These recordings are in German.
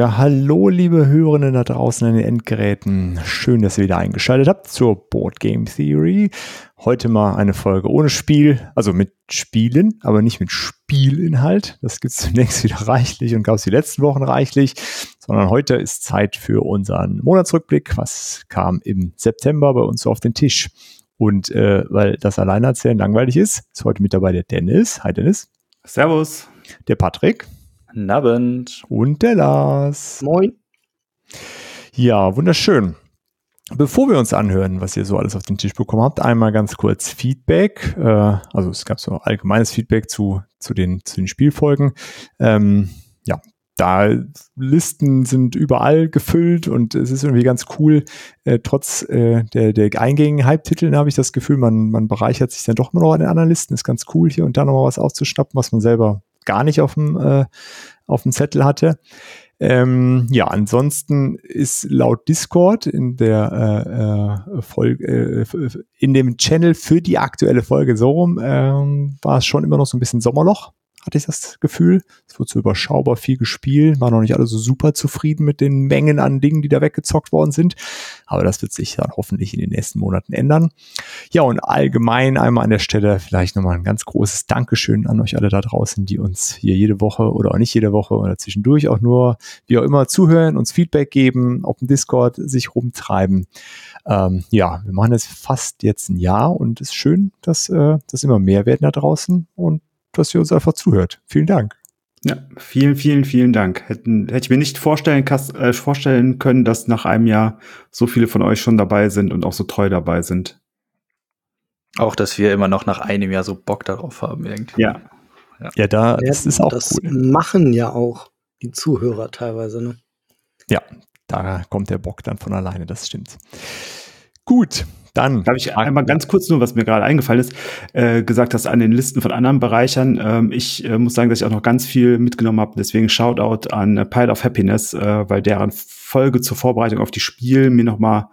Ja, hallo liebe Hörenden da draußen an den Endgeräten. Schön, dass ihr wieder eingeschaltet habt zur Board Game Theory. Heute mal eine Folge ohne Spiel, also mit Spielen, aber nicht mit Spielinhalt. Das gibt es zunächst wieder reichlich und gab es die letzten Wochen reichlich, sondern heute ist Zeit für unseren Monatsrückblick. Was kam im September bei uns so auf den Tisch? Und äh, weil das Alleinerzählen langweilig ist, ist heute mit dabei der Dennis. Hi Dennis. Servus. Der Patrick. Nabend. Und der Lars. Moin. Ja, wunderschön. Bevor wir uns anhören, was ihr so alles auf den Tisch bekommen habt, einmal ganz kurz Feedback. Äh, also es gab so allgemeines Feedback zu, zu, den, zu den Spielfolgen. Ähm, ja, da Listen sind überall gefüllt und es ist irgendwie ganz cool. Äh, trotz äh, der, der eingängigen Hype-Titeln habe ich das Gefühl, man, man bereichert sich dann doch immer noch an den anderen Listen. Ist ganz cool, hier und da nochmal was aufzuschnappen, was man selber gar nicht auf dem, äh, auf dem Zettel hatte. Ähm, ja, ansonsten ist laut Discord in der äh, äh, Folge, äh, in dem Channel für die aktuelle Folge so rum, äh, war es schon immer noch so ein bisschen Sommerloch hatte ich das Gefühl. Es wurde so überschaubar viel gespielt, war noch nicht alle so super zufrieden mit den Mengen an Dingen, die da weggezockt worden sind. Aber das wird sich dann hoffentlich in den nächsten Monaten ändern. Ja, und allgemein einmal an der Stelle vielleicht nochmal ein ganz großes Dankeschön an euch alle da draußen, die uns hier jede Woche oder auch nicht jede Woche oder zwischendurch auch nur, wie auch immer, zuhören, uns Feedback geben, auf dem Discord sich rumtreiben. Ähm, ja, wir machen es fast jetzt ein Jahr und es ist schön, dass äh, das immer mehr werden da draußen und dass ihr uns einfach zuhört. Vielen Dank. Ja, vielen, vielen, vielen Dank. Hätten, hätte ich mir nicht vorstellen, äh, vorstellen können, dass nach einem Jahr so viele von euch schon dabei sind und auch so treu dabei sind. Auch, dass wir immer noch nach einem Jahr so Bock darauf haben irgendwie. Ja. Ja, ja da ja, das ist auch das cool. machen ja auch die Zuhörer teilweise, ne? Ja, da kommt der Bock dann von alleine, das stimmt. Gut, dann. Darf ich einmal ganz kurz nur, was mir gerade eingefallen ist, äh, gesagt hast an den Listen von anderen Bereichern. Ähm, ich äh, muss sagen, dass ich auch noch ganz viel mitgenommen habe. Deswegen Shoutout an äh, Pile of Happiness, äh, weil deren Folge zur Vorbereitung auf die Spiele mir nochmal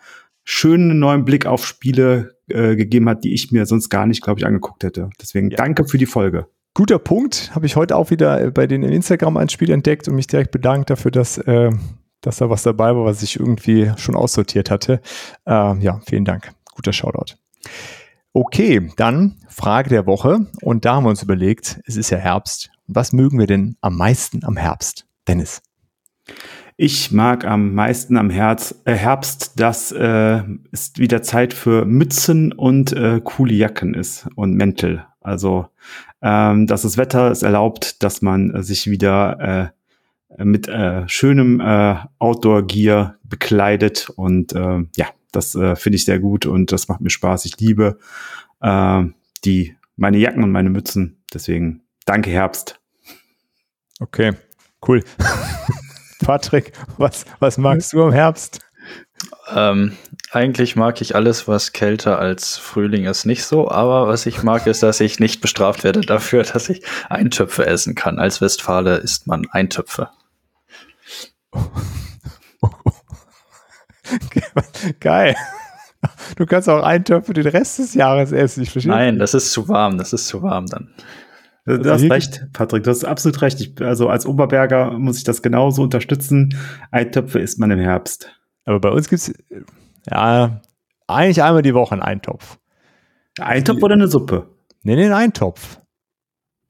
schönen neuen Blick auf Spiele äh, gegeben hat, die ich mir sonst gar nicht, glaube ich, angeguckt hätte. Deswegen ja. danke für die Folge. Guter Punkt. Habe ich heute auch wieder äh, bei den in Instagram ein Spiel entdeckt und mich direkt bedankt dafür, dass, äh, dass da was dabei war, was ich irgendwie schon aussortiert hatte. Äh, ja, vielen Dank guter Shoutout. Okay, dann Frage der Woche. Und da haben wir uns überlegt, es ist ja Herbst. Was mögen wir denn am meisten am Herbst? Dennis. Ich mag am meisten am Herz, äh, Herbst, dass äh, es wieder Zeit für Mützen und äh, coole Jacken ist und Mäntel. Also, ähm, dass das Wetter es erlaubt, dass man äh, sich wieder äh, mit äh, schönem Outdoor-Gear bekleidet und ja, das äh, finde ich sehr gut und das macht mir Spaß. Ich liebe äh, die, meine Jacken und meine Mützen. Deswegen danke Herbst. Okay, cool. Patrick, was, was magst du am Herbst? Ähm, eigentlich mag ich alles, was kälter als Frühling ist, nicht so. Aber was ich mag, ist, dass ich nicht bestraft werde dafür, dass ich Eintöpfe essen kann. Als Westfale isst man Eintöpfe. Geil. Du kannst auch Eintöpfe den Rest des Jahres essen. Ich verstehe. Nein, das ist zu warm. Das ist zu warm dann. Du, hast recht, Patrick. Du hast absolut recht. Ich, also als Oberberger muss ich das genauso unterstützen. Eintöpfe isst man im Herbst. Aber bei uns gibt's ja eigentlich einmal die Woche einen Eintopf. Eintopf oder eine Suppe? Nee, nee, einen Eintopf.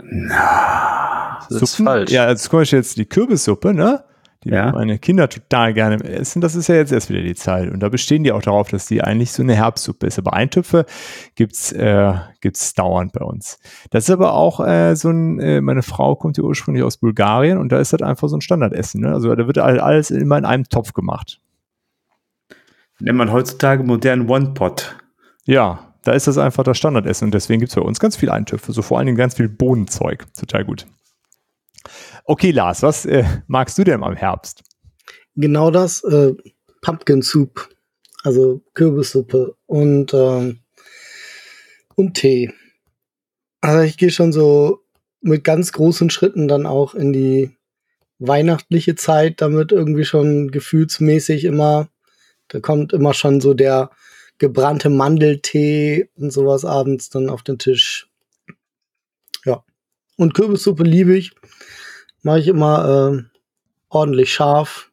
Na, das Suppen? ist falsch. Ja, also zum Beispiel jetzt die Kürbissuppe, ne? Die ja. meine Kinder total gerne essen. Das ist ja jetzt erst wieder die Zeit. Und da bestehen die auch darauf, dass die eigentlich so eine Herbstsuppe ist. Aber Eintöpfe gibt's äh, gibt's dauernd bei uns. Das ist aber auch äh, so ein, äh, meine Frau kommt ja ursprünglich aus Bulgarien und da ist das einfach so ein Standardessen. Ne? Also da wird alles immer in einem Topf gemacht. Nennt man heutzutage modernen One-Pot. Ja, da ist das einfach das Standardessen und deswegen gibt's bei uns ganz viel Eintöpfe, so vor allen Dingen ganz viel Bohnenzeug. Total gut. Okay, Lars, was äh, magst du denn am Herbst? Genau das, äh, Pumpkin Soup, also Kürbissuppe und, ähm, und Tee. Also ich gehe schon so mit ganz großen Schritten dann auch in die weihnachtliche Zeit damit irgendwie schon gefühlsmäßig immer. Da kommt immer schon so der gebrannte Mandeltee und sowas abends dann auf den Tisch. Und Kürbissuppe liebe ich. Mache ich immer äh, ordentlich scharf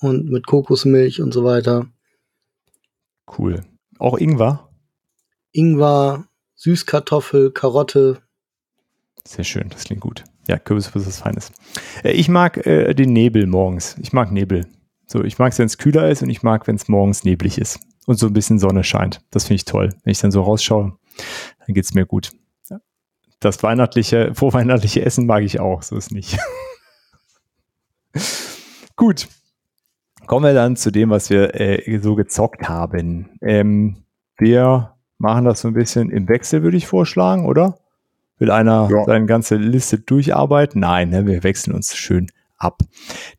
und mit Kokosmilch und so weiter. Cool. Auch Ingwer? Ingwer, Süßkartoffel, Karotte. Sehr schön, das klingt gut. Ja, Kürbissuppe ist was Feines. Äh, ich mag äh, den Nebel morgens. Ich mag Nebel. So, ich mag es, wenn es kühler ist und ich mag, wenn es morgens neblig ist und so ein bisschen Sonne scheint. Das finde ich toll. Wenn ich dann so rausschaue, dann geht es mir gut. Das weihnachtliche, vorweihnachtliche Essen mag ich auch, so ist nicht. gut. Kommen wir dann zu dem, was wir äh, so gezockt haben. Ähm, wir machen das so ein bisschen im Wechsel, würde ich vorschlagen, oder? Will einer ja. seine ganze Liste durcharbeiten? Nein, ne, wir wechseln uns schön ab.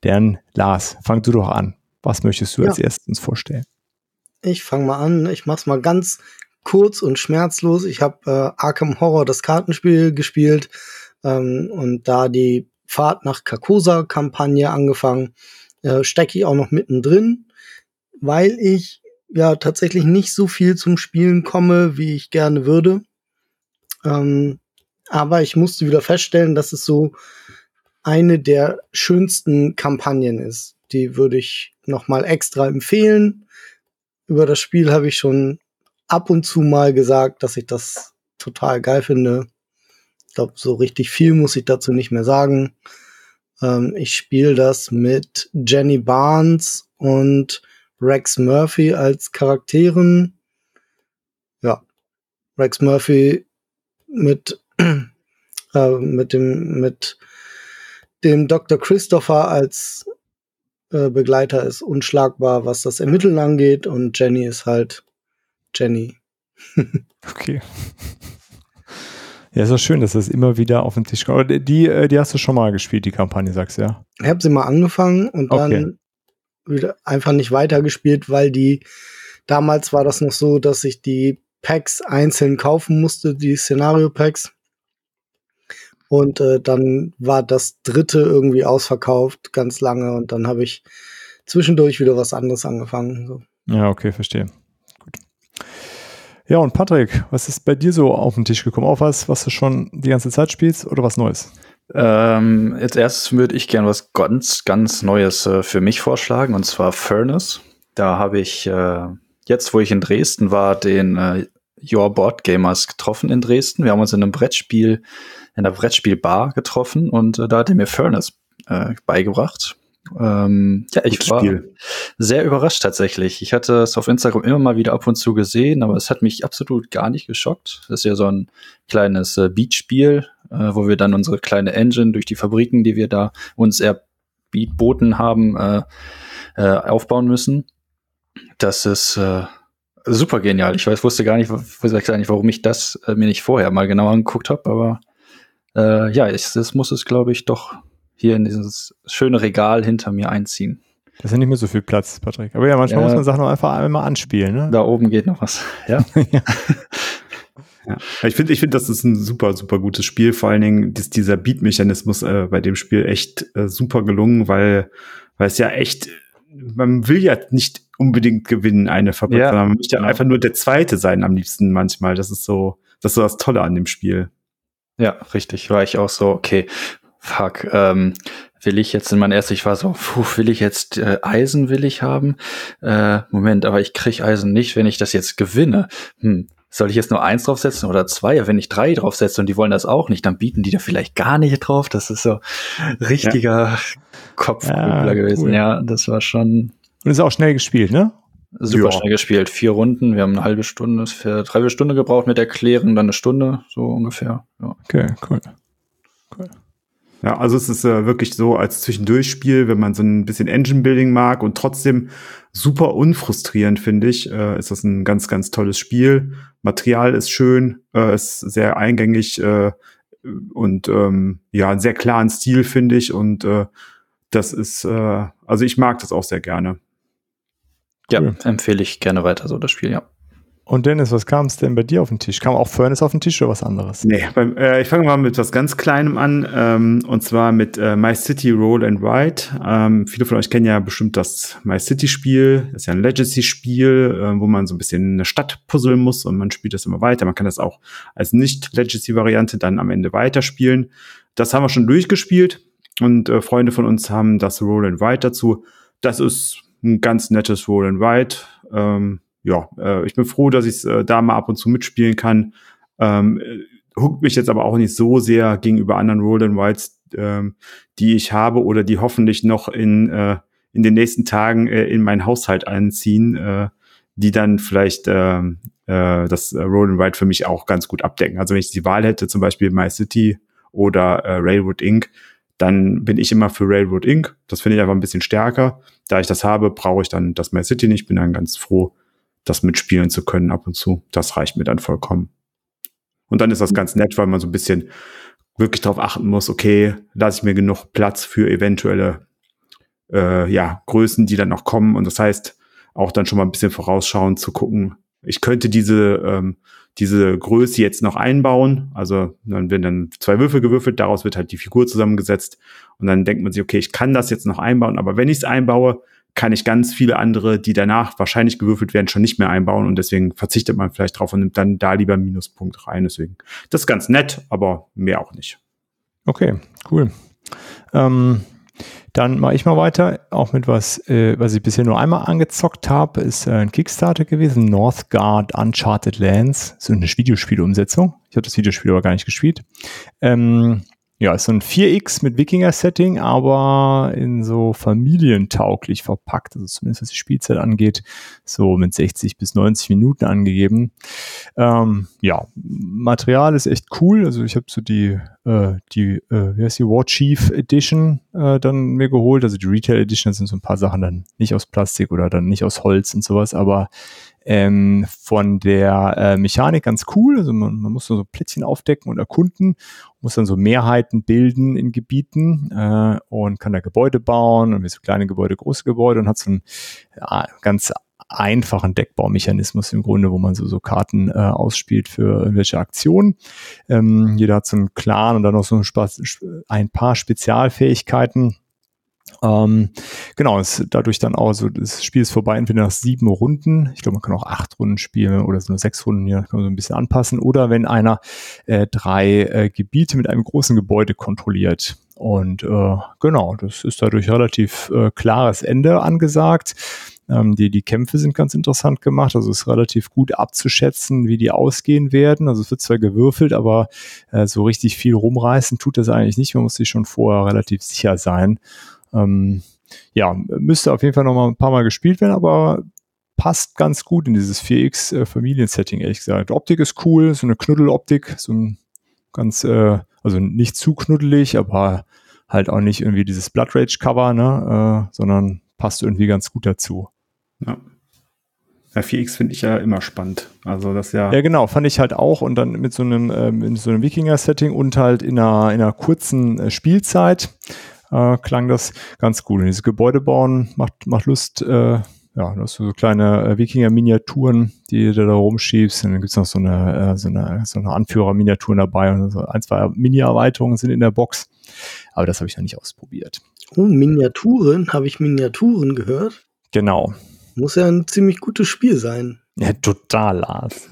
Denn Lars, fang du doch an. Was möchtest du ja. als erstes vorstellen? Ich fange mal an. Ich mach's mal ganz kurz und schmerzlos. Ich habe äh, Arkham Horror, das Kartenspiel, gespielt ähm, und da die Fahrt nach Carcosa-Kampagne angefangen. Äh, Stecke ich auch noch mittendrin, weil ich ja tatsächlich nicht so viel zum Spielen komme, wie ich gerne würde. Ähm, aber ich musste wieder feststellen, dass es so eine der schönsten Kampagnen ist. Die würde ich noch mal extra empfehlen über das Spiel habe ich schon ab und zu mal gesagt, dass ich das total geil finde. Ich glaube, so richtig viel muss ich dazu nicht mehr sagen. Ähm, ich spiele das mit Jenny Barnes und Rex Murphy als Charakteren. Ja, Rex Murphy mit äh, mit dem mit dem Dr. Christopher als äh, Begleiter ist unschlagbar, was das Ermitteln angeht und Jenny ist halt Jenny. okay. Ja, ist doch schön, dass das immer wieder auf den Tisch kommt. Die, äh, die hast du schon mal gespielt, die Kampagne, sagst du ja? Ich habe sie mal angefangen und okay. dann wieder einfach nicht weitergespielt, weil die damals war das noch so, dass ich die Packs einzeln kaufen musste, die Szenario-Packs. Und äh, dann war das dritte irgendwie ausverkauft, ganz lange. Und dann habe ich zwischendurch wieder was anderes angefangen. So. Ja, okay, verstehe. Ja, und Patrick, was ist bei dir so auf den Tisch gekommen? Auch was, was du schon die ganze Zeit spielst oder was Neues? Ähm, als erstes würde ich gerne was ganz, ganz Neues äh, für mich vorschlagen, und zwar Furnace. Da habe ich äh, jetzt, wo ich in Dresden war, den äh, Your Board Gamers getroffen in Dresden. Wir haben uns in einem Brettspiel in der Brettspielbar getroffen und äh, da hat er mir Furnace äh, beigebracht. Ähm, ja, ich war Spiel. sehr überrascht tatsächlich. Ich hatte es auf Instagram immer mal wieder ab und zu gesehen, aber es hat mich absolut gar nicht geschockt. Das ist ja so ein kleines äh, Beatspiel, äh, wo wir dann unsere kleine Engine durch die Fabriken, die wir da uns erboten haben, äh, äh, aufbauen müssen. Das ist äh, super genial. Ich weiß, wusste gar nicht, wusste gar nicht, warum ich das äh, mir nicht vorher mal genau angeguckt habe, aber äh, ja, ich, das muss es, glaube ich, doch hier in dieses schöne Regal hinter mir einziehen. Das ist ja nicht mehr so viel Platz, Patrick. Aber ja, manchmal ja, muss man Sachen auch einfach einmal anspielen. Ne? Da oben geht noch was. Ja. ja. Ja. Ich finde, ich finde, das ist ein super, super gutes Spiel. Vor allen Dingen ist dieser Beat-Mechanismus äh, bei dem Spiel echt äh, super gelungen, weil, weil es ja echt, man will ja nicht unbedingt gewinnen, eine Fabrik, ja. sondern man möchte ja genau. einfach nur der Zweite sein am liebsten manchmal. Das ist so, das ist so das Tolle an dem Spiel. Ja, richtig. War ich auch so, okay, fuck, ähm, will ich jetzt in mein erstes, ich war so, puh, will ich jetzt äh, Eisen will ich haben? Äh, Moment, aber ich krieg Eisen nicht, wenn ich das jetzt gewinne. Hm, soll ich jetzt nur eins draufsetzen oder zwei? Wenn ich drei draufsetze und die wollen das auch nicht, dann bieten die da vielleicht gar nicht drauf. Das ist so richtiger ja. Kopfgrübler ja, gewesen. Cool. Ja, das war schon. Und ist auch schnell gespielt, ne? Super ja. schnell gespielt. Vier Runden. Wir haben eine halbe Stunde, für drei Stunde gebraucht mit Erklären, dann eine Stunde, so ungefähr. Ja. Okay, cool. cool. Ja, also es ist äh, wirklich so als Zwischendurchspiel, wenn man so ein bisschen Engine Building mag und trotzdem super unfrustrierend, finde ich, äh, ist das ein ganz, ganz tolles Spiel. Material ist schön, äh, ist sehr eingängig äh, und ähm, ja, einen sehr klaren Stil, finde ich. Und äh, das ist, äh, also ich mag das auch sehr gerne. Ja, cool. empfehle ich gerne weiter so das Spiel, ja. Und Dennis, was kam es denn bei dir auf den Tisch? Kam auch Furnace auf den Tisch oder was anderes? Nee, beim, äh, ich fange mal mit was ganz Kleinem an, ähm, und zwar mit äh, My City Roll and Ride. Ähm, viele von euch kennen ja bestimmt das My City Spiel. Das ist ja ein Legacy-Spiel, äh, wo man so ein bisschen eine Stadt puzzeln muss und man spielt das immer weiter. Man kann das auch als Nicht-Legacy-Variante dann am Ende weiterspielen. Das haben wir schon durchgespielt und äh, Freunde von uns haben das Roll and Ride dazu. Das ist ein ganz nettes Roll and Ride. Ähm, ja, äh, ich bin froh, dass ich äh, da mal ab und zu mitspielen kann. Ähm, äh, huckt mich jetzt aber auch nicht so sehr gegenüber anderen Roll and Rides, ähm, die ich habe oder die hoffentlich noch in, äh, in den nächsten Tagen äh, in meinen Haushalt einziehen, äh, die dann vielleicht äh, äh, das Roll and Ride für mich auch ganz gut abdecken. Also wenn ich die Wahl hätte, zum Beispiel My City oder äh, Railroad Inc., dann bin ich immer für Railroad Inc. Das finde ich einfach ein bisschen stärker. Da ich das habe, brauche ich dann das My City nicht. Bin dann ganz froh, das mitspielen zu können ab und zu. Das reicht mir dann vollkommen. Und dann ist das ganz nett, weil man so ein bisschen wirklich darauf achten muss, okay, lasse ich mir genug Platz für eventuelle äh, ja, Größen, die dann noch kommen. Und das heißt, auch dann schon mal ein bisschen vorausschauend zu gucken, ich könnte diese, ähm, diese Größe jetzt noch einbauen. Also dann werden dann zwei Würfel gewürfelt, daraus wird halt die Figur zusammengesetzt. Und dann denkt man sich, okay, ich kann das jetzt noch einbauen, aber wenn ich es einbaue, kann ich ganz viele andere, die danach wahrscheinlich gewürfelt werden, schon nicht mehr einbauen und deswegen verzichtet man vielleicht drauf und nimmt dann da lieber einen Minuspunkt rein. Deswegen, das ist ganz nett, aber mehr auch nicht. Okay, cool. Ähm, dann mache ich mal weiter, auch mit was, äh, was ich bisher nur einmal angezockt habe, ist äh, ein Kickstarter gewesen, Northgard Uncharted Lands, so eine Videospielumsetzung. Ich habe das Videospiel aber gar nicht gespielt. Ähm, ja, ist so ein 4X mit Wikinger-Setting, aber in so familientauglich verpackt. Also zumindest was die Spielzeit angeht, so mit 60 bis 90 Minuten angegeben. Ähm, ja, Material ist echt cool. Also ich habe so die, äh, die, äh, wie heißt die, War Chief Edition äh, dann mir geholt. Also die Retail Edition, das sind so ein paar Sachen dann nicht aus Plastik oder dann nicht aus Holz und sowas, aber ähm, von der äh, Mechanik ganz cool. Also man, man muss so Plätzchen aufdecken und erkunden, muss dann so Mehrheiten bilden in Gebieten äh, und kann da Gebäude bauen und so kleine Gebäude, große Gebäude und hat so einen ja, ganz einfachen Deckbaumechanismus im Grunde, wo man so, so Karten äh, ausspielt für irgendwelche Aktionen. Ähm, jeder hat so einen Clan und dann noch so ein, ein paar Spezialfähigkeiten ähm, genau, ist dadurch dann auch so, das Spiel ist vorbei, entweder nach sieben Runden, ich glaube, man kann auch acht Runden spielen oder so nur sechs Runden, ja, kann man so ein bisschen anpassen, oder wenn einer äh, drei äh, Gebiete mit einem großen Gebäude kontrolliert. Und äh, genau, das ist dadurch relativ äh, klares Ende angesagt. Ähm, die, die Kämpfe sind ganz interessant gemacht, also es ist relativ gut abzuschätzen, wie die ausgehen werden. Also es wird zwar gewürfelt, aber äh, so richtig viel rumreißen tut das eigentlich nicht. Man muss sich schon vorher relativ sicher sein. Ähm, ja, müsste auf jeden Fall noch mal ein paar Mal gespielt werden, aber passt ganz gut in dieses 4X äh, ehrlich gesagt. Optik ist cool, so eine Knuddeloptik, so ein ganz, äh, also nicht zu knuddelig, aber halt auch nicht irgendwie dieses Blood Rage Cover, ne, äh, sondern passt irgendwie ganz gut dazu. Ja. Ja, 4X finde ich ja immer spannend. Also das ja. Ja, genau, fand ich halt auch und dann mit so einem, äh, mit so einem Wikinger-Setting und halt in einer, in einer kurzen äh, Spielzeit äh, klang das ganz gut. Und dieses Gebäude bauen macht, macht Lust. Äh, ja, du hast so kleine äh, Wikinger-Miniaturen, die du da rumschiebst. Und dann gibt's noch so eine, äh, so eine, so eine Anführer-Miniaturen dabei und so ein, zwei Mini-Erweiterungen sind in der Box. Aber das habe ich noch nicht ausprobiert. Oh, Miniaturen? Habe ich Miniaturen gehört? Genau. Muss ja ein ziemlich gutes Spiel sein. Ja, total, Lars.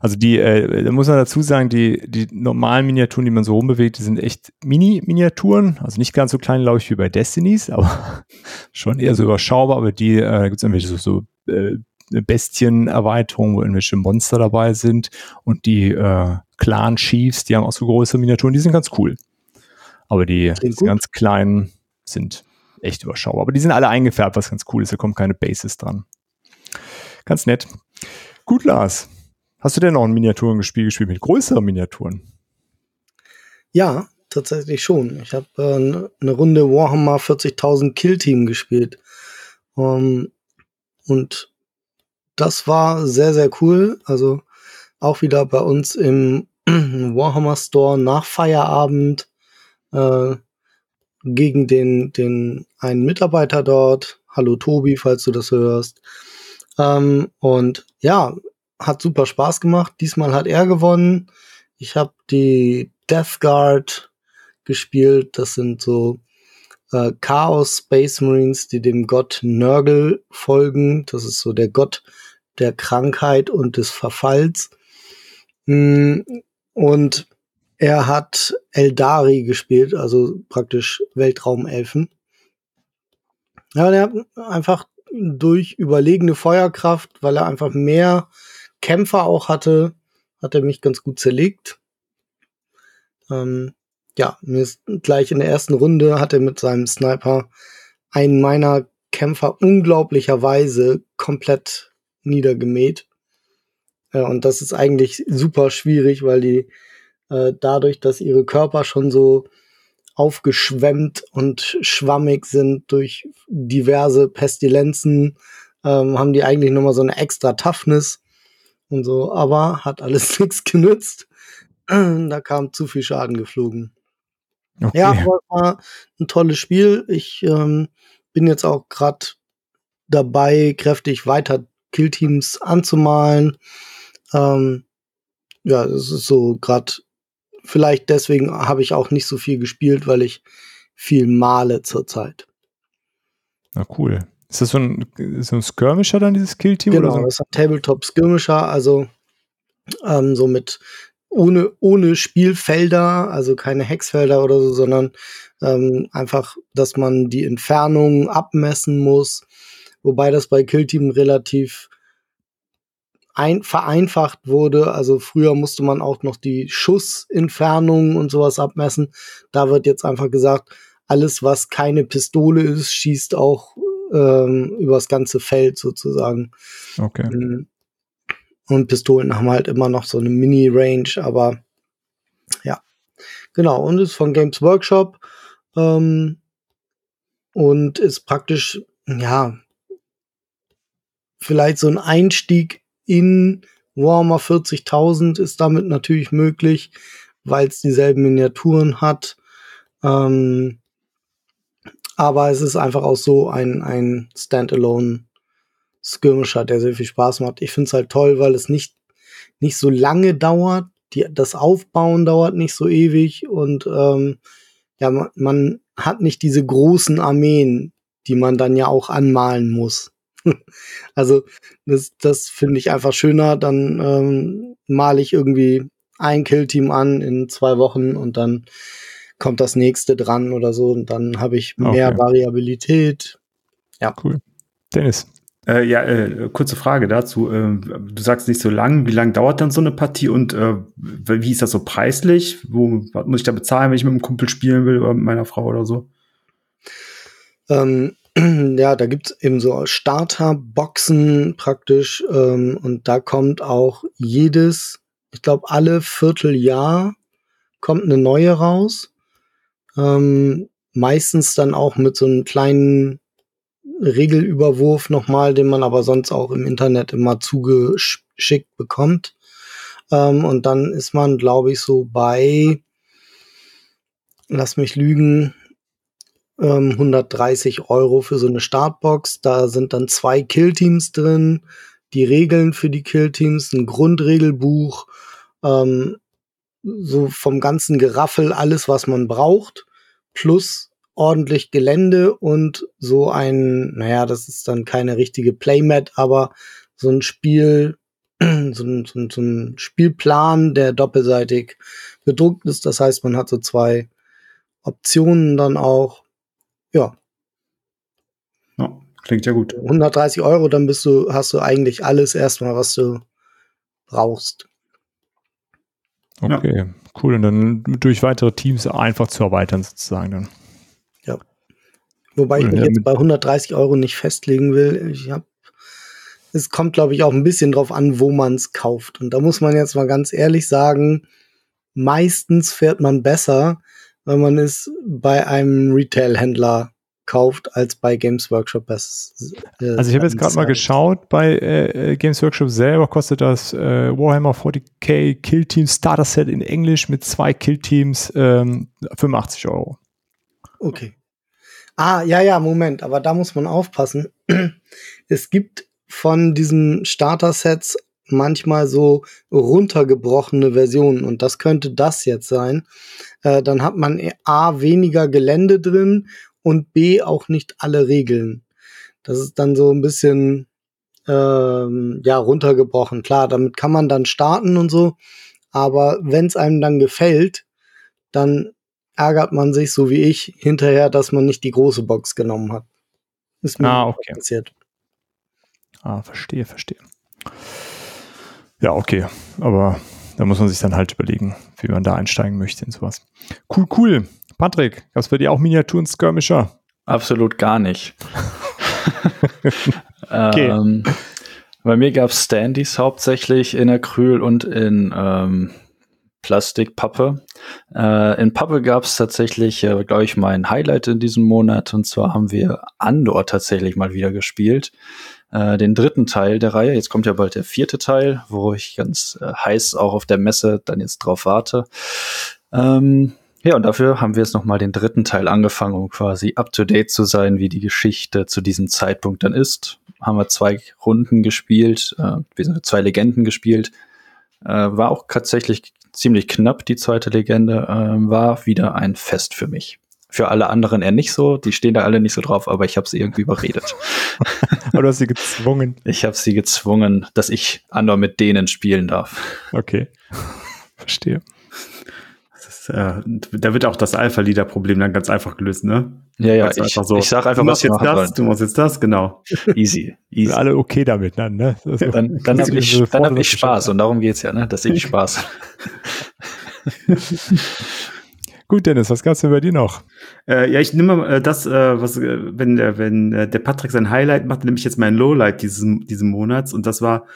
Also die, äh, da muss man dazu sagen, die, die normalen Miniaturen, die man so rumbewegt, die sind echt Mini-Miniaturen. Also nicht ganz so klein, glaube ich, wie bei Destinies, aber schon eher so überschaubar. Aber die, äh, da gibt es irgendwelche so, so äh, Bestien-Erweiterungen, wo irgendwelche Monster dabei sind. Und die äh, Clan-Chiefs, die haben auch so große Miniaturen, die sind ganz cool. Aber die, die ganz kleinen sind echt überschaubar. Aber die sind alle eingefärbt, was ganz cool ist. Da kommt keine Bases dran. Ganz nett. Gut, Lars. Hast du denn noch ein Miniaturenspiel gespielt mit größeren Miniaturen? Ja, tatsächlich schon. Ich habe äh, eine Runde Warhammer 40.000 Kill Team gespielt. Um, ähm, und das war sehr, sehr cool. Also auch wieder bei uns im Warhammer Store nach Feierabend äh, gegen den, den einen Mitarbeiter dort. Hallo Tobi, falls du das hörst. Ähm, und ja, hat super Spaß gemacht. Diesmal hat er gewonnen. Ich habe die Death Guard gespielt. Das sind so äh, Chaos Space Marines, die dem Gott Nurgle folgen. Das ist so der Gott der Krankheit und des Verfalls. Mm, und er hat Eldari gespielt, also praktisch Weltraumelfen. Ja, der hat einfach durch überlegene Feuerkraft, weil er einfach mehr Kämpfer auch hatte, hat er mich ganz gut zerlegt. Ähm, ja, mir ist gleich in der ersten Runde hat er mit seinem Sniper einen meiner Kämpfer unglaublicherweise komplett niedergemäht. Äh, und das ist eigentlich super schwierig, weil die äh, dadurch, dass ihre Körper schon so aufgeschwemmt und schwammig sind durch diverse Pestilenzen, ähm, haben die eigentlich nochmal so eine extra Toughness und so, aber hat alles nichts genützt. da kam zu viel Schaden geflogen. Okay. Ja, aber es war ein tolles Spiel. Ich ähm, bin jetzt auch gerade dabei, kräftig weiter Killteams anzumalen. Ähm, ja, es ist so gerade, vielleicht deswegen habe ich auch nicht so viel gespielt, weil ich viel male zurzeit. Na cool. Ist das so ein, so ein Skirmisher dann, dieses Killteam? Genau, oder so? das ist ein Tabletop-Skirmisher, also ähm, so mit ohne, ohne Spielfelder, also keine Hexfelder oder so, sondern ähm, einfach, dass man die Entfernung abmessen muss. Wobei das bei Killteam relativ ein, vereinfacht wurde. Also früher musste man auch noch die Schussentfernung und sowas abmessen. Da wird jetzt einfach gesagt, alles, was keine Pistole ist, schießt auch ähm, übers ganze Feld sozusagen. Okay. Ähm, und Pistolen haben halt immer noch so eine Mini-Range, aber ja. Genau, und ist von Games Workshop ähm, und ist praktisch, ja, vielleicht so ein Einstieg in Warhammer 40.000 ist damit natürlich möglich, weil es dieselben Miniaturen hat. Ähm, aber es ist einfach auch so ein, ein Standalone Skirmisher, der sehr viel Spaß macht. Ich finde es halt toll, weil es nicht, nicht so lange dauert. Die, das Aufbauen dauert nicht so ewig und ähm, ja, man, man hat nicht diese großen Armeen, die man dann ja auch anmalen muss. also das, das finde ich einfach schöner. Dann ähm, male ich irgendwie ein Killteam an in zwei Wochen und dann kommt das nächste dran oder so und dann habe ich mehr okay. Variabilität. Ja. Cool. Dennis. Äh, ja, äh, kurze Frage dazu. Äh, du sagst nicht so lang. Wie lang dauert dann so eine Partie und äh, wie ist das so preislich? Wo was muss ich da bezahlen, wenn ich mit einem Kumpel spielen will oder mit meiner Frau oder so? Ähm, ja, da gibt's eben so Starterboxen praktisch ähm, und da kommt auch jedes, ich glaube alle Vierteljahr kommt eine neue raus. Ähm, meistens dann auch mit so einem kleinen Regelüberwurf nochmal, den man aber sonst auch im Internet immer zugeschickt bekommt. Ähm, und dann ist man, glaube ich, so bei, lass mich lügen, ähm, 130 Euro für so eine Startbox. Da sind dann zwei Killteams drin, die Regeln für die Killteams, ein Grundregelbuch, ähm, so vom ganzen Geraffel alles, was man braucht, plus ordentlich Gelände und so ein, naja, das ist dann keine richtige Playmat, aber so ein Spiel, so ein, so ein, so ein Spielplan, der doppelseitig bedruckt ist. Das heißt, man hat so zwei Optionen dann auch. Ja. ja klingt ja gut. 130 Euro, dann bist du, hast du eigentlich alles erstmal, was du brauchst. Okay, ja. cool. Und dann durch weitere Teams einfach zu erweitern sozusagen dann. Wobei ich mich jetzt bei 130 Euro nicht festlegen will. Ich hab, es kommt, glaube ich, auch ein bisschen drauf an, wo man es kauft. Und da muss man jetzt mal ganz ehrlich sagen, meistens fährt man besser, wenn man es bei einem Retail-Händler kauft als bei Games Workshop. Äh, also ich habe jetzt gerade mal geschaut, bei äh, äh, Games Workshop selber kostet das äh, Warhammer 40k Kill Team Starter Set in Englisch mit zwei Kill Teams ähm, 85 Euro. Okay. Ah, ja, ja, Moment, aber da muss man aufpassen. es gibt von diesen Starter-Sets manchmal so runtergebrochene Versionen und das könnte das jetzt sein. Äh, dann hat man A weniger Gelände drin und B auch nicht alle Regeln. Das ist dann so ein bisschen ähm, ja runtergebrochen. Klar, damit kann man dann starten und so, aber wenn es einem dann gefällt, dann ärgert man sich so wie ich hinterher, dass man nicht die große Box genommen hat. Ist mir ah, okay. passiert. Ah, verstehe, verstehe. Ja, okay. Aber da muss man sich dann halt überlegen, wie man da einsteigen möchte in sowas. Cool, cool. Patrick, gab es bei dir auch Miniaturen Skirmisher? Absolut gar nicht. okay. ähm, bei mir gab es Standys hauptsächlich in Acryl und in ähm, Plastikpappe. Äh, in Pappe gab es tatsächlich, äh, glaube ich, mein Highlight in diesem Monat. Und zwar haben wir Andor tatsächlich mal wieder gespielt. Äh, den dritten Teil der Reihe. Jetzt kommt ja bald der vierte Teil, wo ich ganz äh, heiß auch auf der Messe dann jetzt drauf warte. Ähm, ja, und dafür haben wir jetzt nochmal den dritten Teil angefangen, um quasi up-to-date zu sein, wie die Geschichte zu diesem Zeitpunkt dann ist. Haben wir zwei Runden gespielt, äh, wir sind zwei Legenden gespielt. Äh, war auch tatsächlich ziemlich knapp, die zweite Legende. Äh, war wieder ein Fest für mich. Für alle anderen eher nicht so, die stehen da alle nicht so drauf, aber ich habe sie irgendwie überredet. aber du hast sie gezwungen. Ich habe sie gezwungen, dass ich Andor mit denen spielen darf. Okay, verstehe äh, da wird auch das Alpha-Leader-Problem dann ganz einfach gelöst, ne? Ja, ja, ich, so, ich sag einfach, was jetzt das, sollen. du machst jetzt das, genau. Easy, easy. alle okay damit dann, ne? Also, dann dann habe ich, hab ich Spaß und darum geht's ja, ne? Dass ich Spaß. Gut, Dennis, was gab's denn bei dir noch? Äh, ja, ich nehme äh, das, äh, was, äh, wenn der, wenn äh, der Patrick sein Highlight macht, nehme ich jetzt mein Lowlight dieses, diesen Monats und das war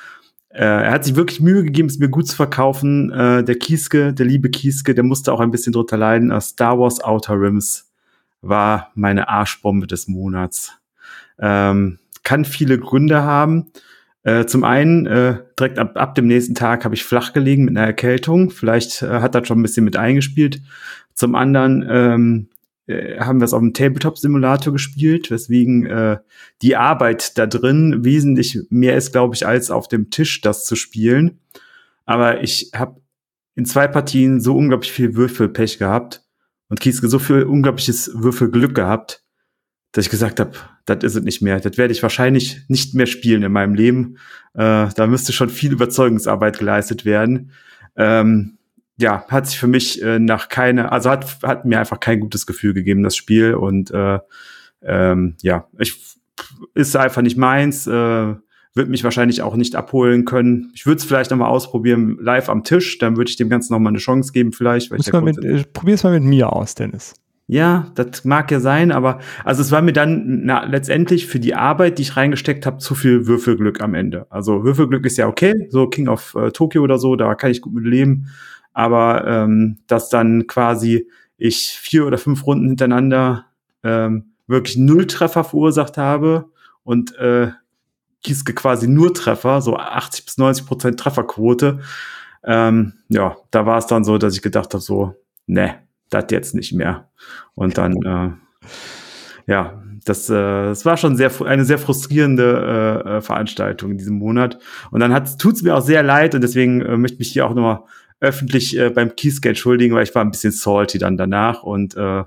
äh, er hat sich wirklich Mühe gegeben, es mir gut zu verkaufen. Der Kieske, der liebe Kieske, der musste auch ein bisschen drunter leiden. Star Wars Outer Rims war meine Arschbombe des Monats. Ähm, kann viele Gründe haben. Äh, zum einen, äh, direkt ab, ab dem nächsten Tag habe ich flach gelegen mit einer Erkältung. Vielleicht äh, hat das schon ein bisschen mit eingespielt. Zum anderen ähm, äh, haben wir es auf dem Tabletop-Simulator gespielt, weswegen äh, die Arbeit da drin wesentlich mehr ist, glaube ich, als auf dem Tisch das zu spielen. Aber ich habe in zwei Partien so unglaublich viel Würfelpech gehabt und Kieske so viel unglaubliches Würfelglück gehabt, dass ich gesagt habe, das ist es nicht mehr. Das werde ich wahrscheinlich nicht mehr spielen in meinem Leben. Äh, da müsste schon viel Überzeugungsarbeit geleistet werden. Ähm, ja, hat sich für mich äh, nach keine, also hat, hat mir einfach kein gutes Gefühl gegeben, das Spiel. Und äh, ähm, ja, ich ist einfach nicht meins, äh, wird mich wahrscheinlich auch nicht abholen können. Ich würde es vielleicht noch mal ausprobieren live am Tisch, dann würde ich dem Ganzen noch mal eine Chance geben, vielleicht. Weil mit, äh, probier's mal mit mir aus, Dennis. Ja, das mag ja sein, aber also es war mir dann na, letztendlich für die Arbeit, die ich reingesteckt habe, zu viel Würfelglück am Ende. Also Würfelglück ist ja okay, so King of äh, Tokyo oder so, da kann ich gut mit leben aber ähm, dass dann quasi ich vier oder fünf Runden hintereinander ähm, wirklich null Treffer verursacht habe und äh, Kieske quasi nur Treffer, so 80 bis 90 Prozent Trefferquote. Ähm, ja, da war es dann so, dass ich gedacht habe, so, ne, das jetzt nicht mehr. Und dann, äh, ja, das, äh, das war schon sehr eine sehr frustrierende äh, äh Veranstaltung in diesem Monat. Und dann tut es mir auch sehr leid und deswegen äh, möchte ich mich hier auch nochmal öffentlich äh, beim Kieske entschuldigen, weil ich war ein bisschen salty dann danach und äh,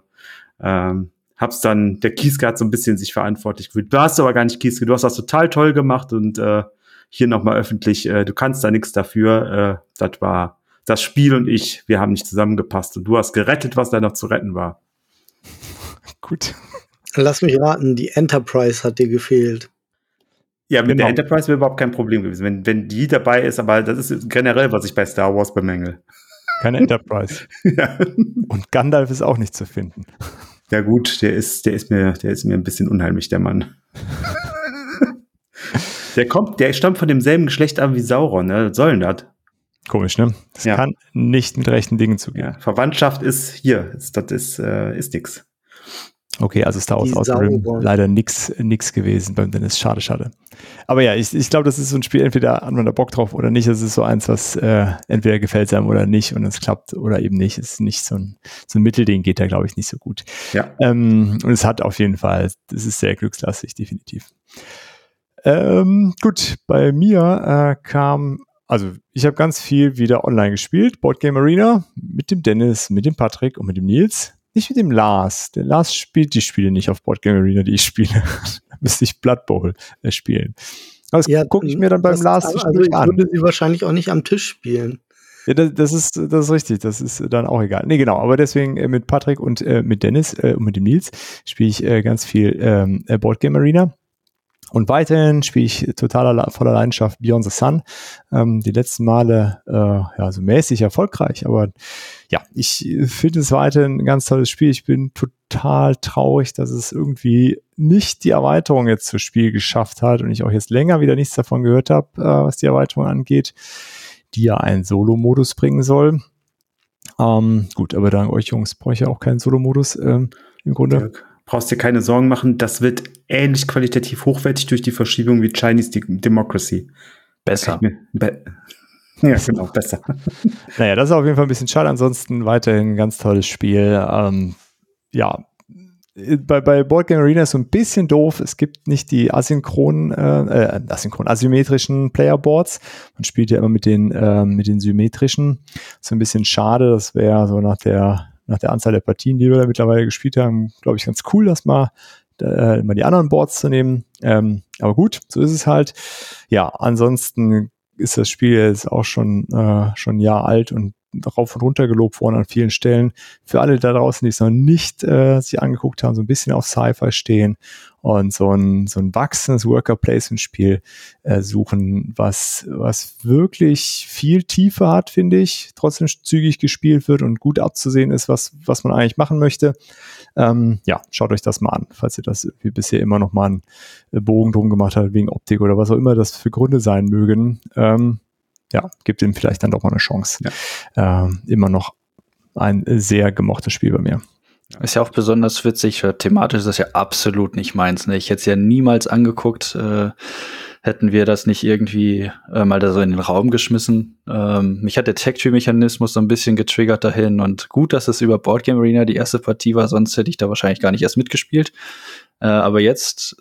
ähm, hab's dann, der Kieske hat so ein bisschen sich verantwortlich gefühlt. Du hast aber gar nicht Kieske, du hast das total toll gemacht und äh, hier nochmal öffentlich, äh, du kannst da nichts dafür. Äh, das war das Spiel und ich, wir haben nicht zusammengepasst und du hast gerettet, was da noch zu retten war. Gut. Lass mich raten, die Enterprise hat dir gefehlt. Ja, mit genau. der Enterprise wäre überhaupt kein Problem gewesen, wenn, wenn die dabei ist, aber das ist generell, was ich bei Star Wars bemängel. Keine Enterprise. ja. Und Gandalf ist auch nicht zu finden. Ja, gut, der ist, der ist mir, der ist mir ein bisschen unheimlich, der Mann. der kommt, der stammt von demselben Geschlecht an wie Sauron, ne? Was soll denn das? Komisch, ne? Das ja. kann nicht mit rechten Dingen zugehen. Ja, Verwandtschaft ist hier, ist, das ist, äh, ist nix. Okay, also Star Wars Outer leider nix, nix gewesen beim Dennis. Schade, schade. Aber ja, ich, ich glaube, das ist so ein Spiel, entweder hat man da Bock drauf oder nicht. Das ist so eins, was äh, entweder gefällt einem oder nicht und es klappt oder eben nicht. Es ist nicht so ein, so ein Mittelding, geht da, glaube ich, nicht so gut. Ja. Ähm, und es hat auf jeden Fall, das ist sehr glückslastig, definitiv. Ähm, gut, bei mir äh, kam also ich habe ganz viel wieder online gespielt, Board Game Arena, mit dem Dennis, mit dem Patrick und mit dem Nils. Nicht mit dem Lars. Der Lars spielt die Spiele nicht auf Board Game Arena, die ich spiele. da müsste ich Blood Bowl äh, spielen. Aber das ja, gucke ich mir dann beim das, Lars also ich an. würde sie wahrscheinlich auch nicht am Tisch spielen. Ja, das, das, ist, das ist richtig, das ist dann auch egal. Nee, genau, aber deswegen äh, mit Patrick und äh, mit Dennis äh, und mit dem Nils spiele ich äh, ganz viel ähm, äh, Board Game Arena. Und weiterhin spiele ich total voller Leidenschaft Beyond the Sun. Ähm, die letzten Male äh, ja so mäßig erfolgreich, aber ja, ich finde es weiterhin ein ganz tolles Spiel. Ich bin total traurig, dass es irgendwie nicht die Erweiterung jetzt zum Spiel geschafft hat und ich auch jetzt länger wieder nichts davon gehört habe, äh, was die Erweiterung angeht, die ja einen Solo-Modus bringen soll. Ähm, gut, aber dank euch Jungs brauche ich ja auch keinen Solo-Modus ähm, im Grunde. Dirk brauchst dir keine Sorgen machen, das wird ähnlich qualitativ hochwertig durch die Verschiebung wie Chinese Democracy. Besser. Be ja, genau, besser. naja, das ist auf jeden Fall ein bisschen schade. Ansonsten weiterhin ein ganz tolles Spiel. Ähm, ja, bei, bei Board Game Arena ist so ein bisschen doof. Es gibt nicht die asynchronen, äh, äh, asynchron, asymmetrischen Playerboards. Man spielt ja immer mit den, äh, mit den symmetrischen. So ein bisschen schade. Das wäre so nach der nach der Anzahl der Partien, die wir da mittlerweile gespielt haben, glaube ich, ganz cool, das mal, äh, mal die anderen Boards zu nehmen. Ähm, aber gut, so ist es halt. Ja, ansonsten ist das Spiel jetzt auch schon, äh, schon ein Jahr alt und rauf und runter gelobt worden an vielen Stellen. Für alle da draußen, die es noch nicht äh, sich angeguckt haben, so ein bisschen auf Sci-Fi stehen und so ein, so ein wachsendes Worker-Placement-Spiel äh, suchen, was, was wirklich viel Tiefe hat, finde ich, trotzdem zügig gespielt wird und gut abzusehen ist, was, was man eigentlich machen möchte. Ähm, ja, schaut euch das mal an, falls ihr das wie bisher immer noch mal einen Bogen drum gemacht habt, wegen Optik oder was auch immer das für Gründe sein mögen. Ähm, ja, gibt ihm vielleicht dann doch mal eine Chance. Ja. Ähm, immer noch ein sehr gemochtes Spiel bei mir. Ist ja auch besonders witzig. Thematisch ist das ja absolut nicht meins. Ne? Ich hätte es ja niemals angeguckt, äh, hätten wir das nicht irgendwie äh, mal da so in den Raum geschmissen. Ähm, mich hat der Tech-Tree-Mechanismus so ein bisschen getriggert dahin und gut, dass es über Boardgame Arena die erste Partie war, sonst hätte ich da wahrscheinlich gar nicht erst mitgespielt. Äh, aber jetzt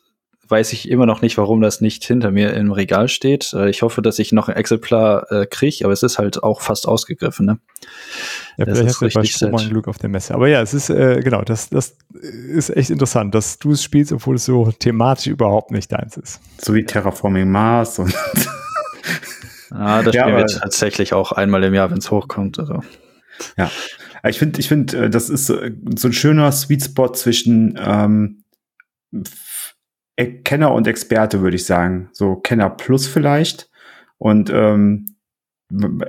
weiß ich immer noch nicht, warum das nicht hinter mir im Regal steht. Äh, ich hoffe, dass ich noch ein Exemplar äh, kriege, aber es ist halt auch fast ausgegriffen. Ne? Ja, das vielleicht hast du bei Strohmann Glück auf der Messe. Aber ja, es ist, äh, genau, das, das ist echt interessant, dass du es spielst, obwohl es so thematisch überhaupt nicht deins ist. So wie Terraforming Mars und Ah, das ja, spielen wir tatsächlich auch einmal im Jahr, wenn es hochkommt. Also. Ja, ich finde, ich finde, äh, das ist so ein schöner Sweet Spot zwischen ähm, Kenner und Experte, würde ich sagen. So Kenner plus vielleicht. Und ähm,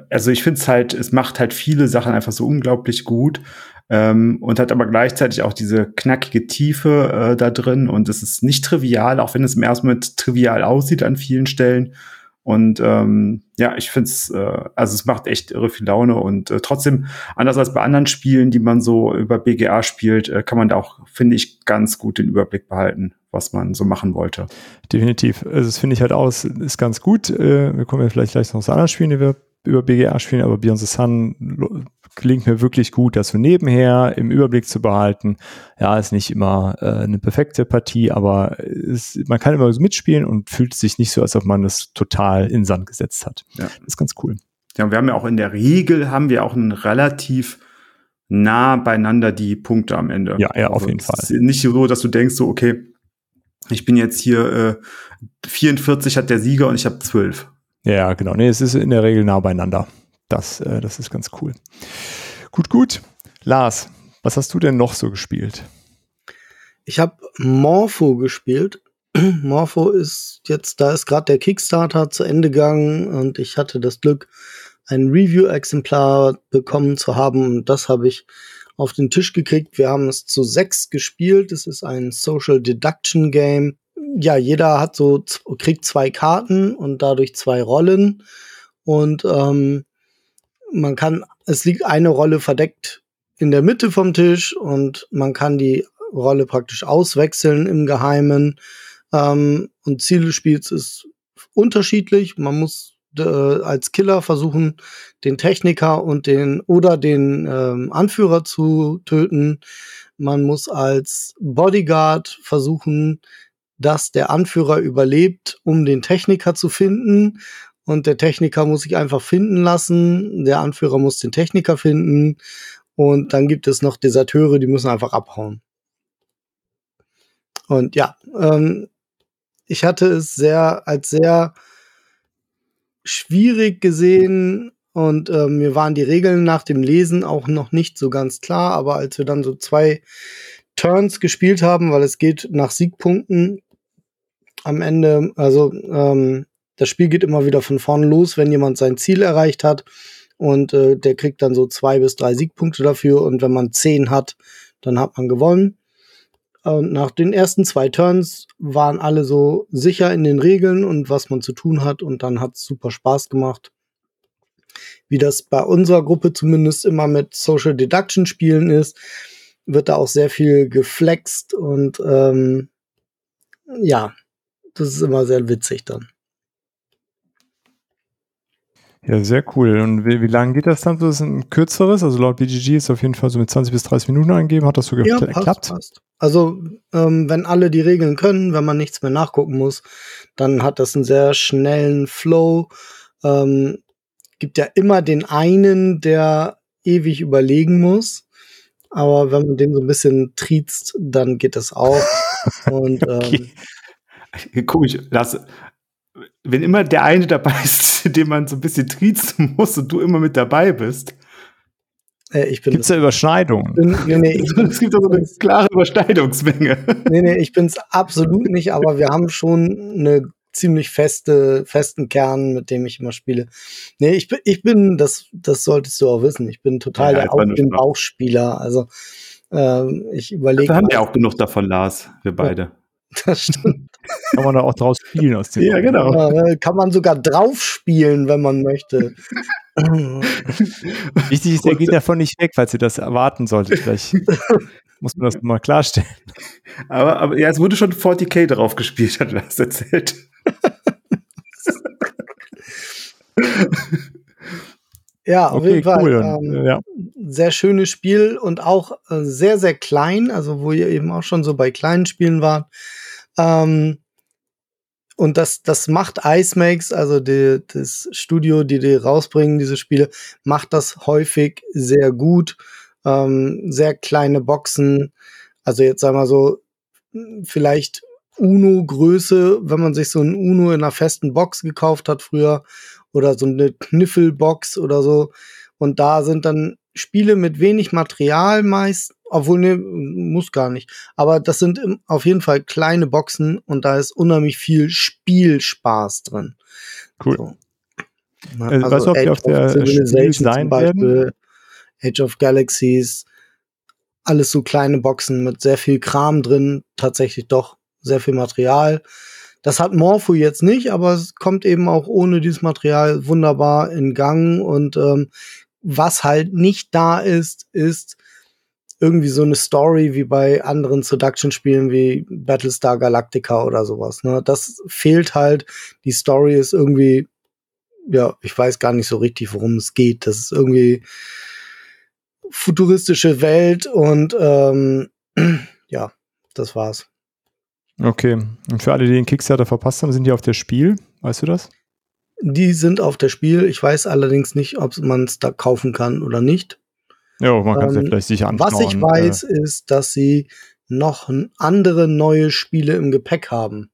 also ich finde es halt, es macht halt viele Sachen einfach so unglaublich gut ähm, und hat aber gleichzeitig auch diese knackige Tiefe äh, da drin und es ist nicht trivial, auch wenn es im ersten Moment trivial aussieht an vielen Stellen. Und ähm, ja, ich finde es, äh, also es macht echt irre viel Laune und äh, trotzdem, anders als bei anderen Spielen, die man so über BGA spielt, äh, kann man da auch, finde ich, ganz gut den Überblick behalten, was man so machen wollte. Definitiv. Also das finde ich halt aus, ist ganz gut. Äh, wir kommen ja vielleicht gleich noch zu anderen Spielen, die wir über BGA spielen, aber Beyond the Sun gelingt mir wirklich gut, das so nebenher im Überblick zu behalten. Ja, ist nicht immer äh, eine perfekte Partie, aber es, man kann immer so mitspielen und fühlt sich nicht so, als ob man das total in Sand gesetzt hat. Ja. Das ist ganz cool. Ja, und wir haben ja auch in der Regel haben wir auch ein relativ nah beieinander die Punkte am Ende. Ja, ja, auf also, jeden Fall. nicht so, dass du denkst so, okay, ich bin jetzt hier äh, 44 hat der Sieger und ich habe 12. Ja, genau. Nee, es ist in der Regel nah beieinander. Das, äh, das ist ganz cool. Gut, gut. Lars, was hast du denn noch so gespielt? Ich habe Morpho gespielt. Morpho ist jetzt, da ist gerade der Kickstarter zu Ende gegangen und ich hatte das Glück, ein Review-Exemplar bekommen zu haben und das habe ich auf den Tisch gekriegt. Wir haben es zu sechs gespielt. Es ist ein Social Deduction Game ja, jeder hat so, kriegt zwei Karten und dadurch zwei Rollen. Und ähm, man kann, es liegt eine Rolle verdeckt in der Mitte vom Tisch und man kann die Rolle praktisch auswechseln im Geheimen. Ähm, und Ziel des Spiels ist unterschiedlich. Man muss äh, als Killer versuchen, den Techniker und den oder den ähm, Anführer zu töten. Man muss als Bodyguard versuchen, dass der Anführer überlebt, um den Techniker zu finden. und der Techniker muss sich einfach finden lassen, der Anführer muss den Techniker finden und dann gibt es noch Deserteure, die müssen einfach abhauen. Und ja, ähm, ich hatte es sehr als sehr schwierig gesehen und äh, mir waren die Regeln nach dem Lesen auch noch nicht so ganz klar, aber als wir dann so zwei Turns gespielt haben, weil es geht nach Siegpunkten am Ende, also ähm, das Spiel geht immer wieder von vorne los, wenn jemand sein Ziel erreicht hat und äh, der kriegt dann so zwei bis drei Siegpunkte dafür und wenn man zehn hat, dann hat man gewonnen. Und nach den ersten zwei Turns waren alle so sicher in den Regeln und was man zu tun hat und dann hat es super Spaß gemacht. Wie das bei unserer Gruppe zumindest immer mit Social Deduction Spielen ist, wird da auch sehr viel geflext und ähm, ja, das ist immer sehr witzig dann. Ja, sehr cool. Und wie, wie lange geht das dann? Das ist ein kürzeres, also laut BGG ist auf jeden Fall so mit 20 bis 30 Minuten angegeben. Hat das so ja, geklappt? Passt, passt. Also, ähm, wenn alle die Regeln können, wenn man nichts mehr nachgucken muss, dann hat das einen sehr schnellen Flow. Ähm, gibt ja immer den einen, der ewig überlegen muss. Aber wenn man den so ein bisschen triezt, dann geht das auch. Und ähm, okay. Komisch, Lass, wenn immer der eine dabei ist, den man so ein bisschen triezen muss und du immer mit dabei bist. Äh, ich bin Gibt es da Überschneidungen? Bin, nee, nee, ich, es gibt also eine klare Überschneidungsmenge. Nee, nee, ich bin es absolut nicht, aber wir haben schon eine ziemlich feste, festen Kern, mit dem ich immer spiele. Nee, ich bin, ich bin, das, das solltest du auch wissen, ich bin total ja, der Auf den Bauchspieler. Also ähm, ich überlege. Wir haben ja auch genug davon, Lars, wir beide. Das stimmt. Kann man da auch draus spielen aus dem Ja, genau. Ja, kann man sogar drauf spielen, wenn man möchte. Wichtig ist, der geht davon nicht weg, falls ihr das erwarten solltet. Vielleicht muss man das mal klarstellen. Aber, aber ja, es wurde schon 40k drauf gespielt, hat er das erzählt. ja, auf okay, jeden Fall. Cool. Ähm, ja. Sehr schönes Spiel und auch äh, sehr, sehr klein, also wo ihr eben auch schon so bei kleinen Spielen wart. Ähm, und das, das macht Ice Makes, also die, das Studio, die die rausbringen, diese Spiele, macht das häufig sehr gut. Ähm, sehr kleine Boxen. Also jetzt sagen wir so, vielleicht Uno-Größe, wenn man sich so ein Uno in einer festen Box gekauft hat früher oder so eine Kniffelbox oder so. Und da sind dann Spiele mit wenig Material meist, obwohl ne, muss gar nicht. Aber das sind auf jeden Fall kleine Boxen und da ist unheimlich viel Spielspaß drin. Cool. So. Na, äh, also weißt du, ob die auf der Spiel sein werden? Age of Galaxies, alles so kleine Boxen mit sehr viel Kram drin, tatsächlich doch sehr viel Material. Das hat Morpho jetzt nicht, aber es kommt eben auch ohne dieses Material wunderbar in Gang und ähm, was halt nicht da ist, ist irgendwie so eine Story wie bei anderen Seduction-Spielen wie Battlestar Galactica oder sowas. Ne? Das fehlt halt. Die Story ist irgendwie, ja, ich weiß gar nicht so richtig, worum es geht. Das ist irgendwie futuristische Welt und ähm, ja, das war's. Okay. Und für alle, die den Kickstarter verpasst haben, sind die auf der Spiel? Weißt du das? Die sind auf der Spiel. Ich weiß allerdings nicht, ob man es da kaufen kann oder nicht. Ja, man kann es ähm, ja vielleicht sicher anschauen. Was ich weiß, äh, ist, dass sie noch andere neue Spiele im Gepäck haben.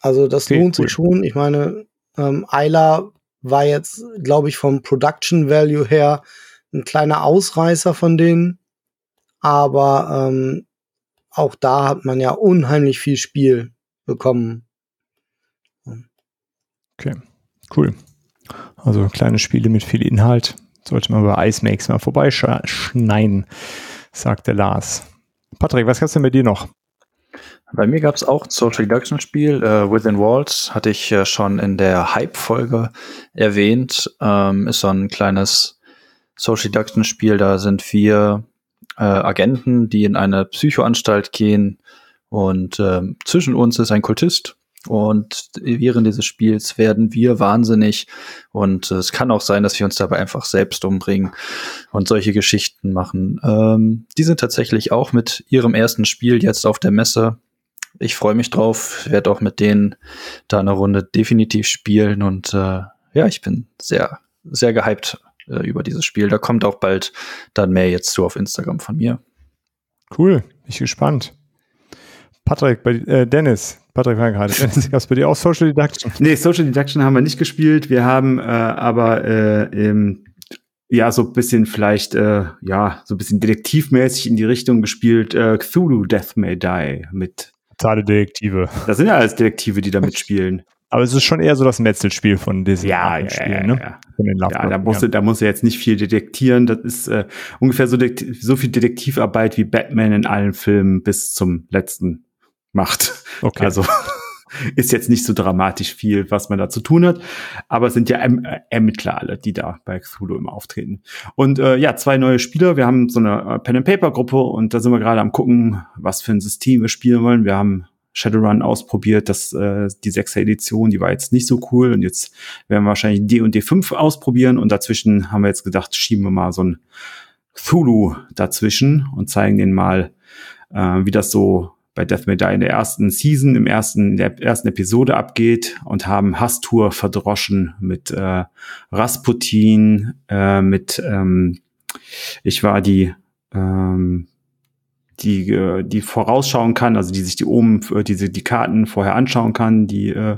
Also das okay, lohnt cool. sich schon. Ich meine, ähm, Ayla war jetzt, glaube ich, vom Production Value her ein kleiner Ausreißer von denen. Aber ähm, auch da hat man ja unheimlich viel Spiel bekommen. Okay, cool. Also kleine Spiele mit viel Inhalt. Sollte man bei Ice Makes mal vorbeischneiden, sagt der Lars. Patrick, was gab's denn bei dir noch? Bei mir gab es auch ein Social Deduction Spiel. Äh, Within Walls hatte ich äh, schon in der Hype-Folge erwähnt. Ähm, ist so ein kleines Social Deduction Spiel. Da sind vier äh, Agenten, die in eine Psychoanstalt gehen. Und äh, zwischen uns ist ein Kultist. Und während dieses Spiels werden wir wahnsinnig. Und es kann auch sein, dass wir uns dabei einfach selbst umbringen und solche Geschichten machen. Ähm, die sind tatsächlich auch mit ihrem ersten Spiel jetzt auf der Messe ich freue mich drauf, werde auch mit denen da eine Runde definitiv spielen und äh, ja, ich bin sehr, sehr gehypt äh, über dieses Spiel. Da kommt auch bald dann mehr jetzt zu auf Instagram von mir. Cool, ich bin gespannt. Patrick, bei, äh, Dennis, Patrick. Dennis, gab bei dir auch Social Deduction? Nee, Social Deduction haben wir nicht gespielt. Wir haben äh, aber äh, im ja, so ein bisschen vielleicht, äh, ja, so ein bisschen detektivmäßig in die Richtung gespielt, äh, Cthulhu Death May Die mit. Totale Detektive. Das sind ja alles Detektive, die da mitspielen. Aber es ist schon eher so das Metzelspiel von diesen ja, ja, Spielen, ja, ne? Ja, von den ja da musst, du, da musst du jetzt nicht viel detektieren. Das ist äh, ungefähr so, so viel Detektivarbeit wie Batman in allen Filmen bis zum letzten macht. Okay. Also ist jetzt nicht so dramatisch viel, was man da zu tun hat. Aber es sind ja erm Ermittler alle, die da bei Cthulhu immer auftreten. Und äh, ja, zwei neue Spieler. Wir haben so eine äh, Pen-and-Paper-Gruppe und da sind wir gerade am gucken, was für ein System wir spielen wollen. Wir haben Shadowrun ausprobiert, das äh, die sechste Edition, die war jetzt nicht so cool und jetzt werden wir wahrscheinlich D und D5 ausprobieren und dazwischen haben wir jetzt gedacht, schieben wir mal so ein Cthulhu dazwischen und zeigen den mal, äh, wie das so bei Death May Die in der ersten Season, im ersten, in der ersten Episode abgeht und haben Hastur verdroschen mit äh, Rasputin, äh, mit ähm, ich war die ähm, die äh, die vorausschauen kann, also die sich die oben äh, diese die Karten vorher anschauen kann, die äh,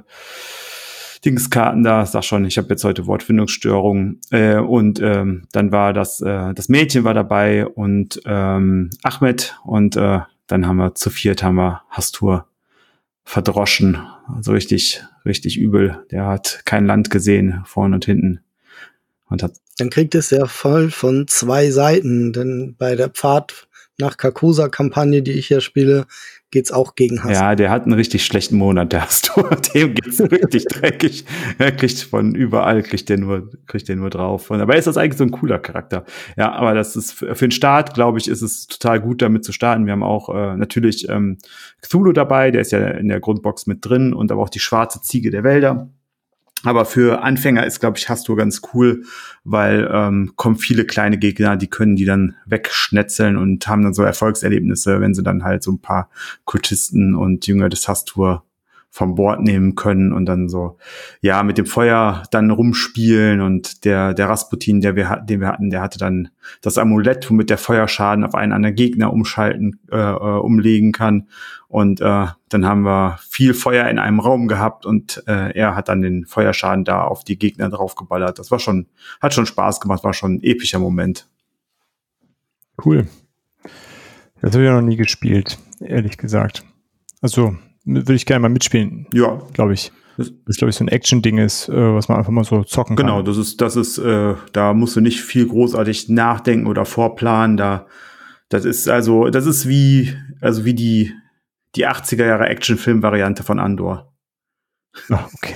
Dingskarten da, sag schon, ich habe jetzt heute Wortfindungsstörungen. Äh, und ähm, dann war das, äh, das Mädchen war dabei und ähm, Ahmed und äh, dann haben wir zu viert haben wir Hastur verdroschen. Also richtig, richtig übel. Der hat kein Land gesehen, vorne und hinten. Und hat Dann kriegt es ja voll von zwei Seiten, denn bei der Pfad nach Kakusa-Kampagne, die ich hier spiele, geht's auch gegen Hass. Ja, der hat einen richtig schlechten Monat, der hast du. Dem geht's richtig dreckig. Er kriegt von überall, kriegt der nur, kriegt der nur drauf. Und, aber ist das eigentlich so ein cooler Charakter. Ja, aber das ist für, für den Start, glaube ich, ist es total gut, damit zu starten. Wir haben auch äh, natürlich ähm, Cthulhu dabei, der ist ja in der Grundbox mit drin und aber auch die schwarze Ziege der Wälder. Aber für Anfänger ist, glaube ich, Hastur ganz cool, weil ähm, kommen viele kleine Gegner, die können die dann wegschnetzeln und haben dann so Erfolgserlebnisse, wenn sie dann halt so ein paar Kultisten und Jünger des Hastur vom Bord nehmen können und dann so, ja, mit dem Feuer dann rumspielen und der, der Rasputin, der wir, den wir hatten, der hatte dann das Amulett, womit der Feuerschaden auf einen anderen Gegner umschalten, äh, äh, umlegen kann und äh, dann haben wir viel Feuer in einem Raum gehabt und äh, er hat dann den Feuerschaden da auf die Gegner draufgeballert. Das war schon, hat schon Spaß gemacht, war schon ein epischer Moment. Cool. Das habe ich noch nie gespielt, ehrlich gesagt. Also würde ich gerne mal mitspielen. Ja. Glaube ich. Das, das glaube ich, so ein Action-Ding ist, äh, was man einfach mal so zocken genau, kann. Genau, das ist, das ist, äh, da musst du nicht viel großartig nachdenken oder vorplanen. Da, das ist also, das ist wie, also wie die, die 80er Jahre Actionfilm-Variante von Andor. Ah, okay.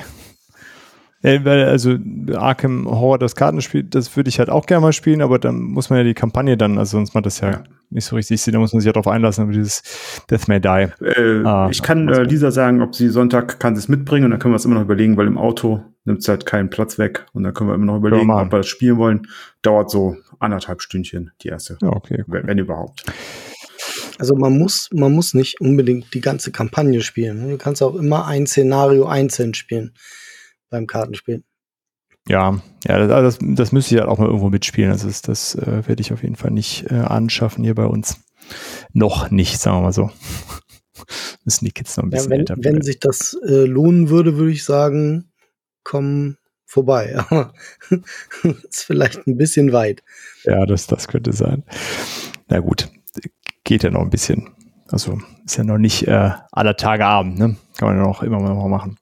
Ja, weil also Arkham Horror, das Kartenspiel, das würde ich halt auch gerne mal spielen, aber dann muss man ja die Kampagne dann, also sonst macht das ja, ja. Nicht so richtig sehen, da muss man sich ja drauf einlassen, aber dieses Death May Die. Äh, ah, ich kann äh, Lisa sagen, ob sie Sonntag kann sie es mitbringen und dann können wir es immer noch überlegen, weil im Auto nimmt es halt keinen Platz weg und dann können wir immer noch überlegen, ob wir das spielen wollen. Dauert so anderthalb Stündchen, die erste. Ja, okay. Wenn, wenn überhaupt. Also man muss, man muss nicht unbedingt die ganze Kampagne spielen. Du kannst auch immer ein Szenario einzeln spielen beim Kartenspielen. Ja, ja, das, das, das müsste ich halt auch mal irgendwo mitspielen. Also das, das äh, werde ich auf jeden Fall nicht äh, anschaffen hier bei uns. Noch nicht, sagen wir mal so. Müssen die Kids noch ein bisschen ja, wenn, älter Wenn sich das äh, lohnen würde, würde ich sagen, komm vorbei. Aber ist vielleicht ein bisschen weit. Ja, das, das könnte sein. Na gut, geht ja noch ein bisschen. Also ist ja noch nicht äh, aller Tage Abend, ne? Kann man ja auch immer mal machen.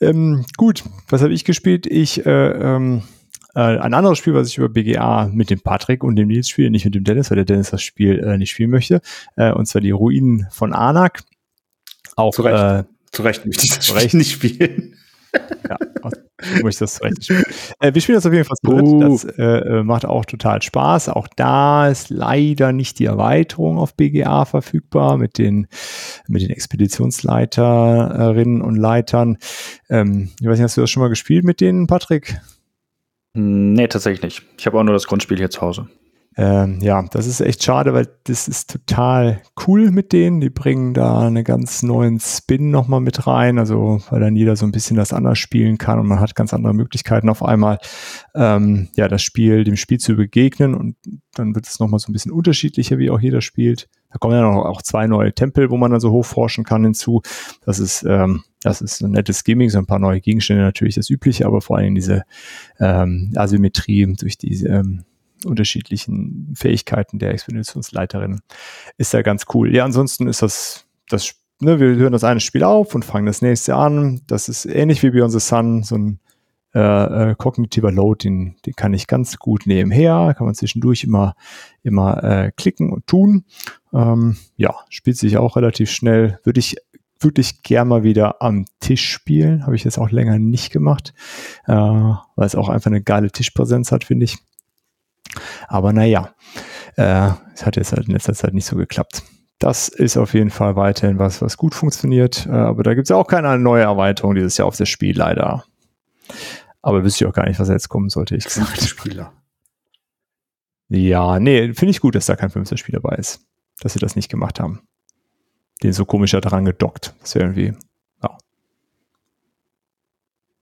Ähm, gut, was habe ich gespielt? Ich äh, ähm, äh, ein anderes Spiel, was ich über BGA mit dem Patrick und dem Nils spiele, nicht mit dem Dennis, weil der Dennis das Spiel äh, nicht spielen möchte. Äh, und zwar die Ruinen von Anak. Auch zu Recht, äh, zu Recht möchte ich das Spiel nicht spielen. ja, du möchtest das recht spielen. Äh, wir spielen das auf jeden Fall zu. Das äh, äh, macht auch total Spaß. Auch da ist leider nicht die Erweiterung auf BGA verfügbar mit den, mit den Expeditionsleiterinnen und Leitern. Ähm, ich weiß nicht, hast du das schon mal gespielt mit denen, Patrick? Nee, tatsächlich nicht. Ich habe auch nur das Grundspiel hier zu Hause. Ähm, ja, das ist echt schade, weil das ist total cool mit denen. Die bringen da einen ganz neuen Spin nochmal mit rein, also weil dann jeder so ein bisschen das anders spielen kann und man hat ganz andere Möglichkeiten auf einmal, ähm, ja, das Spiel, dem Spiel zu begegnen und dann wird es nochmal so ein bisschen unterschiedlicher, wie auch jeder spielt. Da kommen ja noch auch zwei neue Tempel, wo man dann so hochforschen kann hinzu. Das ist, ähm, das ist ein nettes Gimmick, so ein paar neue Gegenstände natürlich das Übliche, aber vor allem diese ähm, Asymmetrie durch diese ähm, unterschiedlichen Fähigkeiten der Expeditionsleiterin ist ja ganz cool. Ja, ansonsten ist das, das ne, wir hören das eine Spiel auf und fangen das nächste an. Das ist ähnlich wie Beyond the Sun, so ein äh, äh, kognitiver Load, den, den kann ich ganz gut nebenher, kann man zwischendurch immer, immer äh, klicken und tun. Ähm, ja, spielt sich auch relativ schnell. Würde ich wirklich gern mal wieder am Tisch spielen. Habe ich jetzt auch länger nicht gemacht, äh, weil es auch einfach eine geile Tischpräsenz hat, finde ich. Aber naja, äh, es hat jetzt halt in letzter Zeit nicht so geklappt. Das ist auf jeden Fall weiterhin was, was gut funktioniert. Äh, aber da gibt es ja auch keine neue Erweiterung dieses Jahr auf das Spiel, leider. Aber wüsste ich auch gar nicht, was jetzt kommen sollte, ich gesagt. Spieler. Ja, nee, finde ich gut, dass da kein 15 Spieler dabei ist. Dass sie das nicht gemacht haben. Den so komisch da dran gedockt. Das wäre irgendwie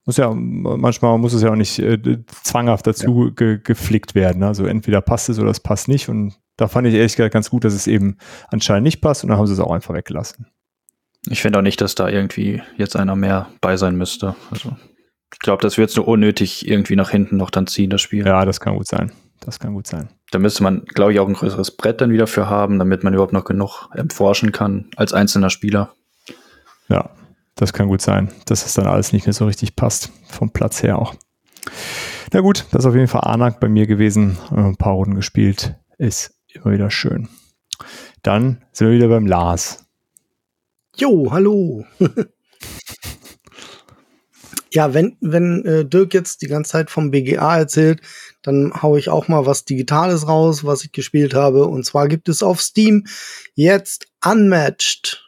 muss ja, manchmal muss es ja auch nicht äh, zwanghaft dazu ja. ge geflickt werden. Also entweder passt es oder es passt nicht. Und da fand ich ehrlich gesagt ganz gut, dass es eben anscheinend nicht passt und dann haben sie es auch einfach weggelassen. Ich finde auch nicht, dass da irgendwie jetzt einer mehr bei sein müsste. Also ich glaube, das wird nur unnötig irgendwie nach hinten noch dann ziehen, das Spiel. Ja, das kann gut sein. Das kann gut sein. Da müsste man, glaube ich, auch ein größeres Brett dann wieder für haben, damit man überhaupt noch genug erforschen kann als einzelner Spieler. Ja, das kann gut sein, dass es dann alles nicht mehr so richtig passt, vom Platz her auch. Na gut, das ist auf jeden Fall Anak bei mir gewesen. Ein paar Runden gespielt. Ist immer wieder schön. Dann sind wir wieder beim Lars. Jo, hallo. ja, wenn, wenn äh, Dirk jetzt die ganze Zeit vom BGA erzählt, dann haue ich auch mal was Digitales raus, was ich gespielt habe. Und zwar gibt es auf Steam jetzt Unmatched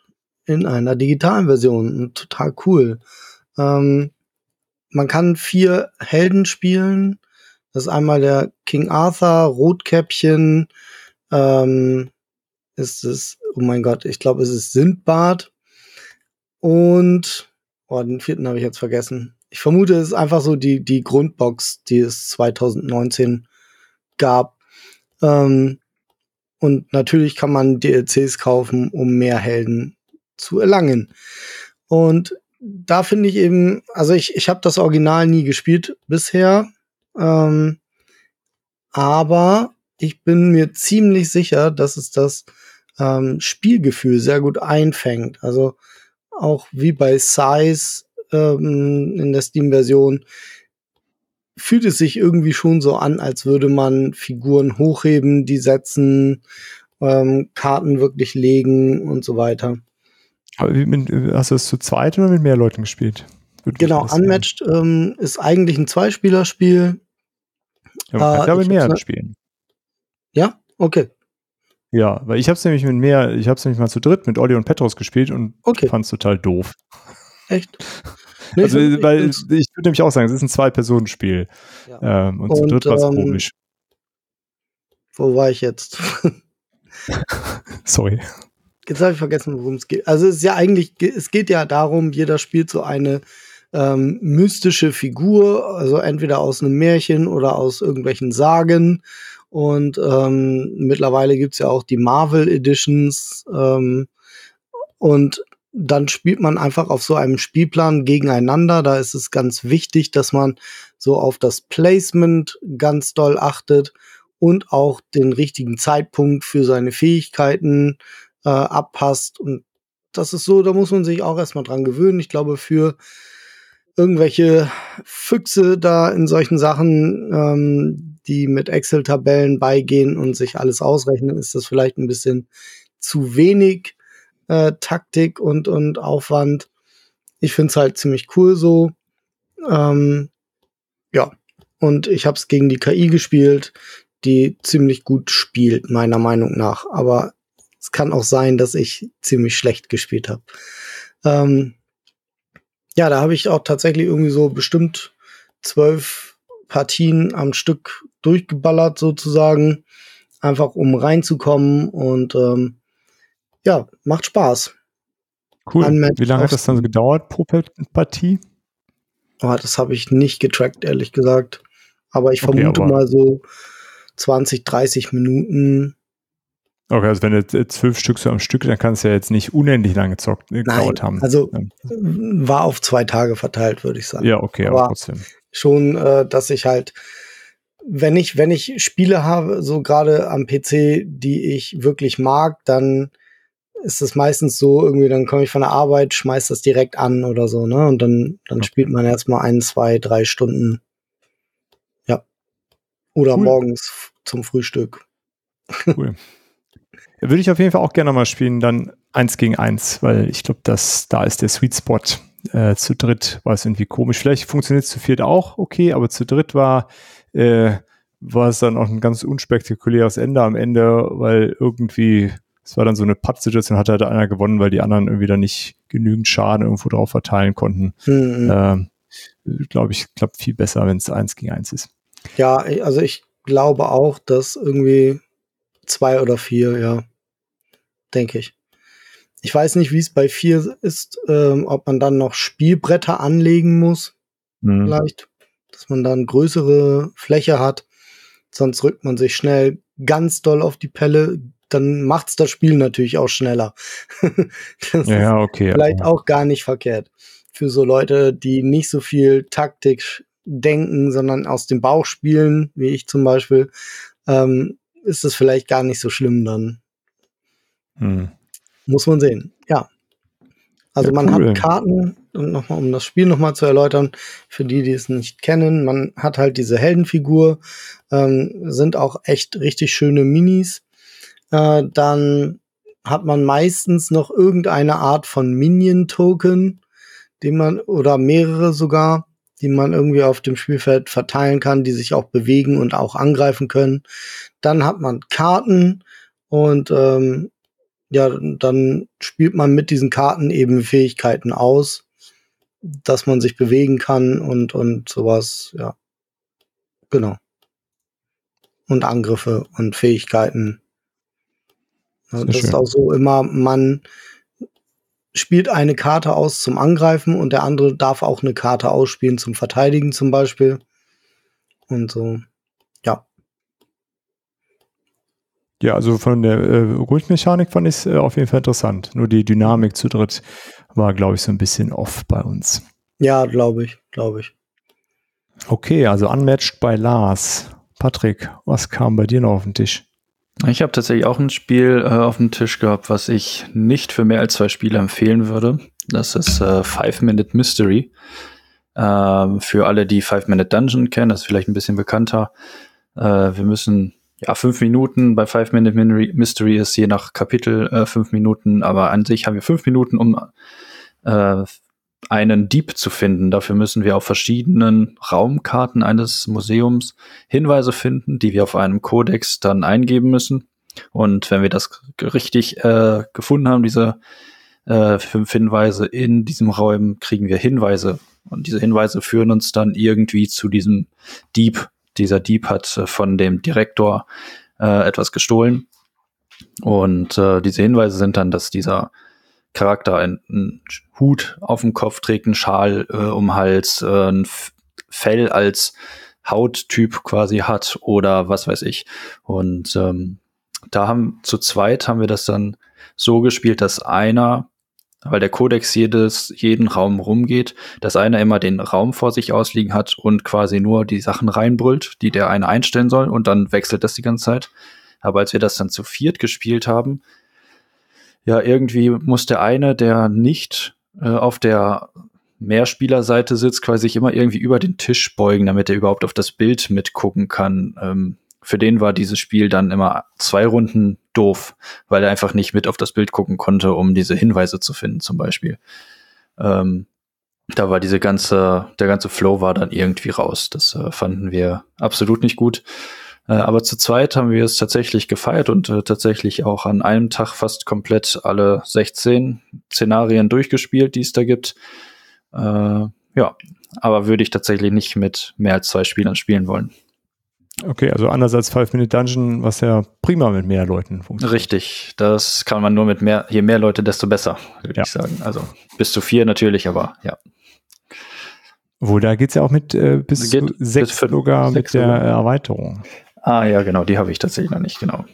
in einer digitalen Version. Total cool. Ähm, man kann vier Helden spielen. Das ist einmal der King Arthur, Rotkäppchen, ähm, ist es, oh mein Gott, ich glaube, es ist Sindbad. Und, oh, den vierten habe ich jetzt vergessen. Ich vermute, es ist einfach so die, die Grundbox, die es 2019 gab. Ähm, und natürlich kann man DLCs kaufen, um mehr Helden zu erlangen. Und da finde ich eben, also ich, ich habe das Original nie gespielt bisher, ähm, aber ich bin mir ziemlich sicher, dass es das ähm, Spielgefühl sehr gut einfängt. Also auch wie bei Size ähm, in der Steam-Version fühlt es sich irgendwie schon so an, als würde man Figuren hochheben, die setzen, ähm, Karten wirklich legen und so weiter. Aber wie, mit, hast du es zu zweit oder mit mehr Leuten gespielt? Würde genau, Unmatched ähm, ist eigentlich ein Zweispielerspiel. Ja, man kann äh, ja mit mehreren spielen. Ja? Okay. Ja, weil ich habe es nämlich mit mehr, ich habe es nämlich mal zu dritt mit Olli und Petros gespielt und okay. fand es total doof. Echt? Nee, also, ich, weil ich, ich würde nämlich auch sagen, es ist ein Zwei-Personen-Spiel. Ja. Ähm, und, und, zu dritt war es ähm, komisch. Wo war ich jetzt? Sorry. Jetzt habe ich vergessen, worum es geht. Also es ist ja eigentlich, es geht ja darum, jeder spielt so eine ähm, mystische Figur, also entweder aus einem Märchen oder aus irgendwelchen Sagen. Und ähm, mittlerweile gibt's ja auch die Marvel Editions. Ähm, und dann spielt man einfach auf so einem Spielplan gegeneinander. Da ist es ganz wichtig, dass man so auf das Placement ganz doll achtet und auch den richtigen Zeitpunkt für seine Fähigkeiten äh, abpasst. Und das ist so, da muss man sich auch erstmal dran gewöhnen. Ich glaube, für irgendwelche Füchse da in solchen Sachen, ähm, die mit Excel-Tabellen beigehen und sich alles ausrechnen, ist das vielleicht ein bisschen zu wenig äh, Taktik und, und Aufwand. Ich finde es halt ziemlich cool so. Ähm, ja, und ich habe es gegen die KI gespielt, die ziemlich gut spielt, meiner Meinung nach. Aber es kann auch sein, dass ich ziemlich schlecht gespielt habe. Ähm, ja, da habe ich auch tatsächlich irgendwie so bestimmt zwölf Partien am Stück durchgeballert sozusagen. einfach um reinzukommen und ähm, ja, macht Spaß. Cool. Ein Match Wie lange hat das dann gedauert pro Partie? Oh, das habe ich nicht getrackt, ehrlich gesagt. Aber ich Okay, vermute aber- mal so 20, 30 Minuten. Okay, also wenn du zwölf Stück so am Stück, dann kannst du ja jetzt nicht unendlich lange gezockt, äh, Nein, gedauert haben. also Ja. war auf zwei Tage verteilt, würde ich sagen. ja, okay, aber, aber- trotzdem. Schon, äh, dass ich halt, wenn ich, wenn ich Spiele habe, so gerade am PC, die ich wirklich mag, dann ist es meistens so, irgendwie, dann komme ich von der Arbeit, schmeiß das direkt an oder so, ne? Und dann, dann Okay. spielt man erstmal ein, zwei, drei Stunden. Ja. Oder Cool. morgens zum Frühstück. Cool. Würde ich auf jeden Fall auch gerne mal spielen, dann eins gegen eins, weil ich glaube, dass da ist der Sweet Spot. Äh, zu dritt war es irgendwie komisch. Vielleicht funktioniert es zu viert auch okay, aber zu dritt war, äh, war es dann auch ein ganz unspektakuläres Ende am Ende, weil irgendwie, es war dann so eine Patt-Situation, hat halt einer gewonnen, weil die anderen irgendwie dann nicht genügend Schaden irgendwo drauf verteilen konnten. Mhm. Ähm, glaube ich, klappt viel besser, wenn es eins gegen eins ist. Ja, also ich glaube auch, dass irgendwie zwei oder vier, ja, denke ich. Ich weiß nicht, wie es bei vier ist, ähm, ob man dann noch Spielbretter anlegen muss, Mhm. vielleicht, dass man dann größere Fläche hat. Sonst rückt man sich schnell ganz doll auf die Pelle. Dann macht's das Spiel natürlich auch schneller. das Ja, ist ja, okay. vielleicht aber- auch gar nicht verkehrt. Für so Leute, die nicht so viel Taktik denken, sondern aus dem Bauch spielen, wie ich zum Beispiel, ähm, ist es vielleicht gar nicht so schlimm dann. Mhm. Muss man sehen. Ja. Also Ja, man cool. hat Karten, und noch mal, um das Spiel nochmal zu erläutern, für die, die es nicht kennen, man hat halt diese Heldenfigur, ähm, sind auch echt richtig schöne Minis. Äh, dann hat man meistens noch irgendeine Art von Minion-Token, die man, oder mehrere sogar, die man irgendwie auf dem Spielfeld verteilen kann, die sich auch bewegen und auch angreifen können. Dann hat man Karten und ähm, ja, dann spielt man mit diesen Karten eben Fähigkeiten aus, dass man sich bewegen kann und, und sowas, ja. Genau. Und Angriffe und Fähigkeiten. Ja, Sehr das ist auch so immer, man spielt eine Karte aus zum Angreifen und der andere darf auch eine Karte ausspielen zum Verteidigen zum Beispiel. Und so, ja. Ja, also von der äh, Grundmechanik fand ich es äh, auf jeden Fall interessant. Nur die Dynamik zu dritt war, glaube ich, so ein bisschen off bei uns. Ja, glaube ich, glaube ich. Okay, also unmatched bei Lars. Patrick, was kam bei dir noch auf den Tisch? Ich habe tatsächlich auch ein Spiel äh, auf dem Tisch gehabt, was ich nicht für mehr als zwei Spiele empfehlen würde. Das ist äh, Five Minute Mystery. Ähm, für alle, die Five Minute Dungeon kennen, das ist vielleicht ein bisschen bekannter. Äh, wir müssen ja fünf Minuten bei Five Minute Min- Mystery ist je nach Kapitel äh, fünf Minuten, aber an sich haben wir fünf Minuten, um äh, einen Dieb zu finden. Dafür müssen wir auf verschiedenen Raumkarten eines Museums Hinweise finden, die wir auf einem Kodex dann eingeben müssen. Und wenn wir das richtig äh, gefunden haben, diese äh, fünf Hinweise in diesem Raum, kriegen wir Hinweise. Und diese Hinweise führen uns dann irgendwie zu diesem Dieb. Dieser Dieb hat äh, von dem Direktor äh, etwas gestohlen. Und äh, diese Hinweise sind dann, dass dieser Charakter einen, einen Hut auf dem Kopf trägt, einen Schal äh, um Hals, äh, ein Fell als Hauttyp quasi hat oder was weiß ich. Und ähm, da haben zu zweit haben wir das dann so gespielt, dass einer, weil der Kodex jedes, jeden Raum rumgeht, dass einer immer den Raum vor sich ausliegen hat und quasi nur die Sachen reinbrüllt, die der eine einstellen soll und dann wechselt das die ganze Zeit. Aber als wir das dann zu viert gespielt haben, ja, irgendwie muss der eine, der nicht äh, auf der Mehrspielerseite sitzt, quasi sich immer irgendwie über den Tisch beugen, damit er überhaupt auf das Bild mitgucken kann. Ähm, für den war dieses Spiel dann immer zwei Runden doof, weil er einfach nicht mit auf das Bild gucken konnte, um diese Hinweise zu finden, zum Beispiel. Ähm, da war diese ganze, der ganze Flow war dann irgendwie raus. Das äh, fanden wir absolut nicht gut. Äh, aber zu zweit haben wir es tatsächlich gefeiert und äh, tatsächlich auch an einem Tag fast komplett alle 16 Szenarien durchgespielt, die es da gibt. Äh, ja, aber würde ich tatsächlich nicht mit mehr als zwei Spielern spielen wollen. Okay, also anders als Five-Minute Dungeon, was ja prima mit mehr Leuten funktioniert. Richtig, das kann man nur mit mehr, je mehr Leute, desto besser, würde Ja. ich sagen. Also bis zu vier natürlich, aber ja. Wo da geht's ja auch mit äh, bis Geht zu sechs bis für- sogar sechs mit der Erweiterung. Ah ja, genau, die habe ich tatsächlich noch nicht, genau.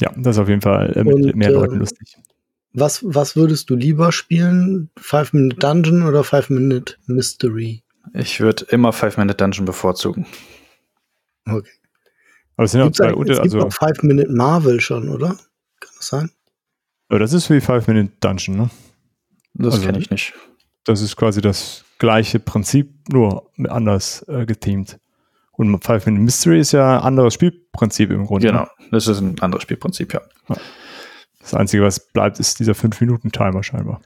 Ja, das ist auf jeden Fall äh, mit Und, mehr äh, Leuten lustig. Was, was würdest du lieber spielen? Five Minute Dungeon oder Five Minute Mystery? Ich würde immer Five-Minute Dungeon bevorzugen. Okay. Aber es sind ja auch zwei Unter, es gibt also auch Five Minute Marvel schon, oder? Kann das sein? aber das ist wie Five-Minute Dungeon, ne? Das Also- kenne ich nicht. Das ist quasi das gleiche Prinzip, nur anders äh, geteamt. Und Five-Minute Mystery ist ja ein anderes Spielprinzip im Grunde. Genau, das ist ein anderes Spielprinzip, ja. Das Einzige, was bleibt, ist dieser 5-Minuten-Timer scheinbar.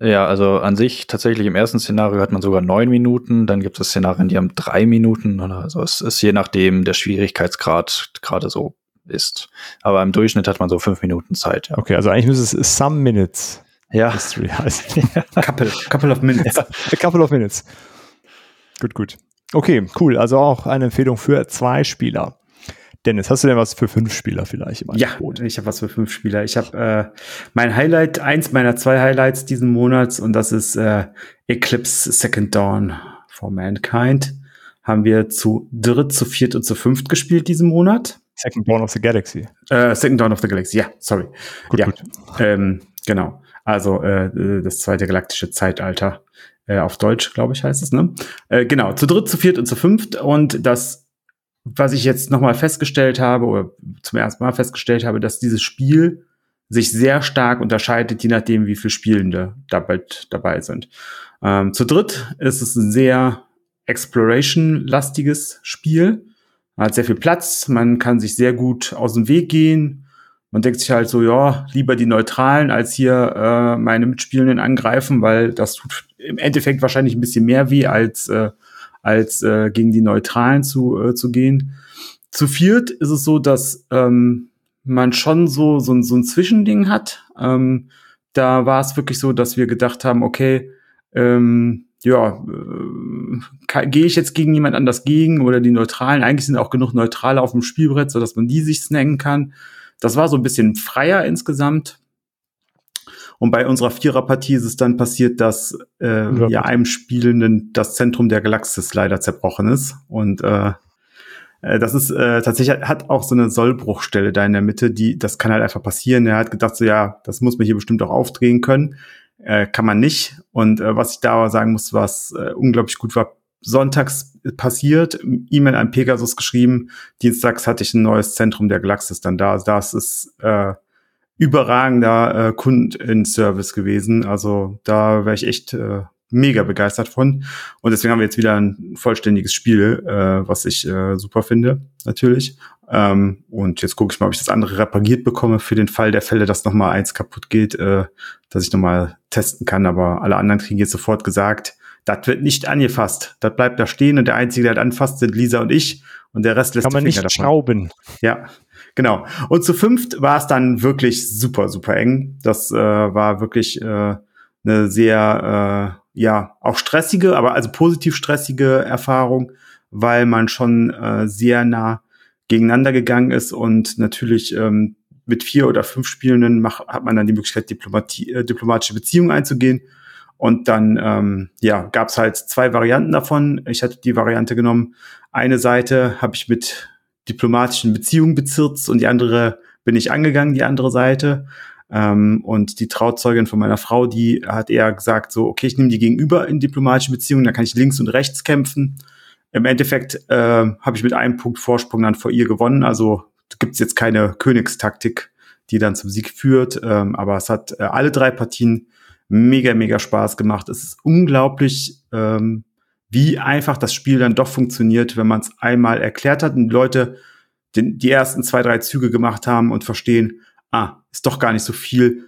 Ja, also an sich tatsächlich im ersten Szenario hat man sogar neun Minuten, dann gibt es Szenarien, die haben drei Minuten. Oder also es ist je nachdem der Schwierigkeitsgrad gerade so ist. Aber im Durchschnitt hat man so fünf Minuten Zeit. Ja, Okay, also eigentlich müsste es Some Minutes ja Mystery heißen. Couple, couple of minutes. A couple of minutes. Gut, gut. Okay, cool. Also auch eine Empfehlung für zwei Spieler. Dennis, hast du denn was für fünf Spieler vielleicht im Ja, ich habe was für fünf Spieler. Ich habe äh, mein Highlight, eins meiner zwei Highlights diesen Monats und das ist äh, Eclipse Second Dawn for Mankind. Haben wir zu dritt, zu viert und zu fünft gespielt diesen Monat. Second Dawn of the Galaxy. Äh, Second Dawn of the Galaxy, ja, sorry. Gut, ja, gut. Ähm, genau. Also äh, das zweite galaktische Zeitalter. Äh, auf Deutsch, glaube ich, heißt es, ne? Äh, genau, zu dritt, zu viert und zu fünft. Und das, was ich jetzt nochmal festgestellt habe, oder zum ersten Mal festgestellt habe, dass dieses Spiel sich sehr stark unterscheidet, je nachdem, wie viele Spielende dabei, dabei sind. Ähm, zu dritt ist es ein sehr Exploration-lastiges Spiel. Man hat sehr viel Platz, man kann sich sehr gut aus dem Weg gehen. Man denkt sich halt so, ja, lieber die Neutralen als hier äh, meine Mitspielenden angreifen, weil das tut im Endeffekt wahrscheinlich ein bisschen mehr weh, als, äh, als äh, gegen die Neutralen zu, äh, zu gehen. Zu viert ist es so, dass ähm, man schon so, so, ein- so ein Zwischending hat. Ähm, da war es wirklich so, dass wir gedacht haben, okay, ähm, ja, äh, gehe ich jetzt gegen jemand anders gegen oder die Neutralen? Eigentlich sind auch genug Neutrale auf dem Spielbrett, so dass man die sich snacken kann. Das war so ein bisschen freier insgesamt. Und bei unserer Viererpartie ist es dann passiert, dass äh, Ja. ja einem Spielenden das Zentrum der Galaxis leider zerbrochen ist. Und äh, äh, das ist äh, tatsächlich hat auch so eine Sollbruchstelle da in der Mitte, die das kann halt einfach passieren. Er hat gedacht so ja, das muss man hier bestimmt auch aufdrehen können, äh, kann man nicht. Und äh, was ich da aber sagen muss, was äh, unglaublich gut war, sonntags passiert, E-Mail an Pegasus geschrieben, dienstags hatte ich ein neues Zentrum der Galaxis dann da. Das ist äh, überragender äh, Kundenservice gewesen. Also da wäre ich echt äh, mega begeistert von. Und deswegen haben wir jetzt wieder ein vollständiges Spiel, äh, was ich äh, super finde, natürlich. Ähm, und jetzt gucke ich mal, ob ich das andere repariert bekomme für den Fall der Fälle, dass noch mal eins kaputt geht, äh, dass ich noch mal testen kann. Aber alle anderen kriegen jetzt sofort gesagt, das wird nicht angefasst. Das bleibt da stehen und der Einzige, der das anfasst, sind Lisa und ich. Und der Rest lässt Kann man nicht davon. schrauben. Ja, genau. Und zu fünft war es dann wirklich super, super eng. Das äh, war wirklich äh, eine sehr, äh, ja, auch stressige, aber also positiv stressige Erfahrung, weil man schon äh, sehr nah gegeneinander gegangen ist und natürlich ähm, mit vier oder fünf Spielenden mach, hat man dann die Möglichkeit, Diplomatie, äh, diplomatische Beziehungen einzugehen. Und dann ähm, ja, gab es halt zwei Varianten davon. Ich hatte die Variante genommen. Eine Seite habe ich mit diplomatischen Beziehungen bezirzt und die andere bin ich angegangen, die andere Seite. Ähm, und die Trauzeugin von meiner Frau, die hat eher gesagt, so, okay, ich nehme die gegenüber in diplomatische Beziehungen, dann kann ich links und rechts kämpfen. Im Endeffekt äh, habe ich mit einem Punkt Vorsprung dann vor ihr gewonnen. Also gibt's jetzt keine Königstaktik, die dann zum Sieg führt. Ähm, aber es hat äh, alle drei Partien mega, mega Spaß gemacht. Es ist unglaublich, ähm, wie einfach das Spiel dann doch funktioniert, wenn man es einmal erklärt hat und die Leute den, die ersten zwei, drei Züge gemacht haben und verstehen, ah, ist doch gar nicht so viel,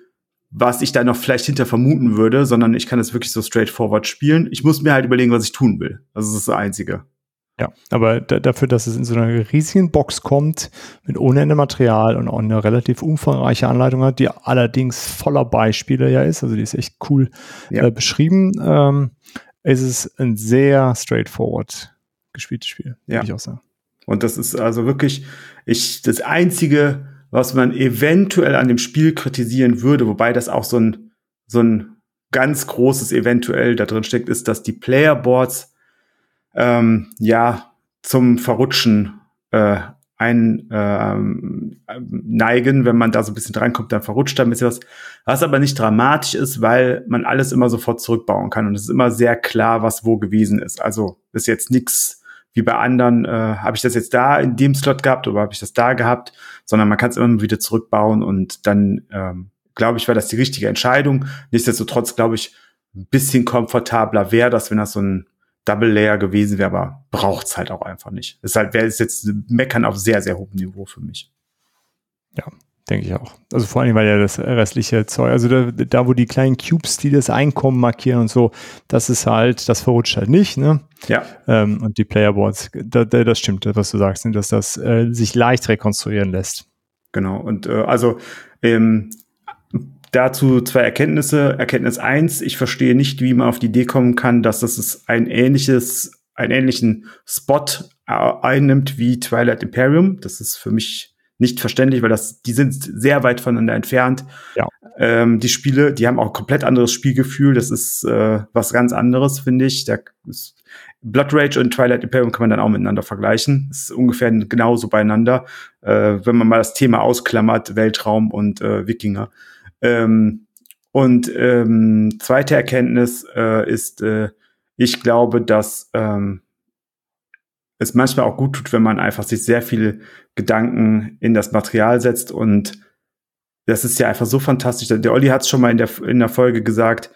was ich da noch vielleicht hinter vermuten würde, sondern ich kann es wirklich so straightforward spielen. Ich muss mir halt überlegen, was ich tun will. Also das ist das Einzige. Ja, aber da, dafür, dass es in so einer riesigen Box kommt, mit ohne Ende Material und auch eine relativ umfangreiche Anleitung hat, die allerdings voller Beispiele ja ist, also die ist echt cool Ja. äh, beschrieben, ähm, ist es ein sehr straightforward gespieltes Spiel, Ja. würde ich auch sagen. Und das ist also wirklich ich das einzige, was man eventuell an dem Spiel kritisieren würde, wobei das auch so ein so ein ganz großes eventuell da drin steckt, ist, dass die Playerboards ähm, ja zum Verrutschen äh, ein ähm, neigen, wenn man da so ein bisschen drankommt, dann verrutscht da ein bisschen was. Was aber nicht dramatisch ist, weil man alles immer sofort zurückbauen kann und es ist immer sehr klar, was wo gewesen ist. Also ist jetzt nichts wie bei anderen, äh, habe ich das jetzt da in dem Slot gehabt oder habe ich das da gehabt, sondern man kann es immer wieder zurückbauen und dann ähm, glaube ich, war das die richtige Entscheidung. Nichtsdestotrotz glaube ich, ein bisschen komfortabler wäre das, wenn das so ein Double Layer gewesen wäre, aber braucht's halt auch einfach nicht. Es ist halt, wäre es jetzt Meckern auf sehr, sehr hohem Niveau für mich. Denke ich auch. Also vor allem, weil ja das restliche Zeug, also da, da, wo die kleinen Cubes, die das Einkommen markieren und so, das ist halt, das verrutscht halt nicht, ne? Ja, Ähm, und die Playerboards, da, da, das stimmt, was du sagst, ne? dass das äh, sich leicht rekonstruieren lässt. genau. Und äh, also ähm, dazu zwei Erkenntnisse. Erkenntnis eins: ich verstehe nicht, wie man auf die Idee kommen kann, dass das ein ähnliches, einen ähnlichen Spot äh, einnimmt wie Twilight Imperium. Das ist für mich nicht verständlich, weil das, die sind sehr weit voneinander entfernt. Ja. Ähm, die Spiele, die haben auch ein komplett anderes Spielgefühl. Das ist äh, was ganz anderes, finde ich. Da ist, Blood Rage und Twilight Imperium kann man dann auch miteinander vergleichen. Ist ungefähr genauso beieinander, äh, wenn man mal das Thema ausklammert, Weltraum und äh, Wikinger. Ähm, und ähm, zweite Erkenntnis äh, ist, äh, ich glaube, dass ähm, es manchmal auch gut tut, wenn man einfach sich sehr viele Gedanken in das Material setzt und das ist ja einfach so fantastisch. Der Olli hat es schon mal in der, in der Folge gesagt,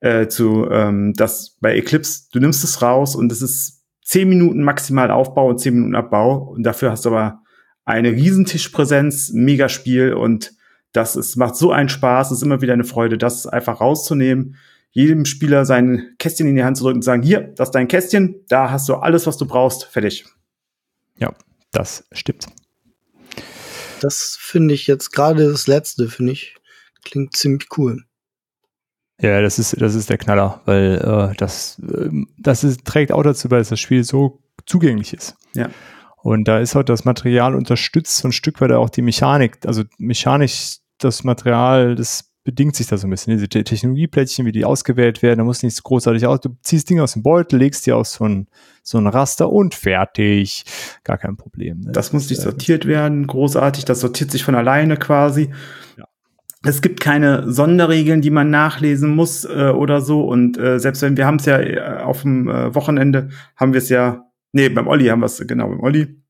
äh, zu, ähm, dass bei Eclipse, du nimmst es raus und es ist zehn Minuten maximal Aufbau und zehn Minuten Abbau und dafür hast du aber eine Riesentischpräsenz, Megaspiel und das ist, macht so einen Spaß, es ist immer wieder eine Freude, das einfach rauszunehmen, jedem Spieler sein Kästchen in die Hand zu drücken und sagen, hier, das ist dein Kästchen, da hast du alles, was du brauchst, fertig. Ja, das stimmt. Das finde ich jetzt gerade das letzte, finde ich, klingt ziemlich cool. Ja, das ist, das ist der Knaller, weil äh, das, ähm, das ist, trägt auch dazu bei, dass das Spiel so zugänglich ist. Ja. Und da ist auch das Material unterstützt so ein Stück weit auch die Mechanik. Also mechanisch das Material, das bedingt sich da so ein bisschen. Diese Te- Technologieplättchen, wie die ausgewählt werden, da muss nichts großartig aus. Du ziehst Dinge aus dem Beutel, legst die aus so ein, so ein Raster und fertig. Gar kein Problem. Ne? Das muss nicht äh, sortiert werden, großartig, das sortiert sich von alleine quasi. Ja. Es gibt keine Sonderregeln, die man nachlesen muss äh, oder so. Und äh, selbst wenn wir haben es ja äh, auf dem äh, Wochenende, haben wir es ja, nee, beim Olli haben wir es, genau, beim Olli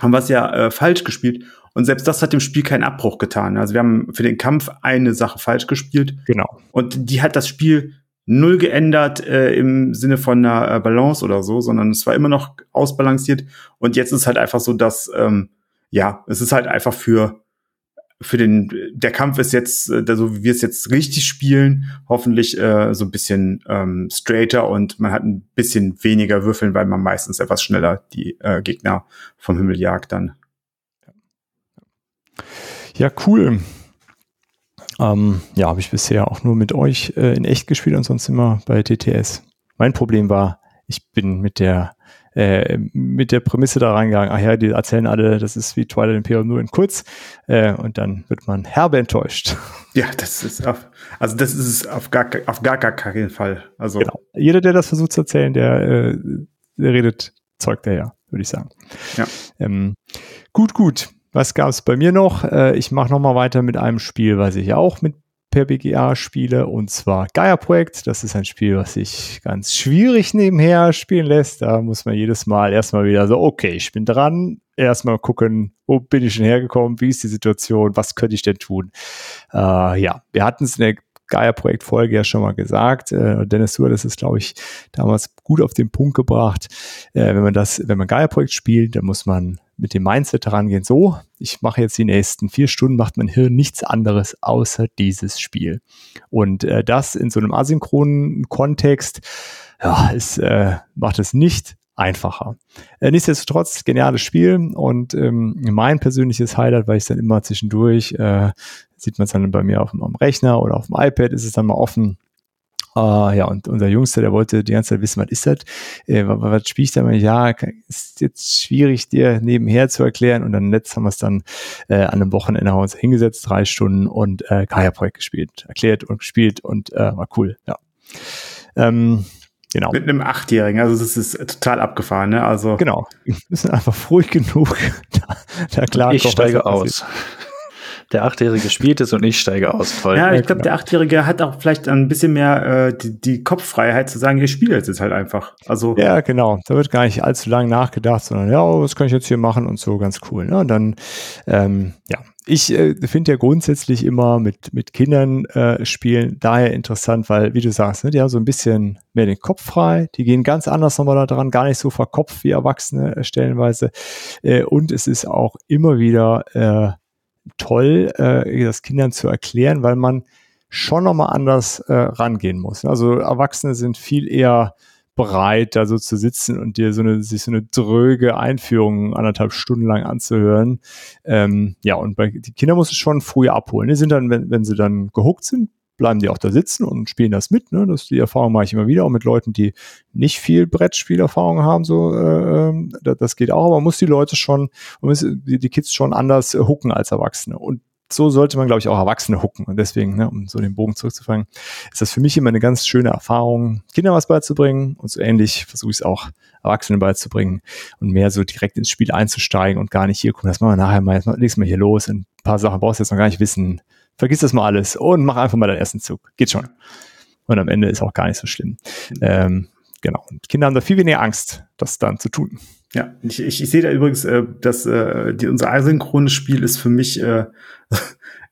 haben wir es ja äh, falsch gespielt. Und selbst das hat dem Spiel keinen Abbruch getan. Also wir haben für den Kampf eine Sache falsch gespielt. Genau. Und die hat das Spiel null geändert äh, im Sinne von einer äh, Balance oder so, sondern es war immer noch ausbalanciert. Und jetzt ist halt einfach so, dass ähm, ja, es ist halt einfach für für den der Kampf ist jetzt, äh, so wie wir es jetzt richtig spielen, hoffentlich äh, so ein bisschen ähm, straighter und man hat ein bisschen weniger Würfeln, weil man meistens etwas schneller die äh, Gegner vom Himmel jagt dann. Ja, cool. Ähm, ja, habe ich bisher auch nur mit euch äh, in echt gespielt und sonst immer bei TTS. Mein Problem war, ich bin mit der äh, mit der Prämisse da reingegangen, ach ja, die erzählen alle, das ist wie Twilight Imperium nur in kurz äh, und dann wird man herbe enttäuscht. Ja, das ist auf, also das ist es auf gar auf gar, gar keinen Fall. Also Genau. Jeder, der das versucht zu erzählen, der, äh, der redet Zeug daher, würde ich sagen. Ja. Ähm, gut, gut. Was gab es bei mir noch? Äh, ich mache noch mal weiter mit einem Spiel, was ich auch mit per BGA spiele, und zwar Gaia Projekt. Das ist ein Spiel, was sich ganz schwierig nebenher spielen lässt. Da muss man jedes Mal erstmal wieder so, okay, ich bin dran. Erstmal gucken, wo bin ich denn hergekommen? Wie ist die Situation? Was könnte ich denn tun? Äh, ja, wir hatten es in der Gaia-Projekt-Folge ja schon mal gesagt. Äh, Dennis, du hattest es, glaube ich, damals gut auf den Punkt gebracht. Äh, wenn man das, wenn man Gaia-Projekt spielt, dann muss man mit dem Mindset herangehen, so, ich mache jetzt die nächsten vier Stunden, macht mein Hirn nichts anderes außer dieses Spiel. Und äh, das in so einem asynchronen Kontext, ja, es äh, macht es nicht einfacher. Äh, nichtsdestotrotz, geniales Spiel und ähm, mein persönliches Highlight, weil ich dann immer zwischendurch, äh, sieht man es dann bei mir auf dem, Rechner oder auf dem iPad, ist es dann mal offen Uh, ja, und unser Jüngster, der wollte die ganze Zeit wissen, was ist das? Äh, was, was spiele ich da mal? Ja, ist jetzt schwierig, dir nebenher zu erklären. Und dann letzt haben wir es dann äh, an einem Wochenende haben wir uns hingesetzt, drei Stunden und äh, Kaya-Projekt gespielt, erklärt und gespielt und äh, war cool, ja. Ähm, Genau. Mit einem Achtjährigen, also das ist total abgefahren, ne? Also genau, wir sind einfach ruhig genug. da, da klar. Ich steige aus der Achtjährige spielt es und ich steige aus. Toll. Ja, ich glaube, der Achtjährige hat auch vielleicht ein bisschen mehr äh, die, die Kopffreiheit zu sagen, ich spiele jetzt halt einfach. Also ja, genau. Da wird gar nicht allzu lange nachgedacht, sondern ja, oh, was kann ich jetzt hier machen und so, ganz cool. Ne? Und dann, ähm, ja, ich äh, finde ja grundsätzlich immer mit, mit Kindern äh, spielen daher interessant, weil, wie du sagst, ne, die haben so ein bisschen mehr den Kopf frei, die gehen ganz anders nochmal da dran, gar nicht so verkopft wie Erwachsene äh, stellenweise. Äh, und es ist auch immer wieder äh, toll, äh, das Kindern zu erklären, weil man schon nochmal anders äh, rangehen muss. Also Erwachsene sind viel eher bereit, da so zu sitzen und dir so eine, sich so eine dröge Einführung anderthalb Stunden lang anzuhören. Ähm, ja, und bei die Kinder muss es schon früh abholen. Die sind dann, wenn, wenn sie dann gehuckt sind, bleiben die auch da sitzen und spielen das mit. Ne? Das, die Erfahrung mache ich immer wieder, auch mit Leuten, die nicht viel Brettspielerfahrung haben. So, äh, ähm, das, geht auch, aber man muss die Leute schon, man muss die, Kids schon anders äh, hooken als Erwachsene. Und so sollte man, glaube ich, auch Erwachsene hooken. Und deswegen, ne, um so den Bogen zurückzufangen, ist das für mich immer eine ganz schöne Erfahrung, Kindern was beizubringen. Und so ähnlich versuche ich es auch Erwachsenen beizubringen und mehr so direkt ins Spiel einzusteigen und gar nicht hier, gucken, das machen wir nachher mal, jetzt legst mal hier los. Ein paar Sachen brauchst du jetzt noch gar nicht wissen vergiss das mal alles und mach einfach mal deinen ersten Zug. Geht schon. Und am Ende ist auch gar nicht so schlimm. Ähm, genau. Und Kinder haben da viel weniger Angst, das dann zu tun. Ja, ich, ich, ich sehe da übrigens, äh, dass äh, die, unser asynchrones Spiel ist für mich äh,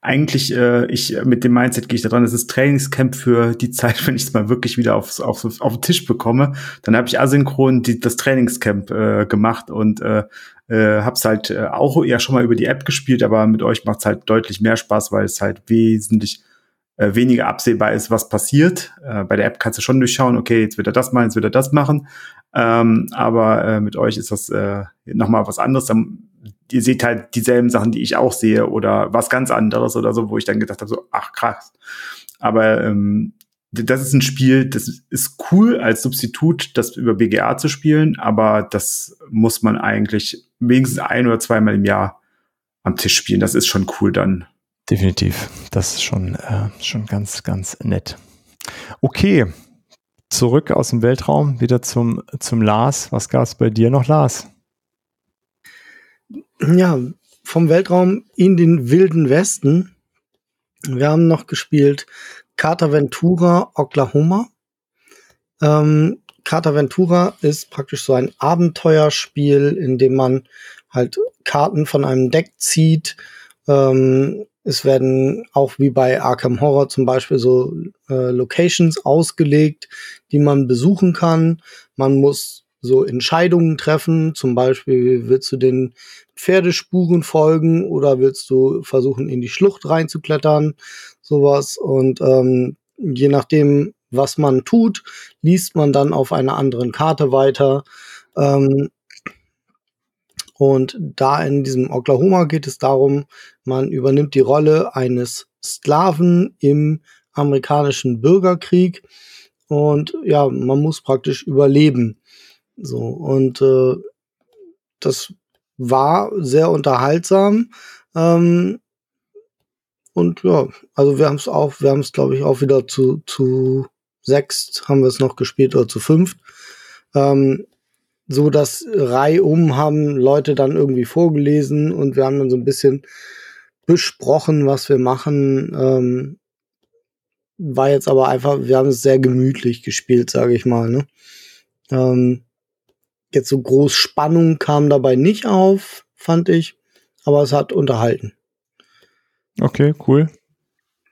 eigentlich, äh, ich mit dem Mindset gehe ich da dran, es ist Trainingscamp für die Zeit, wenn ich es mal wirklich wieder aufs, aufs, auf den Tisch bekomme. Dann habe ich asynchron die, das Trainingscamp äh, gemacht und äh, äh, hab's halt äh, auch ja schon mal über die App gespielt, aber mit euch macht's halt deutlich mehr Spaß, weil es halt wesentlich äh, weniger absehbar ist, was passiert. Äh, bei der App kannst du schon durchschauen, okay, jetzt wird er das machen, jetzt wird er das machen. Ähm, aber äh, mit euch ist das äh, nochmal was anderes. Dann, ihr seht halt dieselben Sachen, die ich auch sehe oder was ganz anderes oder so, wo ich dann gedacht habe, so, ach krass. Aber ähm, das ist ein Spiel, das ist cool als Substitut, das über BGA zu spielen, aber das muss man eigentlich wenigstens ein oder zweimal im Jahr am Tisch spielen. Das ist schon cool dann. Definitiv. Das ist schon, äh, schon ganz, ganz nett. Okay. Zurück aus dem Weltraum, wieder zum, zum Lars. Was gab es bei dir noch, Lars? Ja, vom Weltraum in den wilden Westen. Wir haben noch gespielt Cartaventura Oklahoma. Ähm, Cartaventura ist praktisch so ein Abenteuerspiel, in dem man halt Karten von einem Deck zieht. Ähm, es werden auch wie bei Arkham Horror zum Beispiel so äh, Locations ausgelegt, die man besuchen kann. Man muss so Entscheidungen treffen, zum Beispiel willst du den Pferdespuren folgen oder willst du versuchen, in die Schlucht reinzuklettern, sowas. Und ähm, je nachdem, was man tut, liest man dann auf einer anderen Karte weiter. Ähm, und da in diesem Oklahoma geht es darum, man übernimmt die Rolle eines Sklaven im amerikanischen Bürgerkrieg und ja, man muss praktisch überleben. So und äh, das war sehr unterhaltsam. Ähm, und ja, also wir haben es auch, wir haben es glaube ich auch wieder zu, zu sechs haben wir es noch gespielt oder zu fünft. Ähm, so dass reihum haben Leute dann irgendwie vorgelesen und wir haben dann so ein bisschen besprochen, was wir machen. Ähm, war jetzt aber einfach, wir haben es sehr gemütlich gespielt, sage ich mal. Ne? Ähm, Jetzt so groß Spannung kam dabei nicht auf, fand ich, aber es hat unterhalten. Okay, cool.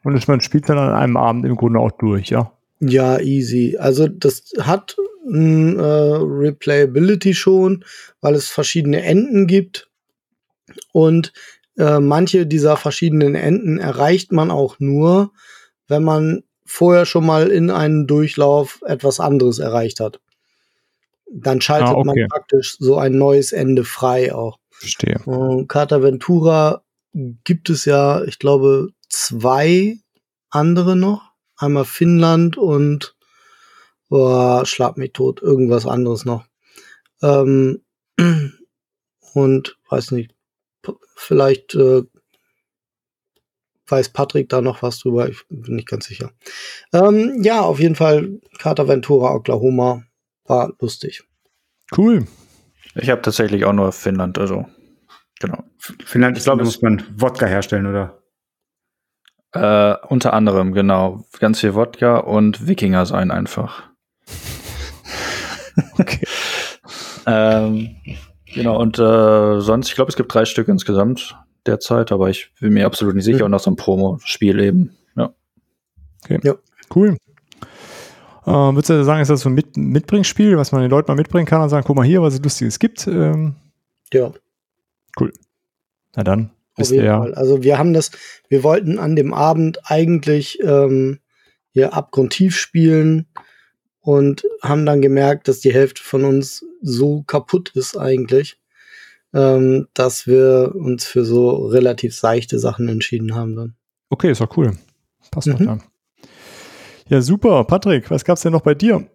Und ist man spielt dann an einem Abend im Grunde auch durch, ja? Ja, easy. Also das hat ein äh, Replayability schon, weil es verschiedene Enden gibt und äh, manche dieser verschiedenen Enden erreicht man auch nur, wenn man vorher schon mal in einem Durchlauf etwas anderes erreicht hat. Dann schaltet ah, okay. man praktisch so ein neues Ende frei auch. Verstehe. Und Carta Ventura gibt es ja, ich glaube, zwei andere noch. Einmal Finnland und oder Schlag mich tot, irgendwas anderes noch. Ähm, und weiß nicht, vielleicht äh, weiß Patrick da noch was drüber, ich bin nicht ganz sicher. Ähm, ja, auf jeden Fall Carter Ventura, Oklahoma, war lustig. Cool. Ich habe tatsächlich auch nur Finnland, also genau. Finnland, ich glaube, muss man Wodka herstellen, oder? Äh, unter anderem, genau. Ganz viel Wodka und Wikinger sein einfach. Okay. ähm, genau, und äh, sonst, ich glaube, es gibt drei Stück insgesamt derzeit, aber ich bin mir absolut nicht sicher. Und noch so ein Promo-Spiel eben. Ja. Cool. Äh, würdest du sagen, ist das so ein Mit Mitbringspiel, was man den Leuten mal mitbringen kann und sagen, guck mal hier, was es Lustiges gibt? Ähm, Ja, na dann, auf jeden. Fall. Also wir haben das, wir wollten an dem Abend eigentlich ähm, hier abgrundtief spielen und haben dann gemerkt, dass die Hälfte von uns so kaputt ist eigentlich, ähm, dass wir uns für so relativ seichte Sachen entschieden haben dann. Okay, ist doch cool. Passt doch Mhm. dann. Ja, super. Patrick, was gab's denn noch bei dir?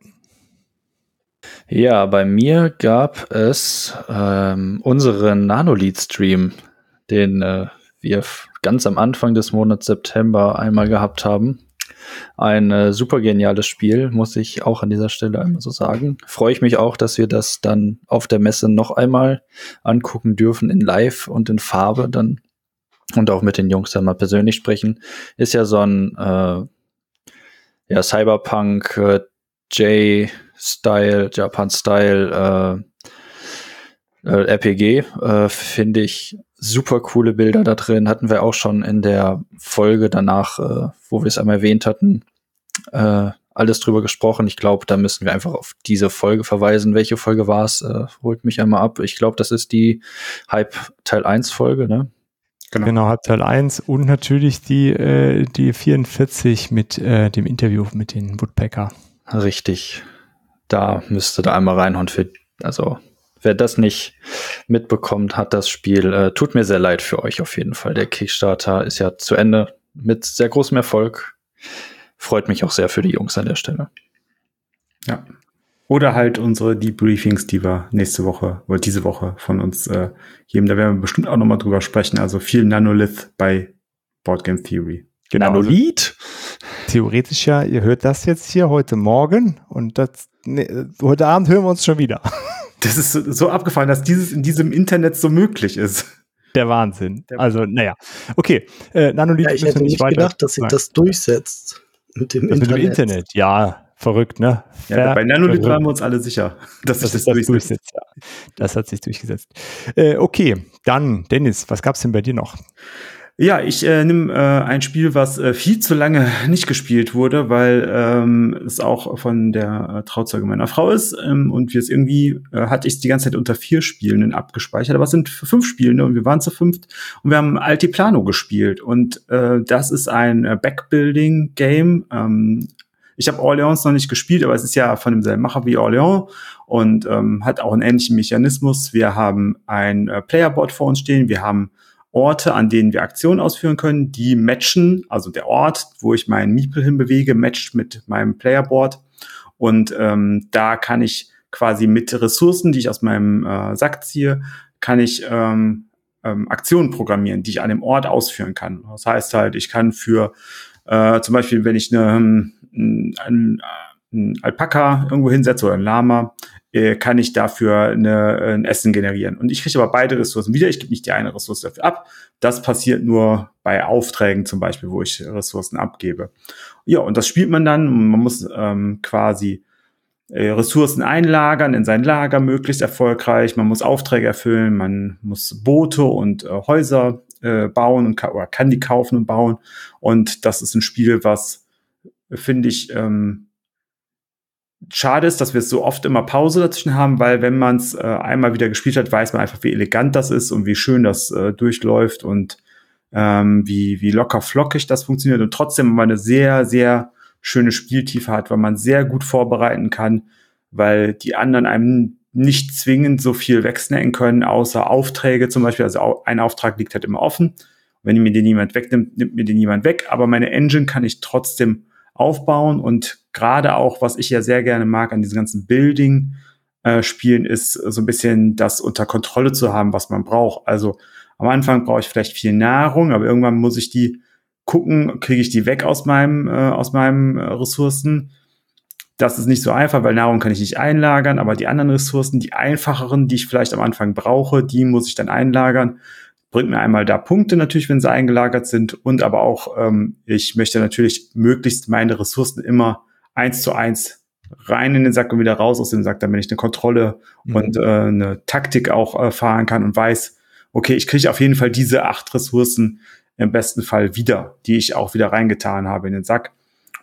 Ja, bei mir gab es ähm, unseren Nanolith-Stream, den äh, wir ganz am Anfang des Monats September einmal gehabt haben. Ein äh, super geniales Spiel, muss ich auch an dieser Stelle einmal so sagen. Freue ich mich auch, dass wir das dann auf der Messe noch einmal angucken dürfen in Live und in Farbe dann und auch mit den Jungs dann mal persönlich sprechen. Ist ja so ein äh, ja, Cyberpunk äh, J-Style, Japan-Style äh, äh, RPG, äh, finde ich super coole Bilder da drin. Hatten wir auch schon in der Folge danach, äh, wo wir es einmal erwähnt hatten, äh, alles drüber gesprochen. Ich glaube, da müssen wir einfach auf diese Folge verweisen. Welche Folge war es? Äh, holt mich einmal ab. Ich glaube, das ist die Hype Teil 1 Folge, ne? Genau. Genau, Halbteil 1 und natürlich die, äh, die 44 mit äh, dem Interview mit den Woodpecker. Richtig. Da müsste da einmal reinhauen für, also wer das nicht mitbekommt, hat das Spiel, äh, tut mir sehr leid für euch auf jeden Fall. Der Kickstarter ist ja zu Ende mit sehr großem Erfolg. Freut mich auch sehr für die Jungs an der Stelle. Ja. Oder halt unsere Debriefings, die wir nächste Woche oder diese Woche von uns äh, geben. Da werden wir bestimmt auch nochmal drüber sprechen. Also viel Nanolith bei Board Game Theory. Genau. Nanolith? Theoretisch ja, ihr hört das jetzt hier heute Morgen und das, ne, heute Abend hören wir uns schon wieder. Das ist so, abgefahren, dass dieses in diesem Internet so möglich ist. Der Wahnsinn. Der also, naja. Okay, äh, Nanolith Ja, ich hätte nicht weiter gedacht, dass sich das durchsetzt mit dem Das mit dem Internet. Internet. Ja, verrückt, ne? Ja, bei Nanolith waren wir uns alle sicher, dass sich das, sich das durchsetzt. durchsetzt. Ja. Das hat sich durchgesetzt. Äh, okay, dann, Dennis, was gab's denn bei dir noch? Ja, ich äh, nehme äh, ein Spiel, was äh, viel zu lange nicht gespielt wurde, weil ähm, es auch von der äh, Trauzeuge meiner Frau ist ähm, und wir es irgendwie äh, hatte ich es die ganze Zeit unter vier Spielenden abgespeichert, aber es sind fünf Spielende und wir waren zu fünft und wir haben Altiplano gespielt und äh, das ist ein äh, Backbuilding-Game. Ähm, ich habe Orleans noch nicht gespielt, aber es ist ja von demselben Macher wie Orleans und ähm, hat auch einen ähnlichen Mechanismus. Wir haben ein äh, Playerboard vor uns stehen, wir haben Orte, an denen wir Aktionen ausführen können, die matchen, also der Ort, wo ich meinen Miepel hinbewege, matcht mit meinem Playerboard. Und ähm, da kann ich quasi mit Ressourcen, die ich aus meinem äh, Sack ziehe, kann ich ähm, ähm, Aktionen programmieren, die ich an dem Ort ausführen kann. Das heißt halt, ich kann für äh, zum Beispiel, wenn ich eine, ähm, ein, ein Alpaka irgendwo hinsetze oder ein Lama, äh, kann ich dafür eine, ein Essen generieren. Und ich kriege aber beide Ressourcen wieder. Ich gebe nicht die eine Ressource dafür ab. Das passiert nur bei Aufträgen zum Beispiel, wo ich Ressourcen abgebe. Ja, und das spielt man dann. Man muss ähm, quasi äh, Ressourcen einlagern in sein Lager möglichst erfolgreich. Man muss Aufträge erfüllen. Man muss Boote und äh, Häuser äh, bauen und ka oder kann die kaufen und bauen. Und das ist ein Spiel, was finde ich ähm, schade ist, dass wir so oft immer Pause dazwischen haben, weil wenn man es äh, einmal wieder gespielt hat, weiß man einfach, wie elegant das ist und wie schön das äh, durchläuft und ähm, wie, wie locker flockig das funktioniert und trotzdem immer eine sehr, sehr schöne Spieltiefe hat, weil man sehr gut vorbereiten kann, weil die anderen einem nicht zwingend so viel wegsnacken können, außer Aufträge zum Beispiel. Also ein Auftrag liegt halt immer offen. Wenn mir den jemand wegnimmt, nimmt mir den jemand weg. Aber meine Engine kann ich trotzdem aufbauen und gerade auch, was ich ja sehr gerne mag an diesen ganzen Building, äh, Spielen ist so ein bisschen das unter Kontrolle zu haben, was man braucht. Also am Anfang brauche ich vielleicht viel Nahrung, aber irgendwann muss ich die gucken, kriege ich die weg aus meinem, äh, aus meinem äh, Ressourcen. Das ist nicht so einfach, weil Nahrung kann ich nicht einlagern, aber die anderen Ressourcen, die einfacheren, die ich vielleicht am Anfang brauche, die muss ich dann einlagern. Bringt mir einmal da Punkte natürlich, wenn sie eingelagert sind und aber auch, ähm, ich möchte natürlich möglichst meine Ressourcen immer eins zu eins rein in den Sack und wieder raus aus dem Sack, damit ich eine Kontrolle mhm. und äh, eine Taktik auch äh, fahren kann und weiß, okay, ich kriege auf jeden Fall diese acht Ressourcen im besten Fall wieder, die ich auch wieder reingetan habe in den Sack.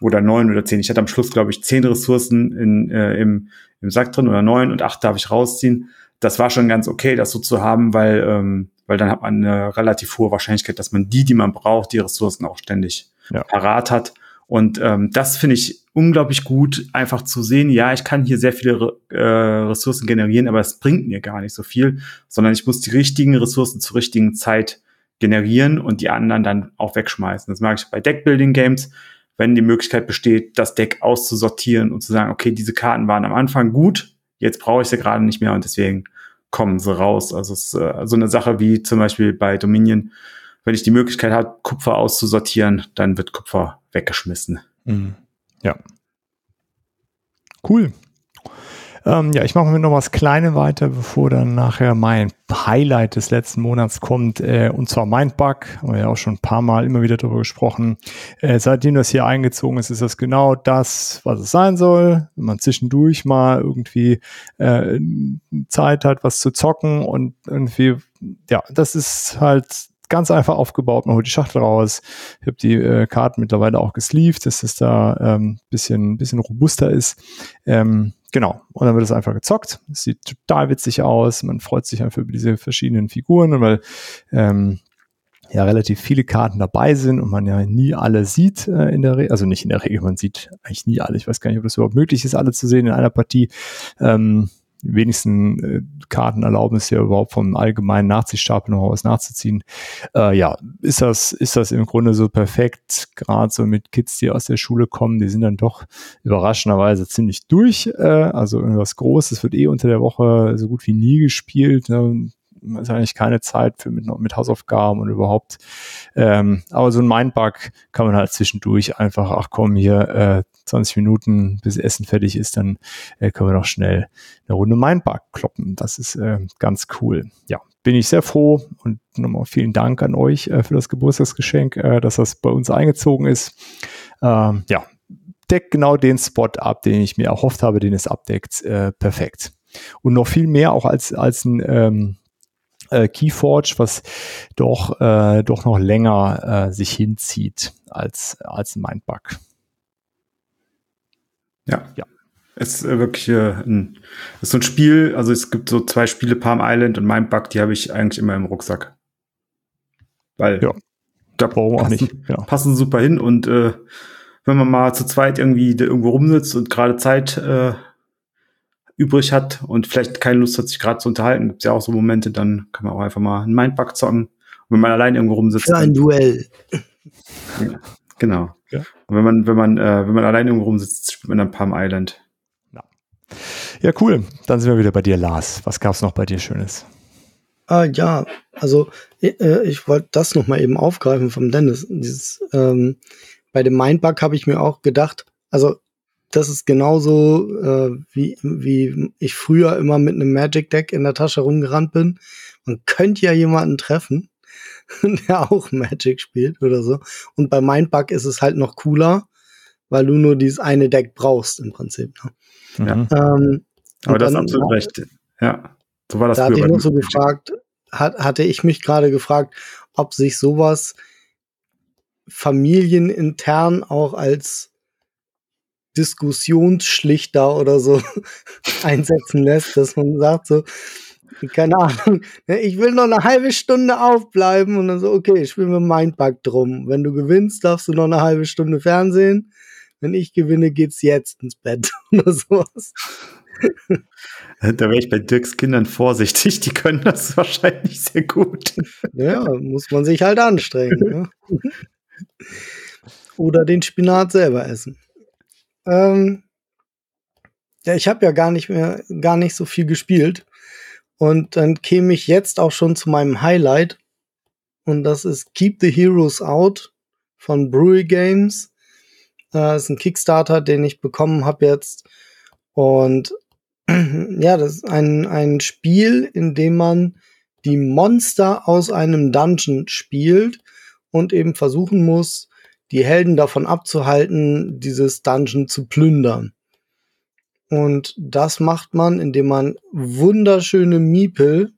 Oder neun oder zehn. Ich hatte am Schluss, glaube ich, zehn Ressourcen in, äh, im, im Sack drin oder neun und acht darf ich rausziehen. Das war schon ganz okay, das so zu haben, weil, ähm, weil dann hat man eine relativ hohe Wahrscheinlichkeit, dass man die, die man braucht, die Ressourcen auch ständig ja. parat hat. Und ähm, das finde ich unglaublich gut, einfach zu sehen, ja, ich kann hier sehr viele äh, Ressourcen generieren, aber es bringt mir gar nicht so viel, sondern ich muss die richtigen Ressourcen zur richtigen Zeit generieren und die anderen dann auch wegschmeißen. Das mag ich bei Deckbuilding Games, wenn die Möglichkeit besteht, das Deck auszusortieren und zu sagen, okay, diese Karten waren am Anfang gut, jetzt brauche ich sie gerade nicht mehr und deswegen kommen sie raus. Also es ist äh, so eine Sache wie zum Beispiel bei Dominion, wenn ich die Möglichkeit habe, Kupfer auszusortieren, dann wird Kupfer weggeschmissen. Mhm. Ja. Cool. Ähm, ja, ich mache mit noch was Kleines weiter, bevor dann nachher mein Highlight des letzten Monats kommt, äh, und zwar Mindbug. Haben wir ja auch schon ein paar Mal immer wieder darüber gesprochen. Äh, seitdem das hier eingezogen ist, ist das genau das, was es sein soll. Wenn man zwischendurch mal irgendwie äh, Zeit hat, was zu zocken und irgendwie, ja, das ist halt ganz einfach aufgebaut. Man holt die Schachtel raus. Ich habe die äh, Karten mittlerweile auch gesleeved, dass es da ähm, bisschen, bisschen robuster ist. Ähm, Genau. Und dann wird es einfach gezockt. Es sieht total witzig aus. Man freut sich einfach über diese verschiedenen Figuren, weil ähm, ja relativ viele Karten dabei sind und man ja nie alle sieht äh, in der Regel, also nicht in der Regel, man sieht eigentlich nie alle. Ich weiß gar nicht, ob das überhaupt möglich ist, alle zu sehen in einer Partie. Ähm, wenigsten äh, Karten erlauben es ja überhaupt vom allgemeinen Nachziehstapel noch was nachzuziehen. Äh, ja, ist das, ist das im Grunde so perfekt, gerade so mit Kids, die aus der Schule kommen, die sind dann doch überraschenderweise ziemlich durch. Äh, also irgendwas Großes wird eh unter der Woche so gut wie nie gespielt. Ne? ist eigentlich keine Zeit für mit, mit Hausaufgaben und überhaupt. Ähm, aber so ein Mindbug kann man halt zwischendurch einfach, ach komm, hier äh, 20 Minuten, bis Essen fertig ist, dann äh, können wir noch schnell eine Runde Mindbug kloppen. Das ist äh, ganz cool. Ja, bin ich sehr froh und nochmal vielen Dank an euch äh, für das Geburtstagsgeschenk, äh, dass das bei uns eingezogen ist. Ähm, ja, deckt genau den Spot ab, den ich mir erhofft habe, den es abdeckt. Äh, perfekt. Und noch viel mehr auch als, als ein ähm, äh, Keyforge, was doch, äh, doch noch länger äh, sich hinzieht als, als ein Mindbug. Ja. ja. Es ist äh, wirklich äh, ein, ist so ein Spiel, also es gibt so zwei Spiele, Palm Island und Mindbug, die habe ich eigentlich immer im Rucksack. Weil ja. da Warum passen, auch nicht. Ja. passen super hin und äh, wenn man mal zu zweit irgendwie irgendwo rumsitzt und gerade Zeit äh, übrig hat und vielleicht keine Lust hat, sich gerade zu unterhalten, gibt es ja auch so Momente, dann kann man auch einfach mal einen Mindbug zocken. Und wenn man allein irgendwo rumsitzt. Für ein Duell. Ja, genau. Ja. Und wenn man, wenn man, äh, wenn man allein irgendwo rumsitzt, spielt man dann Palm Island. Ja. ja, cool. Dann sind wir wieder bei dir, Lars. Was gab es noch bei dir Schönes? Ah, ja, also äh, ich wollte das noch mal eben aufgreifen vom Dennis. Dieses, ähm, bei dem Mindbug habe ich mir auch gedacht, also das ist genauso, äh, wie, wie ich früher immer mit einem Magic Deck in der Tasche rumgerannt bin. Man könnte ja jemanden treffen, der auch Magic spielt oder so. Und bei Mindbug ist es halt noch cooler, weil du nur dieses eine Deck brauchst im Prinzip. Ne? Ja. Ähm, Aber das ist absolut recht. Ja, so war das. Da hatte ich noch so gefragt, hat, hatte ich mich gerade gefragt, ob sich sowas familienintern auch als Diskussionsschlichter oder so einsetzen lässt, dass man sagt so, keine Ahnung, ne, ich will noch eine halbe Stunde aufbleiben und dann so, okay, ich spiele mit Mindbug drum. Wenn du gewinnst, darfst du noch eine halbe Stunde Fernsehen. Wenn ich gewinne, geht's jetzt ins Bett oder sowas. Da wäre ich bei Dirks Kindern vorsichtig, die können das wahrscheinlich sehr gut. Ja, muss man sich halt anstrengen. Ne? Oder den Spinat selber essen. Ähm, ja, ich habe ja gar nicht mehr, gar nicht so viel gespielt. Und dann käme ich jetzt auch schon zu meinem Highlight. Und das ist Keep the Heroes Out von Brewery Games. Äh, das ist ein Kickstarter, den ich bekommen habe jetzt. Und ja, das ist ein, ein Spiel, in dem man die Monster aus einem Dungeon spielt und eben versuchen muss, die Helden davon abzuhalten, dieses Dungeon zu plündern. Und das macht man, indem man wunderschöne Miepel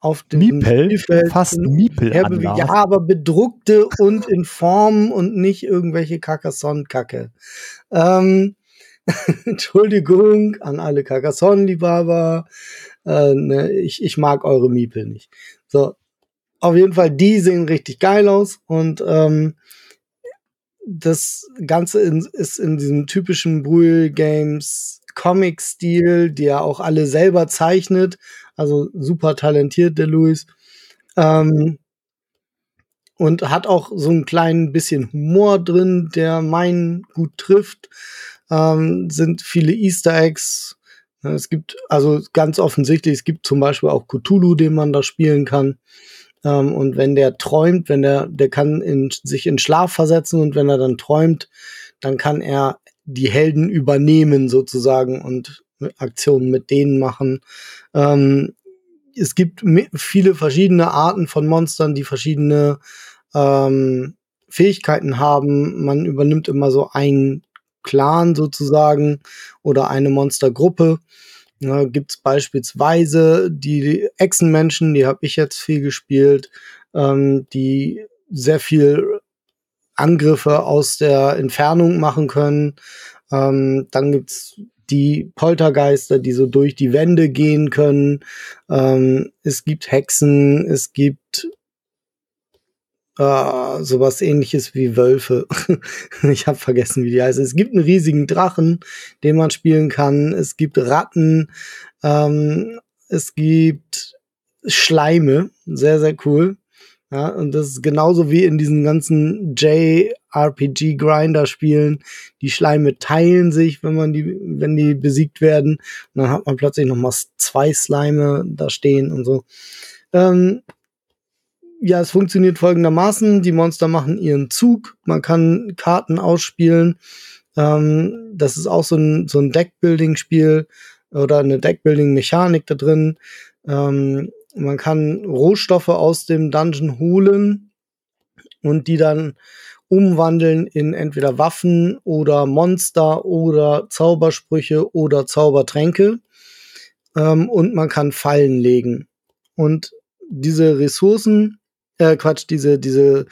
auf dem Miepel? Spielfeld Fast Miepel ja, an, be- Lars. ja, aber bedruckte und in Form und nicht irgendwelche Carcassonne-Kacke. Ähm, Entschuldigung an alle Carcassonne-Liebhaber. Äh, ne, ich, ich mag eure Miepel nicht. So, auf jeden Fall, die sehen richtig geil aus und ähm, das Ganze in, ist in diesem typischen Brühl Games Comic-Stil, die er auch alle selber zeichnet. Also super talentiert, der Louis. Ähm, und hat auch so ein klein bisschen Humor drin, der meinen gut trifft. Ähm, sind viele Easter Eggs. Es gibt also ganz offensichtlich, es gibt zum Beispiel auch Cthulhu, den man da spielen kann. Ähm, und wenn der träumt, wenn der, der kann in, sich in Schlaf versetzen und wenn er dann träumt, dann kann er die Helden übernehmen sozusagen und Aktionen mit denen machen. Ähm, es gibt viele verschiedene Arten von Monstern, die verschiedene ähm, Fähigkeiten haben. Man übernimmt immer so einen Clan sozusagen oder eine Monstergruppe. Ja, gibt's beispielsweise die Echsenmenschen, die habe ich jetzt viel gespielt, ähm, die sehr viel Angriffe aus der Entfernung machen können. Ähm, dann gibt's die Poltergeister, die so durch die Wände gehen können. Ähm, es gibt Hexen, es gibt äh, sowas ähnliches wie Wölfe. ich habe vergessen, wie die heißen. Es gibt einen riesigen Drachen, den man spielen kann. Es gibt Ratten. Ähm, es gibt Schleime. Sehr, sehr cool. Ja, und das ist genauso wie in diesen ganzen JRPG-Grinder-Spielen. Die Schleime teilen sich, wenn man die, wenn die besiegt werden. Und dann hat man plötzlich noch mal zwei Slime da stehen und so. Ähm, ja, es funktioniert folgendermaßen. Die Monster machen ihren Zug. Man kann Karten ausspielen. Ähm, das ist auch so ein, so ein Deckbuilding-Spiel oder eine Deckbuilding-Mechanik da drin. Ähm, man kann Rohstoffe aus dem Dungeon holen und die dann umwandeln in entweder Waffen oder Monster oder Zaubersprüche oder Zaubertränke. Ähm, und man kann Fallen legen. Und diese Ressourcen, äh, Quatsch, diese, diese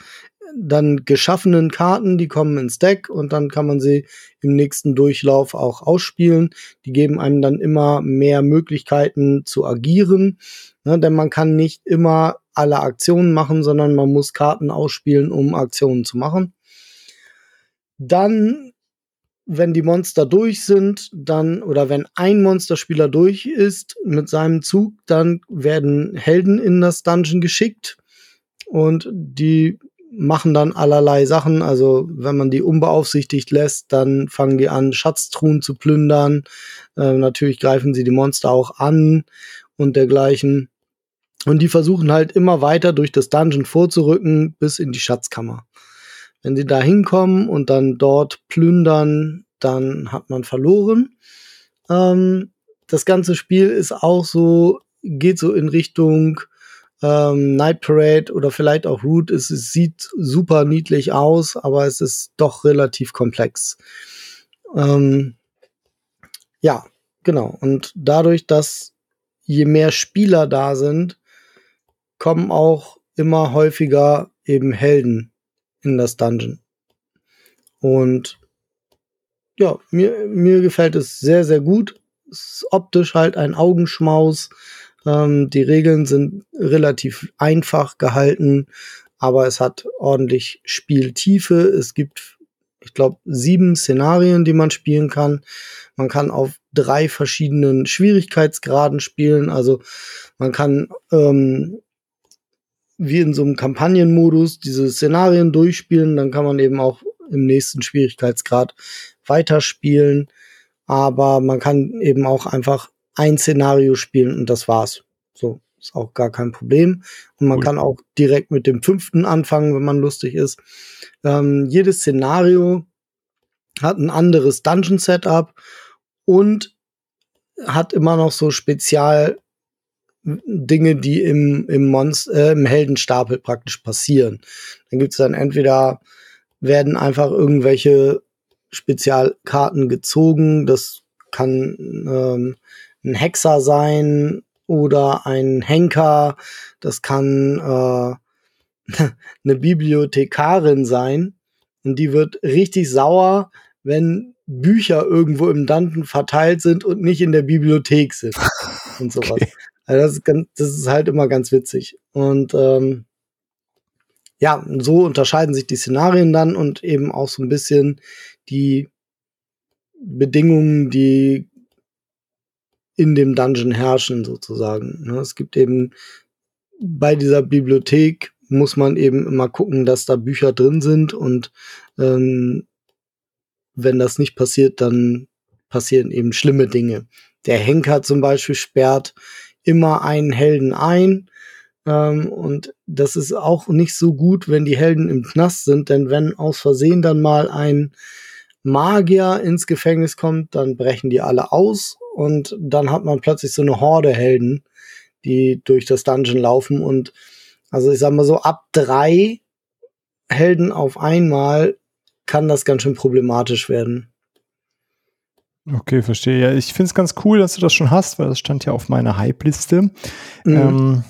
dann geschaffenen Karten, die kommen ins Deck und dann kann man sie im nächsten Durchlauf auch ausspielen. Die geben einem dann immer mehr Möglichkeiten zu agieren, ne, denn man kann nicht immer alle Aktionen machen, sondern man muss Karten ausspielen, um Aktionen zu machen. Dann, wenn die Monster durch sind, dann oder wenn ein Monsterspieler durch ist mit seinem Zug, dann werden Helden in das Dungeon geschickt und die machen dann allerlei Sachen. Also wenn man die unbeaufsichtigt lässt, dann fangen die an, Schatztruhen zu plündern. Äh, natürlich greifen sie die Monster auch an und dergleichen. Und die versuchen halt immer weiter durch das Dungeon vorzurücken bis in die Schatzkammer. Wenn sie da hinkommen und dann dort plündern, dann hat man verloren. Ähm, das ganze Spiel ist auch so, geht so in Richtung ähm, Night Parade oder vielleicht auch Root. Es, es sieht super niedlich aus, aber es ist doch relativ komplex. Ähm, ja, genau. Und dadurch, dass je mehr Spieler da sind, kommen auch immer häufiger eben Helden in das Dungeon. Und ja, mir, mir gefällt es sehr, sehr gut. Es ist optisch halt ein Augenschmaus. Ähm, die Regeln sind relativ einfach gehalten, aber es hat ordentlich Spieltiefe. Es gibt, ich glaube, sieben Szenarien, die man spielen kann. Man kann auf drei verschiedenen Schwierigkeitsgraden spielen. Also man kann ähm, wie in so einem Kampagnenmodus diese Szenarien durchspielen. Dann kann man eben auch im nächsten Schwierigkeitsgrad weiterspielen. Aber man kann eben auch einfach ein Szenario spielen und das war's. So, ist auch gar kein Problem. Und man cool. kann auch direkt mit dem fünften anfangen, wenn man lustig ist. Ähm, jedes Szenario hat ein anderes Dungeon-Setup und hat immer noch so Spezial Dinge, die im, im, Monster, äh, im Heldenstapel praktisch passieren. Dann gibt's dann entweder werden einfach irgendwelche Spezialkarten gezogen. Das kann ähm, ein Hexer sein oder ein Henker. Das kann äh, eine Bibliothekarin sein. Und die wird richtig sauer, wenn Bücher irgendwo im Dungeon verteilt sind und nicht in der Bibliothek sind und sowas. Okay. Also das, ist ganz, das ist halt immer ganz witzig. Und ähm, ja, so unterscheiden sich die Szenarien dann und eben auch so ein bisschen die Bedingungen, die in dem Dungeon herrschen, sozusagen. Ne, es gibt eben bei dieser Bibliothek muss man eben immer gucken, dass da Bücher drin sind und ähm, wenn das nicht passiert, dann passieren eben schlimme Dinge. Der Henker zum Beispiel sperrt immer einen Helden ein. Ähm, und das ist auch nicht so gut, wenn die Helden im Knast sind, denn wenn aus Versehen dann mal ein Magier ins Gefängnis kommt, dann brechen die alle aus und dann hat man plötzlich so eine Horde Helden, die durch das Dungeon laufen und also ich sag mal so ab drei Helden auf einmal kann das ganz schön problematisch werden. Okay, verstehe. Ja, ich finde es ganz cool, dass du das schon hast, weil das stand ja auf meiner Hype-Liste. Mhm. Ähm,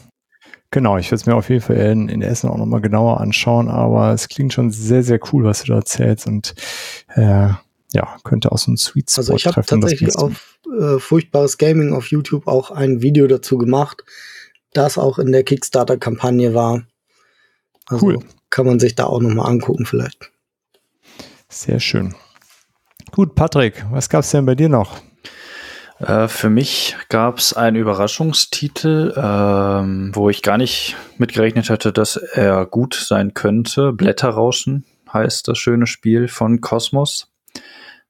genau, ich werde es mir auf jeden Fall in, in Essen auch nochmal genauer anschauen, aber es klingt schon sehr, sehr cool, was du da erzählst und äh, ja, könnte auch so ein Sweet Spot Also ich habe tatsächlich auf äh, Furchtbares Gaming auf YouTube auch ein Video dazu gemacht, das auch in der Kickstarter-Kampagne war. Also cool. kann man sich da auch nochmal angucken vielleicht. Sehr schön. Gut, Patrick, was gab es denn bei dir noch? Äh, für mich gab es einen Überraschungstitel, ähm, wo ich gar nicht mitgerechnet hatte, dass er gut sein könnte. Blätterrauschen heißt das schöne Spiel von Cosmos.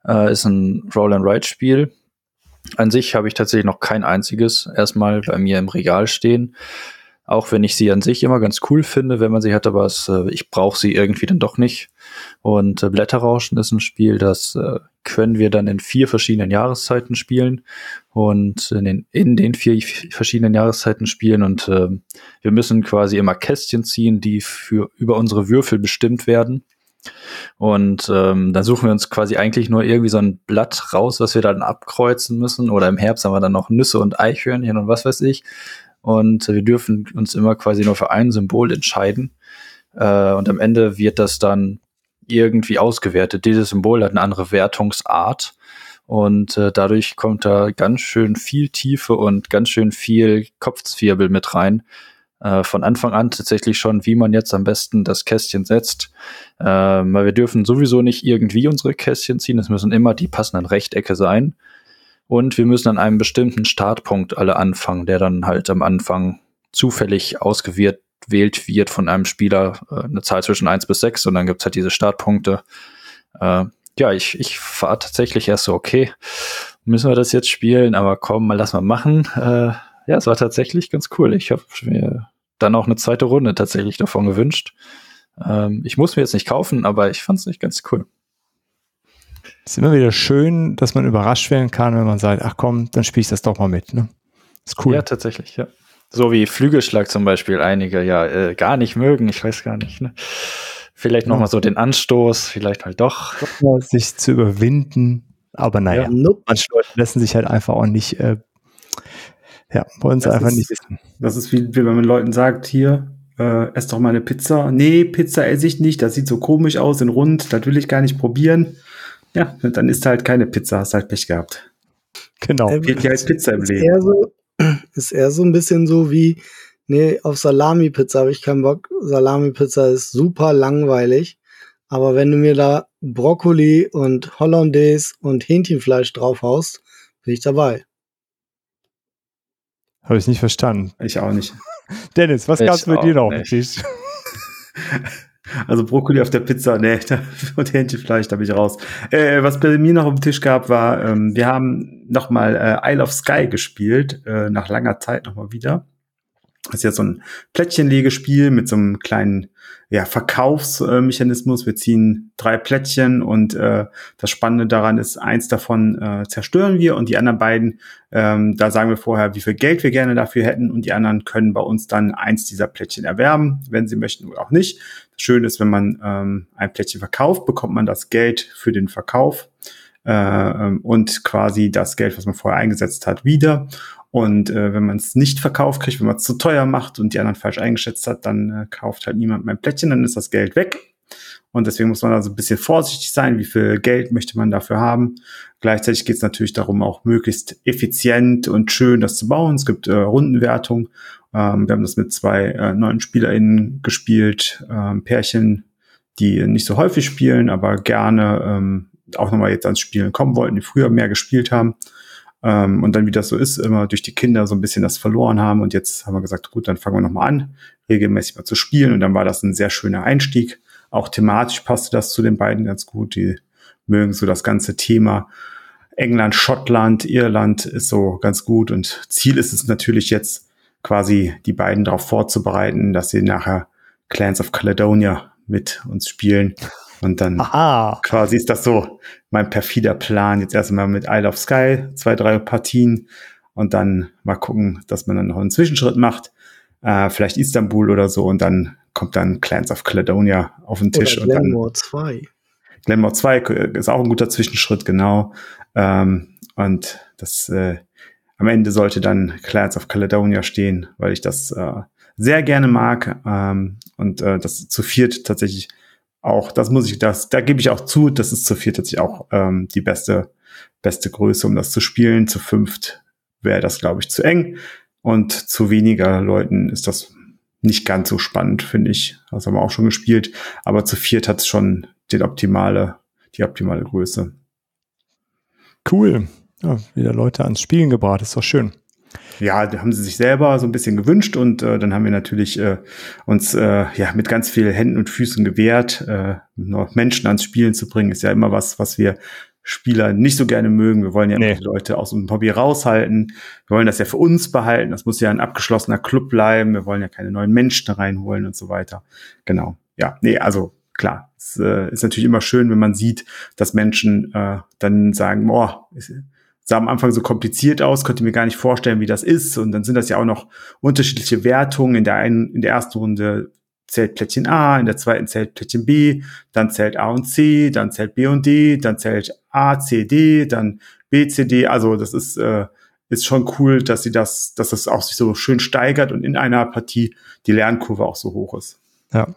Äh, ist ein Roll-and-Ride-Spiel. An sich habe ich tatsächlich noch kein einziges erstmal bei mir im Regal stehen. Auch wenn ich sie an sich immer ganz cool finde, wenn man sie hat, aber es, äh, ich brauche sie irgendwie dann doch nicht. Und äh, Blätterrauschen ist ein Spiel, das äh, können wir dann in vier verschiedenen Jahreszeiten spielen und in den, in den vier verschiedenen Jahreszeiten spielen. Und äh, wir müssen quasi immer Kästchen ziehen, die für über unsere Würfel bestimmt werden. Und ähm, dann suchen wir uns quasi eigentlich nur irgendwie so ein Blatt raus, was wir dann abkreuzen müssen. Oder im Herbst haben wir dann noch Nüsse und Eichhörnchen und was weiß ich. Und wir dürfen uns immer quasi nur für ein Symbol entscheiden. Äh, und am Ende wird das dann irgendwie ausgewertet. Dieses Symbol hat eine andere Wertungsart. Und äh, dadurch kommt da ganz schön viel Tiefe und ganz schön viel Kopfzwirbel mit rein. Äh, von Anfang an tatsächlich schon, wie man jetzt am besten das Kästchen setzt. Äh, weil wir dürfen sowieso nicht irgendwie unsere Kästchen ziehen. Es müssen immer die passenden Rechtecke sein. Und wir müssen an einem bestimmten Startpunkt alle anfangen, der dann halt am Anfang zufällig ausgewählt wählt wird von einem Spieler äh, eine Zahl zwischen eins bis sechs und dann gibt's halt diese Startpunkte. Äh, ja, ich, ich war tatsächlich erst so, okay, müssen wir das jetzt spielen, aber komm, mal lass mal machen. Äh, ja, es war tatsächlich ganz cool. Ich habe mir dann auch eine zweite Runde tatsächlich davon gewünscht. Ähm, ich muss mir jetzt nicht kaufen, aber ich fand es nicht ganz cool. Es ist immer wieder schön, dass man überrascht werden kann, wenn man sagt, ach komm, dann spiele ich das doch mal mit. Ne? Ist cool. Ja, tatsächlich, ja. So wie Flügelschlag zum Beispiel einige ja äh, gar nicht mögen, ich weiß gar nicht. Ne? Vielleicht ja. nochmal so den Anstoß, vielleicht halt doch. Sich zu überwinden, aber naja, ja. manche Leute lassen sich halt einfach auch nicht, äh, ja, wollen sie einfach ist, nicht wissen. Das ist wie, wie wenn man Leuten sagt, hier, äh, ess doch mal eine Pizza. Nee, Pizza esse ich nicht, das sieht so komisch aus in rund, das will ich gar nicht probieren. Ja, dann isst halt keine Pizza, hast halt Pech gehabt. Genau. Ähm, Geht ja als Pizza im Leben. Eher so, ist eher so ein bisschen so wie, nee, auf Salami-Pizza habe ich keinen Bock. Salami-Pizza ist super langweilig. Aber wenn du mir da Brokkoli und Hollandaise und Hähnchenfleisch draufhaust, bin ich dabei. Habe ich nicht verstanden. Ich auch nicht. Dennis, was gab es bei dir noch? Also Brokkoli auf der Pizza, nee, und Hähnchenfleisch, da bin ich raus. Äh, was bei mir noch auf dem Tisch gab, war, ähm, wir haben nochmal äh, Isle of Sky gespielt, äh, nach langer Zeit nochmal wieder. Das ist ja so ein Plättchenlegespiel mit so einem kleinen ja, Verkaufsmechanismus. Wir ziehen drei Plättchen und äh, das Spannende daran ist, eins davon äh, zerstören wir und die anderen beiden, ähm, da sagen wir vorher, wie viel Geld wir gerne dafür hätten und die anderen können bei uns dann eins dieser Plättchen erwerben, wenn sie möchten oder auch nicht. Das Schöne ist, wenn man ähm, ein Plättchen verkauft, bekommt man das Geld für den Verkauf äh, ähm, und quasi das Geld, was man vorher eingesetzt hat, wieder. Und äh, wenn man es nicht verkauft kriegt, wenn man es zu teuer macht und die anderen falsch eingeschätzt hat, dann äh, kauft halt niemand mein Plättchen, dann ist das Geld weg. Und deswegen muss man also ein bisschen vorsichtig sein, wie viel Geld möchte man dafür haben. Gleichzeitig geht es natürlich darum, auch möglichst effizient und schön das zu bauen. Es gibt äh, Rundenwertung. Ähm, wir haben das mit zwei äh, neuen SpielerInnen gespielt, ähm, Pärchen, die nicht so häufig spielen, aber gerne ähm, auch nochmal jetzt ans Spielen kommen wollten, die früher mehr gespielt haben. Ähm, und dann, wie das so ist, immer durch die Kinder so ein bisschen das verloren haben. Und jetzt haben wir gesagt, gut, dann fangen wir nochmal an, regelmäßig mal zu spielen. Und dann war das ein sehr schöner Einstieg. Auch thematisch passte das zu den beiden ganz gut. Die mögen so das ganze Thema. England, Schottland, Irland ist so ganz gut. Und Ziel ist es natürlich jetzt quasi die beiden darauf vorzubereiten, dass sie nachher Clans of Caledonia mit uns spielen. Und dann Aha. quasi ist das so mein perfider Plan. Jetzt erstmal mit Isle of Sky, zwei, drei Partien und dann mal gucken, dass man dann noch einen Zwischenschritt macht. Äh, vielleicht Istanbul oder so und dann kommt dann Clans of Caledonia auf den Tisch. Oder Glenmore 2. Glenmore 2 ist auch ein guter Zwischenschritt, genau. Ähm, und das äh, am Ende sollte dann Clans of Caledonia stehen, weil ich das äh, sehr gerne mag ähm, und äh, das zu viert tatsächlich auch, das muss ich, das, da gebe ich auch zu, das ist zu viert tatsächlich auch ähm, die beste, beste Größe, um das zu spielen. Zu fünft wäre das, glaube ich, zu eng. Und zu weniger Leuten ist das nicht ganz so spannend, finde ich. Das haben wir auch schon gespielt. Aber zu viert hat es schon den optimale, die optimale Größe. Cool. Ja, wieder Leute ans Spielen gebracht, ist doch schön ja, da haben sie sich selber so ein bisschen gewünscht und äh, dann haben wir natürlich äh, uns äh, ja mit ganz viel Händen und Füßen gewehrt, äh, noch Menschen ans Spielen zu bringen, ist ja immer was, was wir Spieler nicht so gerne mögen. Wir wollen ja nee. die Leute aus dem Hobby raushalten. Wir wollen das ja für uns behalten. Das muss ja ein abgeschlossener Club bleiben. Wir wollen ja keine neuen Menschen reinholen und so weiter. Genau. Ja, nee, also klar. Es äh, ist natürlich immer schön, wenn man sieht, dass Menschen äh, dann sagen, boah, sah am Anfang so kompliziert aus, konnte mir gar nicht vorstellen, wie das ist. Und dann sind das ja auch noch unterschiedliche Wertungen. In der einen, in der ersten Runde zählt Plättchen A, in der zweiten zählt Plättchen B, dann zählt A und C, dann zählt B und D, dann zählt A, C, D, dann B, C, D. Also das ist, äh, ist schon cool, dass sie das, dass das auch sich so schön steigert und in einer Partie die Lernkurve auch so hoch ist. Ja.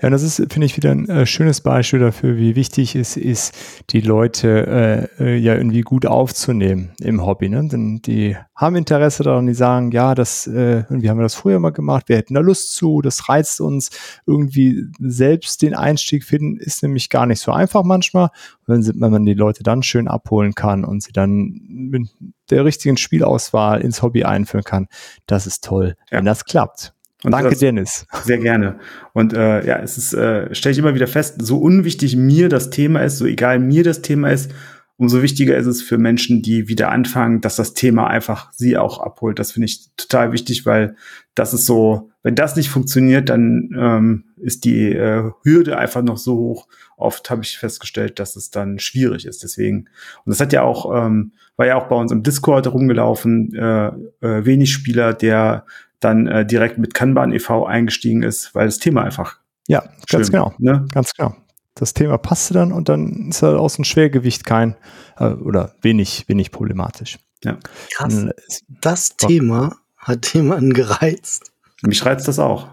Ja, und das ist, finde ich, wieder ein äh, schönes Beispiel dafür, wie wichtig es ist, die Leute äh, äh, ja irgendwie gut aufzunehmen im Hobby. Ne? Denn die haben Interesse daran, die sagen, ja, das, äh, irgendwie haben wir das früher mal gemacht, wir hätten da Lust zu, das reizt uns. Irgendwie selbst den Einstieg finden, ist nämlich gar nicht so einfach manchmal. Wenn, wenn man die Leute dann schön abholen kann und sie dann mit der richtigen Spielauswahl ins Hobby einführen kann, das ist toll, ja. wenn das klappt. Und Danke, Dennis. Sehr gerne. Und äh, ja, es ist, äh, stelle ich immer wieder fest, so unwichtig mir das Thema ist, so egal mir das Thema ist, umso wichtiger ist es für Menschen, die wieder anfangen, dass das Thema einfach sie auch abholt. Das finde ich total wichtig, weil das ist so, wenn das nicht funktioniert, dann ähm, ist die äh, Hürde einfach noch so hoch. Oft habe ich festgestellt, dass es dann schwierig ist. Deswegen, und das hat ja auch, ähm, war ja auch bei uns im Discord rumgelaufen, äh, äh, wenig Spieler, der dann äh, direkt mit Kanban e.V. eingestiegen ist, weil das Thema einfach. Ja, ganz genau. Ne? Ganz genau. Das Thema passte dann und dann ist er aus dem Schwergewicht kein äh, oder wenig, wenig problematisch. Ja. Krass. Dann, das oh. Thema hat jemanden gereizt. Mich reizt das auch.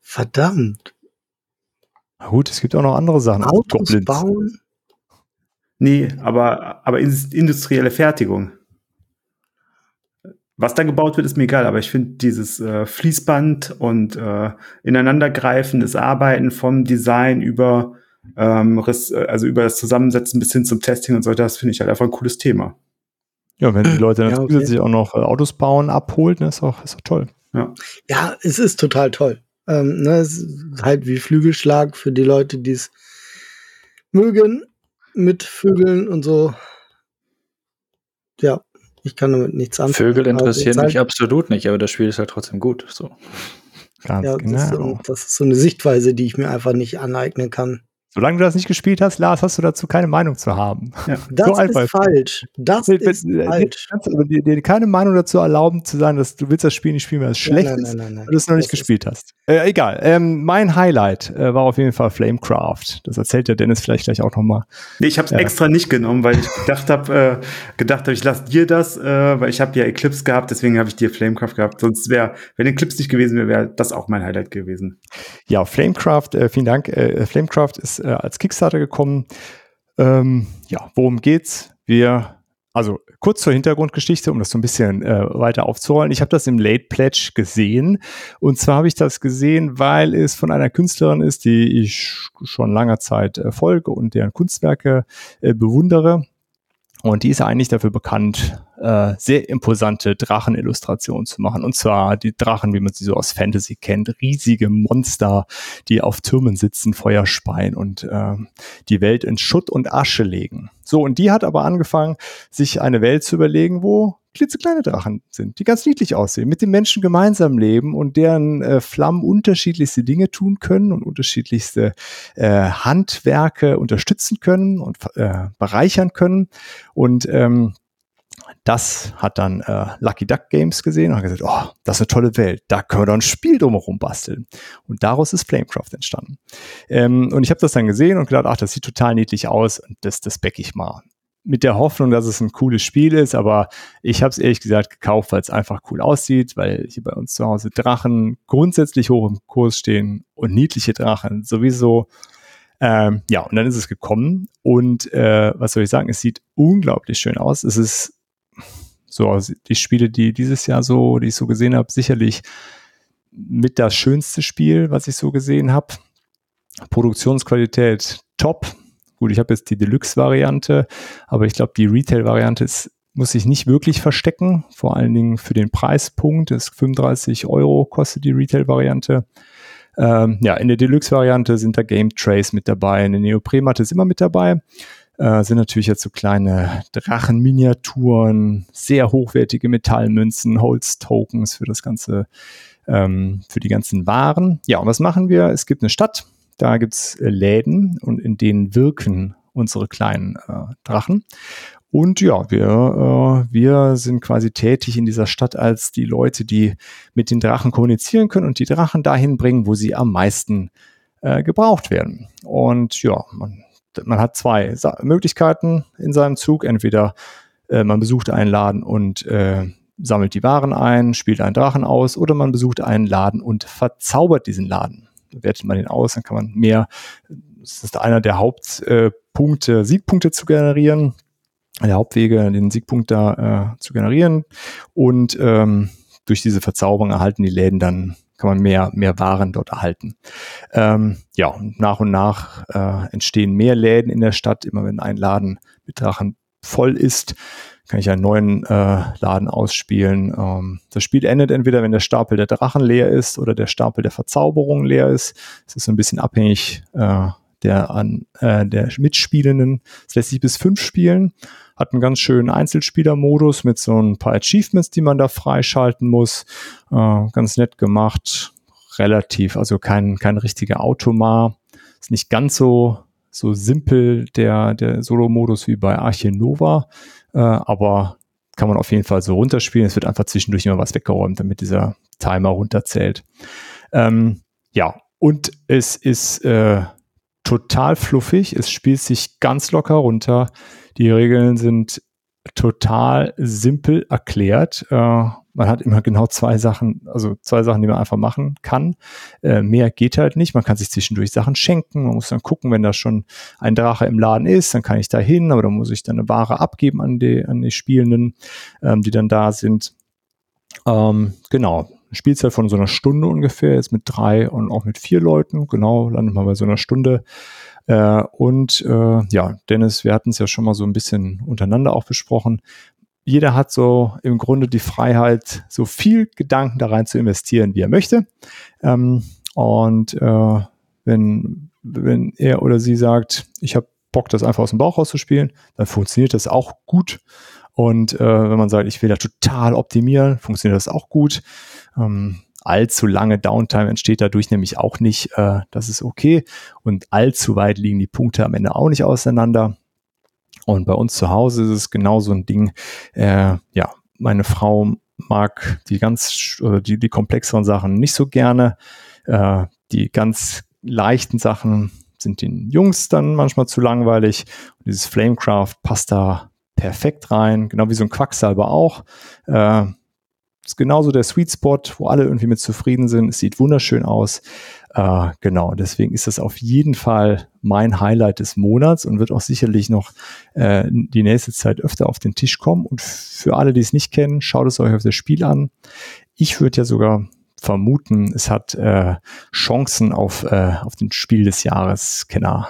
Verdammt. Na gut, es gibt auch noch andere Sachen. Autos Goblins. bauen? Nee, aber, aber industrielle Fertigung. Was da gebaut wird, ist mir egal, aber ich finde dieses äh, Fließband und äh, ineinandergreifendes Arbeiten vom Design über ähm, äh, also über das Zusammensetzen bis hin zum Testing und so, das finde ich halt einfach ein cooles Thema. Ja, wenn die Leute dann ja, okay. auch noch äh, Autos bauen, abholt, ne, ist auch, ist auch toll. Ja. ja, es ist total toll. Ähm, ne, es ist halt wie Flügelschlag für die Leute, die es mögen, mit Vögeln und so. Ja, ich kann damit nichts anfangen. Vögel interessieren halt, mich absolut nicht, aber das Spiel ist halt trotzdem gut. So. Ganz ja, genau. das, ist so, das ist so eine Sichtweise, die ich mir einfach nicht aneignen kann. Solange du das nicht gespielt hast, Lars, hast du dazu keine Meinung zu haben. Ja. Das So ist einfach. falsch. Das Mit- ist mit- falsch. kannst aber dir, dir keine Meinung dazu erlauben, zu sagen, dass du willst das Spiel nicht spielen, weil es schlecht nein, ist, nein, nein, nein. weil du es noch nicht gespielt hast. Äh, egal. Ähm, mein Highlight äh, war auf jeden Fall Flamecraft. Das erzählt der Dennis vielleicht gleich auch nochmal. Nee, ich habe es Ja. extra nicht genommen, weil ich gedacht habe, äh, gedacht habe, ich lasse dir das, äh, weil ich habe ja Eclipse gehabt, deswegen habe ich dir Flamecraft gehabt. Sonst wäre, wenn Eclipse nicht gewesen wäre, wäre das auch mein Highlight gewesen. Ja, Flamecraft, äh, vielen Dank. Äh, Flamecraft ist äh, als Kickstarter gekommen. Ähm, ja, worum geht's? Wir, also kurz zur Hintergrundgeschichte, um das so ein bisschen äh, weiter aufzurollen. Ich habe das im Late Pledge gesehen. Und zwar habe ich das gesehen, weil es von einer Künstlerin ist, die ich schon langer Zeit äh, folge und deren Kunstwerke äh, bewundere. Und die ist eigentlich dafür bekannt, äh, sehr imposante Drachenillustrationen zu machen. Und zwar die Drachen, wie man sie so aus Fantasy kennt, riesige Monster, die auf Türmen sitzen, Feuer speien und äh, die Welt in Schutt und Asche legen. So, und die hat aber angefangen, sich eine Welt zu überlegen, wo klitzekleine Drachen sind, die ganz niedlich aussehen, mit den Menschen gemeinsam leben und deren äh, Flammen unterschiedlichste Dinge tun können und unterschiedlichste äh, Handwerke unterstützen können und äh, bereichern können. Und ähm, das hat dann äh, Lucky Duck Games gesehen und hat gesagt, oh, das ist eine tolle Welt, da können wir doch ein Spiel drumherum basteln. Und daraus ist Flamecraft entstanden. Ähm, und ich habe das dann gesehen und gedacht, ach, das sieht total niedlich aus und das, das back ich mal. Mit der Hoffnung, dass es ein cooles Spiel ist, aber ich habe es ehrlich gesagt gekauft, weil es einfach cool aussieht, weil hier bei uns zu Hause Drachen grundsätzlich hoch im Kurs stehen und niedliche Drachen sowieso. Ähm, ja, und dann ist es gekommen und äh, was soll ich sagen, es sieht unglaublich schön aus. Es ist so die Spiele, die dieses Jahr so, die ich so gesehen habe, sicherlich mit das schönste Spiel, was ich so gesehen habe. Produktionsqualität top. Gut, ich habe jetzt die Deluxe-Variante, aber ich glaube, die Retail-Variante ist muss sich nicht wirklich verstecken, vor allen Dingen für den Preispunkt. Das ist 35 Euro kostet die Retail-Variante. Ähm, ja, in der Deluxe-Variante sind da Game Trays mit dabei, eine Neoprematte ist immer mit dabei. Äh, sind natürlich jetzt so kleine Drachenminiaturen, sehr hochwertige Metallmünzen, Holz-Tokens für das ganze, ähm, für die ganzen Waren. Ja, und was machen wir? Es gibt eine Stadt, da gibt's äh, Läden und in denen wirken unsere kleinen äh, Drachen. Und ja, wir, äh, wir sind quasi tätig in dieser Stadt als die Leute, die mit den Drachen kommunizieren können und die Drachen dahin bringen, wo sie am meisten äh, gebraucht werden. Und ja, man, man hat zwei Sa Möglichkeiten in seinem Zug. Entweder äh, man besucht einen Laden und äh, sammelt die Waren ein, spielt einen Drachen aus, oder man besucht einen Laden und verzaubert diesen Laden. Wertet man den aus, dann kann man mehr, das ist einer der Hauptpunkte, Siegpunkte zu generieren der Hauptwege, den Siegpunkt da äh, zu generieren. Und ähm, durch diese Verzauberung erhalten die Läden dann, kann man mehr, mehr Waren dort erhalten. Ähm, ja, und nach und nach äh, entstehen mehr Läden in der Stadt. Immer wenn ein Laden mit Drachen voll ist, kann ich einen neuen äh, Laden ausspielen. Ähm, das Spiel endet entweder, wenn der Stapel der Drachen leer ist oder der Stapel der Verzauberung leer ist. Es ist so ein bisschen abhängig äh, der, an, äh, der Mitspielenden. Es lässt sich bis fünf spielen hat einen ganz schönen Einzelspielermodus mit so ein paar Achievements, die man da freischalten muss. Äh, ganz nett gemacht. Relativ, also kein, kein richtiger Automar. Ist nicht ganz so, so simpel der, der Solo-Modus wie bei Arche Nova, äh, aber kann man auf jeden Fall so runterspielen. Es wird einfach zwischendurch immer was weggeräumt, damit dieser Timer runterzählt. Ähm, ja, und es ist äh, total fluffig. Es spielt sich ganz locker runter. Die Regeln sind total simpel erklärt. Äh, man hat immer genau zwei Sachen, also zwei Sachen, die man einfach machen kann. Äh, mehr geht halt nicht. Man kann sich zwischendurch Sachen schenken. Man muss dann gucken, wenn da schon ein Drache im Laden ist, dann kann ich da hin, aber dann muss ich dann eine Ware abgeben an die, an die Spielenden, ähm, die dann da sind. Ähm, genau. Spielzeit von so einer Stunde ungefähr, jetzt mit drei und auch mit vier Leuten. Genau, landet man bei so einer Stunde. Äh, und äh, ja, Dennis, wir hatten es ja schon mal so ein bisschen untereinander auch besprochen. Jeder hat so im Grunde die Freiheit, so viel Gedanken da rein zu investieren, wie er möchte. Ähm, Und äh, wenn, wenn er oder sie sagt, ich habe Bock, das einfach aus dem Bauch rauszuspielen, dann funktioniert das auch gut. Und äh, wenn man sagt, ich will da total optimieren, funktioniert das auch gut. Ähm, allzu lange Downtime entsteht dadurch nämlich auch nicht. Äh, das ist okay. Und allzu weit liegen die Punkte am Ende auch nicht auseinander. Und bei uns zu Hause ist es genau so ein Ding. Äh, ja, meine Frau mag die ganz, die, die komplexeren Sachen nicht so gerne. Äh, die ganz leichten Sachen sind den Jungs dann manchmal zu langweilig. Und dieses Flamecraft passt da perfekt rein, genau wie so ein Quacksalber auch. Äh, ist genauso der Sweet Spot, wo alle irgendwie mit zufrieden sind. Es sieht wunderschön aus. Äh, genau, deswegen ist das auf jeden Fall mein Highlight des Monats und wird auch sicherlich noch äh, die nächste Zeit öfter auf den Tisch kommen. Und für alle, die es nicht kennen, schaut es euch auf das Spiel an. Ich würde ja sogar vermuten, es hat äh, Chancen auf, äh, auf den Spiel des Jahres Kenner,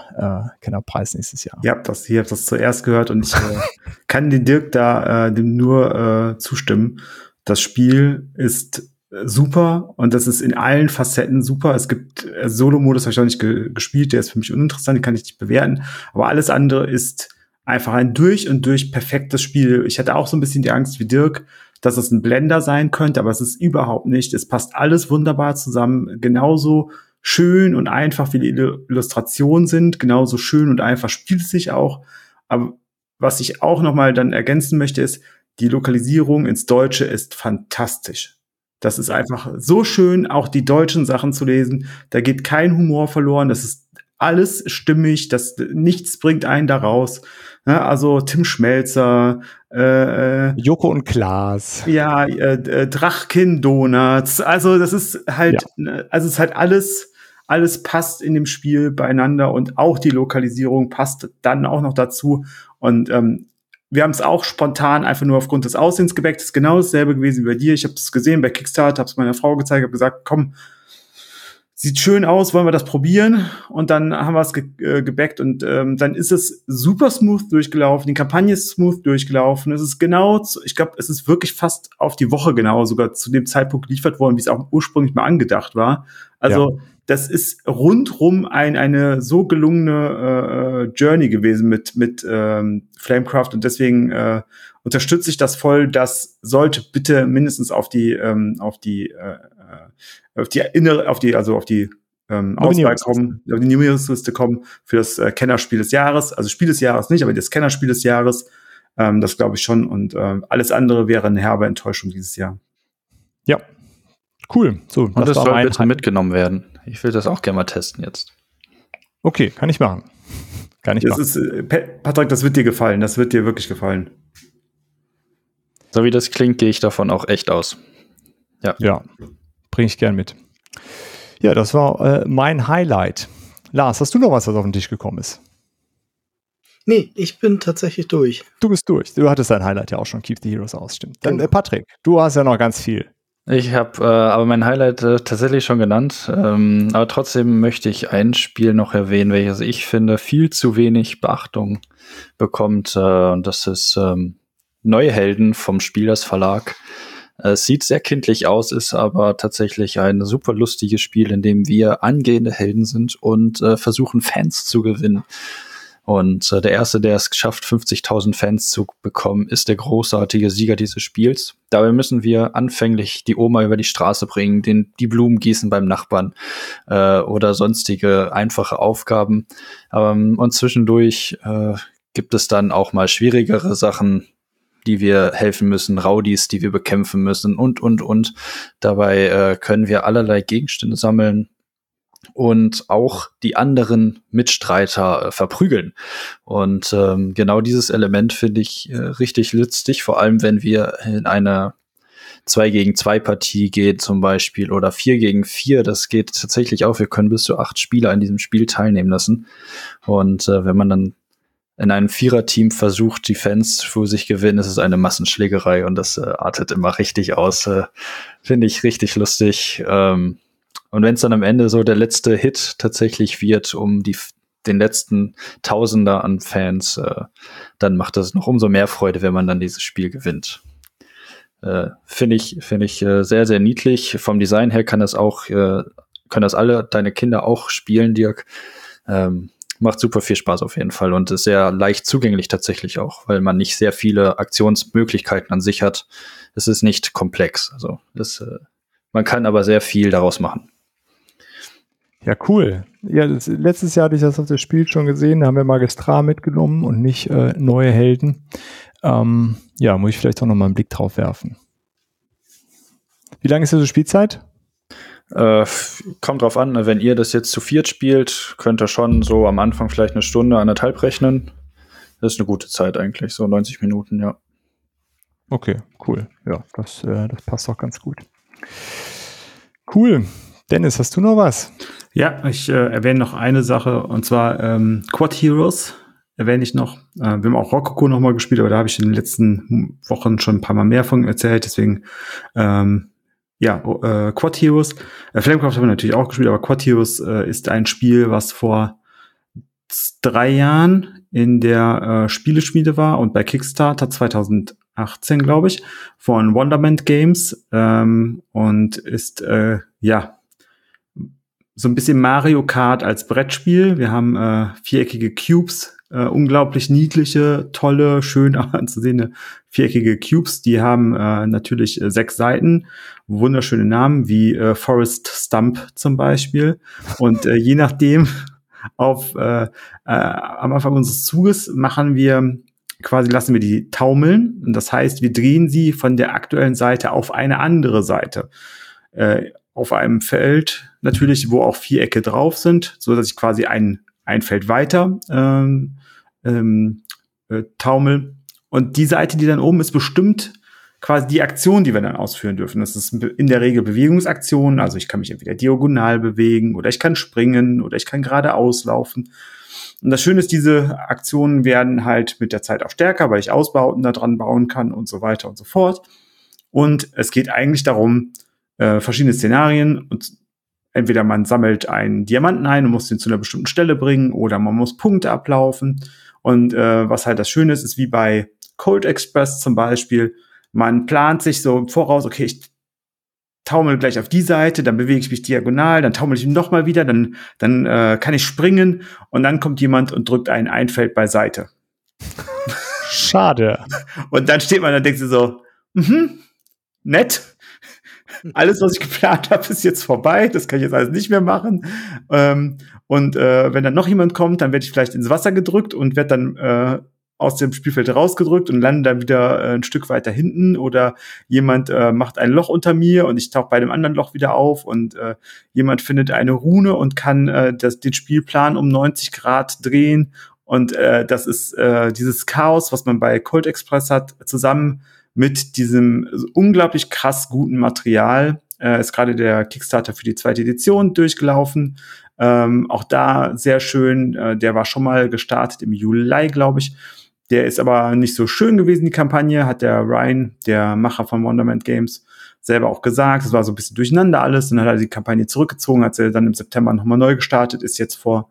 äh, Kennerpreis nächstes Jahr. Ja, das, hier habt das zuerst gehört und ich äh, kann den Dirk da äh, dem nur äh, zustimmen. Das Spiel ist super und das ist in allen Facetten super. Es gibt äh, Solo-Modus, habe ich auch nicht ge gespielt, der ist für mich uninteressant, den kann ich nicht bewerten. Aber alles andere ist einfach ein durch und durch perfektes Spiel. Ich hatte auch so ein bisschen die Angst wie Dirk, dass es ein Blender sein könnte, aber es ist überhaupt nicht. Es passt alles wunderbar zusammen. Genauso schön und einfach wie die Illustrationen sind, genauso schön und einfach spielt es sich auch. Aber was ich auch noch mal dann ergänzen möchte, ist, die Lokalisierung ins Deutsche ist fantastisch. Das ist einfach so schön, auch die deutschen Sachen zu lesen. Da geht kein Humor verloren. Das ist alles stimmig. Das nichts bringt einen da raus. Ja, also Tim Schmelzer, äh, äh, Joko und Klaas. Ja, äh, äh, Drachkin Donuts. Also das ist halt, ja. Ne, also es ist halt alles, alles passt in dem Spiel beieinander und auch die Lokalisierung passt dann auch noch dazu. Und ähm, wir haben es auch spontan einfach nur aufgrund des Aussehens gebackt. Das ist genau dasselbe gewesen wie bei dir. Ich habe es gesehen bei Kickstarter, habe es meiner Frau gezeigt, habe gesagt, komm, sieht schön aus, wollen wir das probieren? Und dann haben wir es ge äh, gebackt und ähm, dann ist es super smooth durchgelaufen. Die Kampagne ist smooth durchgelaufen. Es ist genau, zu, ich glaube, es ist wirklich fast auf die Woche genau sogar zu dem Zeitpunkt geliefert worden, wie es auch ursprünglich mal angedacht war. Also ja. Das ist rundrum ein, eine so gelungene äh, Journey gewesen mit mit ähm, Flamecraft und deswegen äh, unterstütze ich das voll. Das sollte bitte mindestens auf die ähm, auf die äh, auf die innere, auf die, also auf die ähm, Auswahl kommen, auf die Nominierungsliste kommen für das äh, Kennerspiel des Jahres. Also Spiel des Jahres nicht, aber das Kennerspiel des Jahres. Ähm, das glaube ich schon. Und ähm, alles andere wäre eine herbe Enttäuschung dieses Jahr. Ja, cool. So, Und das, das soll bitte mitgenommen werden. Ich will das auch gerne mal testen jetzt. Okay, kann ich machen. Kann ich das machen. Ist, äh, Patrick, das wird dir gefallen. Das wird dir wirklich gefallen. So wie das klingt, gehe ich davon auch echt aus. Ja. Ja, bringe ich gern mit. Ja, das war äh, mein Highlight. Lars, hast du noch was, was auf den Tisch gekommen ist? Nee, ich bin tatsächlich durch. Du bist durch. Du hattest dein Highlight ja auch schon, Keep the Heroes aus, stimmt. Dann genau. äh, Patrick, du hast ja noch ganz viel. Ich habe äh, aber mein Highlight äh, tatsächlich schon genannt. Ähm, aber trotzdem möchte ich ein Spiel noch erwähnen, welches ich finde viel zu wenig Beachtung bekommt. Äh, und das ist ähm, Neuhelden vom Spielers Verlag. Es sieht sehr kindlich aus, ist aber tatsächlich ein super lustiges Spiel, in dem wir angehende Helden sind und äh, versuchen, Fans zu gewinnen. Und äh, der erste, der es geschafft, 50.000 Fans zu bekommen, ist der großartige Sieger dieses Spiels. Dabei müssen wir anfänglich die Oma über die Straße bringen, den, die Blumen gießen beim Nachbarn äh, oder sonstige einfache Aufgaben. Ähm, und zwischendurch äh, gibt es dann auch mal schwierigere Sachen, die wir helfen müssen, Raudis, die wir bekämpfen müssen und, und, und. Dabei äh, können wir allerlei Gegenstände sammeln und auch die anderen Mitstreiter äh, verprügeln. Und ähm, genau dieses Element finde ich äh, richtig lustig, vor allem wenn wir in einer 2 gegen 2 Partie gehen zum Beispiel oder 4 gegen 4, das geht tatsächlich auch. Wir können bis zu acht Spieler in diesem Spiel teilnehmen lassen. Und äh, wenn man dann in einem Viererteam versucht, die Fans für sich gewinnen, ist es eine Massenschlägerei und das äh, artet immer richtig aus. Äh, Finde ich richtig lustig. Ähm, und wenn es dann am Ende so der letzte Hit tatsächlich wird, um die, den letzten Tausender an Fans, äh, dann macht das noch umso mehr Freude, wenn man dann dieses Spiel gewinnt. Äh, Finde ich, finde ich äh, sehr, sehr niedlich. Vom Design her kann das auch äh, können das alle deine Kinder auch spielen, Dirk. Ähm, macht super viel Spaß auf jeden Fall und ist sehr leicht zugänglich tatsächlich auch, weil man nicht sehr viele Aktionsmöglichkeiten an sich hat. Es ist nicht komplex. Also das, äh, man kann aber sehr viel daraus machen. Ja, cool. Ja, das, letztes Jahr hatte ich das auf das Spiel schon gesehen, da haben wir Magistrar mitgenommen und nicht äh, neue Helden. Ähm, ja, muss ich vielleicht auch noch mal einen Blick drauf werfen. Wie lange ist so Spielzeit? Äh, kommt drauf an, ne? wenn ihr das jetzt zu viert spielt, könnt ihr schon so am Anfang vielleicht eine Stunde, anderthalb rechnen. Das ist eine gute Zeit eigentlich, so 90 Minuten, ja. Okay, cool. Ja, das, äh, das passt auch ganz gut. Cool. Dennis, hast du noch was? Ja, ich äh, erwähne noch eine Sache und zwar ähm, Quad Heroes erwähne ich noch. Äh, wir haben auch Rococo noch mal gespielt, aber da habe ich in den letzten Wochen schon ein paar Mal mehr von erzählt. Deswegen ähm, ja, äh, Quad Heroes. Äh, Flamecraft haben wir natürlich auch gespielt, aber Quad Heroes äh, ist ein Spiel, was vor drei Jahren in der äh, Spieleschmiede war und bei Kickstarter 2018, glaube ich, von Wonderment Games ähm, und ist äh, ja so ein bisschen Mario Kart als Brettspiel. Wir haben äh, viereckige Cubes, äh, unglaublich niedliche, tolle, schön anzusehende viereckige Cubes. Die haben äh, natürlich äh, sechs Seiten, wunderschöne Namen wie äh, Forest Stump zum Beispiel. Und äh, je nachdem, auf äh, äh, am Anfang unseres Zuges machen wir quasi lassen wir die taumeln. Und das heißt, wir drehen sie von der aktuellen Seite auf eine andere Seite. Äh, auf einem Feld natürlich, wo auch Vierecke drauf sind, so dass ich quasi ein, ein Feld weiter ähm, ähm, äh, taumel. Und die Seite, die dann oben ist, bestimmt quasi die Aktion, die wir dann ausführen dürfen. Das ist in der Regel Bewegungsaktionen. Also ich kann mich entweder diagonal bewegen oder ich kann springen oder ich kann geradeaus laufen. Und das Schöne ist, diese Aktionen werden halt mit der Zeit auch stärker, weil ich Ausbauten da dran bauen kann und so weiter und so fort. Und es geht eigentlich darum, äh, verschiedene Szenarien und entweder man sammelt einen Diamanten ein und muss den zu einer bestimmten Stelle bringen oder man muss Punkte ablaufen. Und äh, was halt das Schöne ist, ist wie bei Cold Express zum Beispiel, man plant sich so im Voraus, okay, ich taumel gleich auf die Seite, dann bewege ich mich diagonal, dann taumel ich noch mal wieder, dann, dann äh, kann ich springen und dann kommt jemand und drückt einen Einfeld beiseite. Schade. und dann steht man und denkt sich so, mhm, nett, alles, was ich geplant habe, ist jetzt vorbei. Das kann ich jetzt alles nicht mehr machen. Ähm, und äh, wenn dann noch jemand kommt, dann werde ich vielleicht ins Wasser gedrückt und werde dann äh, aus dem Spielfeld rausgedrückt und lande dann wieder äh, ein Stück weiter hinten oder jemand äh, macht ein Loch unter mir und ich tauche bei dem anderen Loch wieder auf und äh, jemand findet eine Rune und kann äh, das, den Spielplan um 90 Grad drehen und äh, das ist äh, dieses Chaos, was man bei Cold Express hat, zusammen mit diesem unglaublich krass guten Material. Äh, ist gerade der Kickstarter für die zweite Edition durchgelaufen. Ähm, auch da sehr schön. Äh, der war schon mal gestartet im Juli, glaube ich. Der ist aber nicht so schön gewesen, die Kampagne, hat der Ryan, der Macher von Wonderland Games, selber auch gesagt. Es war so ein bisschen durcheinander alles. Dann hat er die Kampagne zurückgezogen, hat sie dann im September nochmal neu gestartet, ist jetzt vor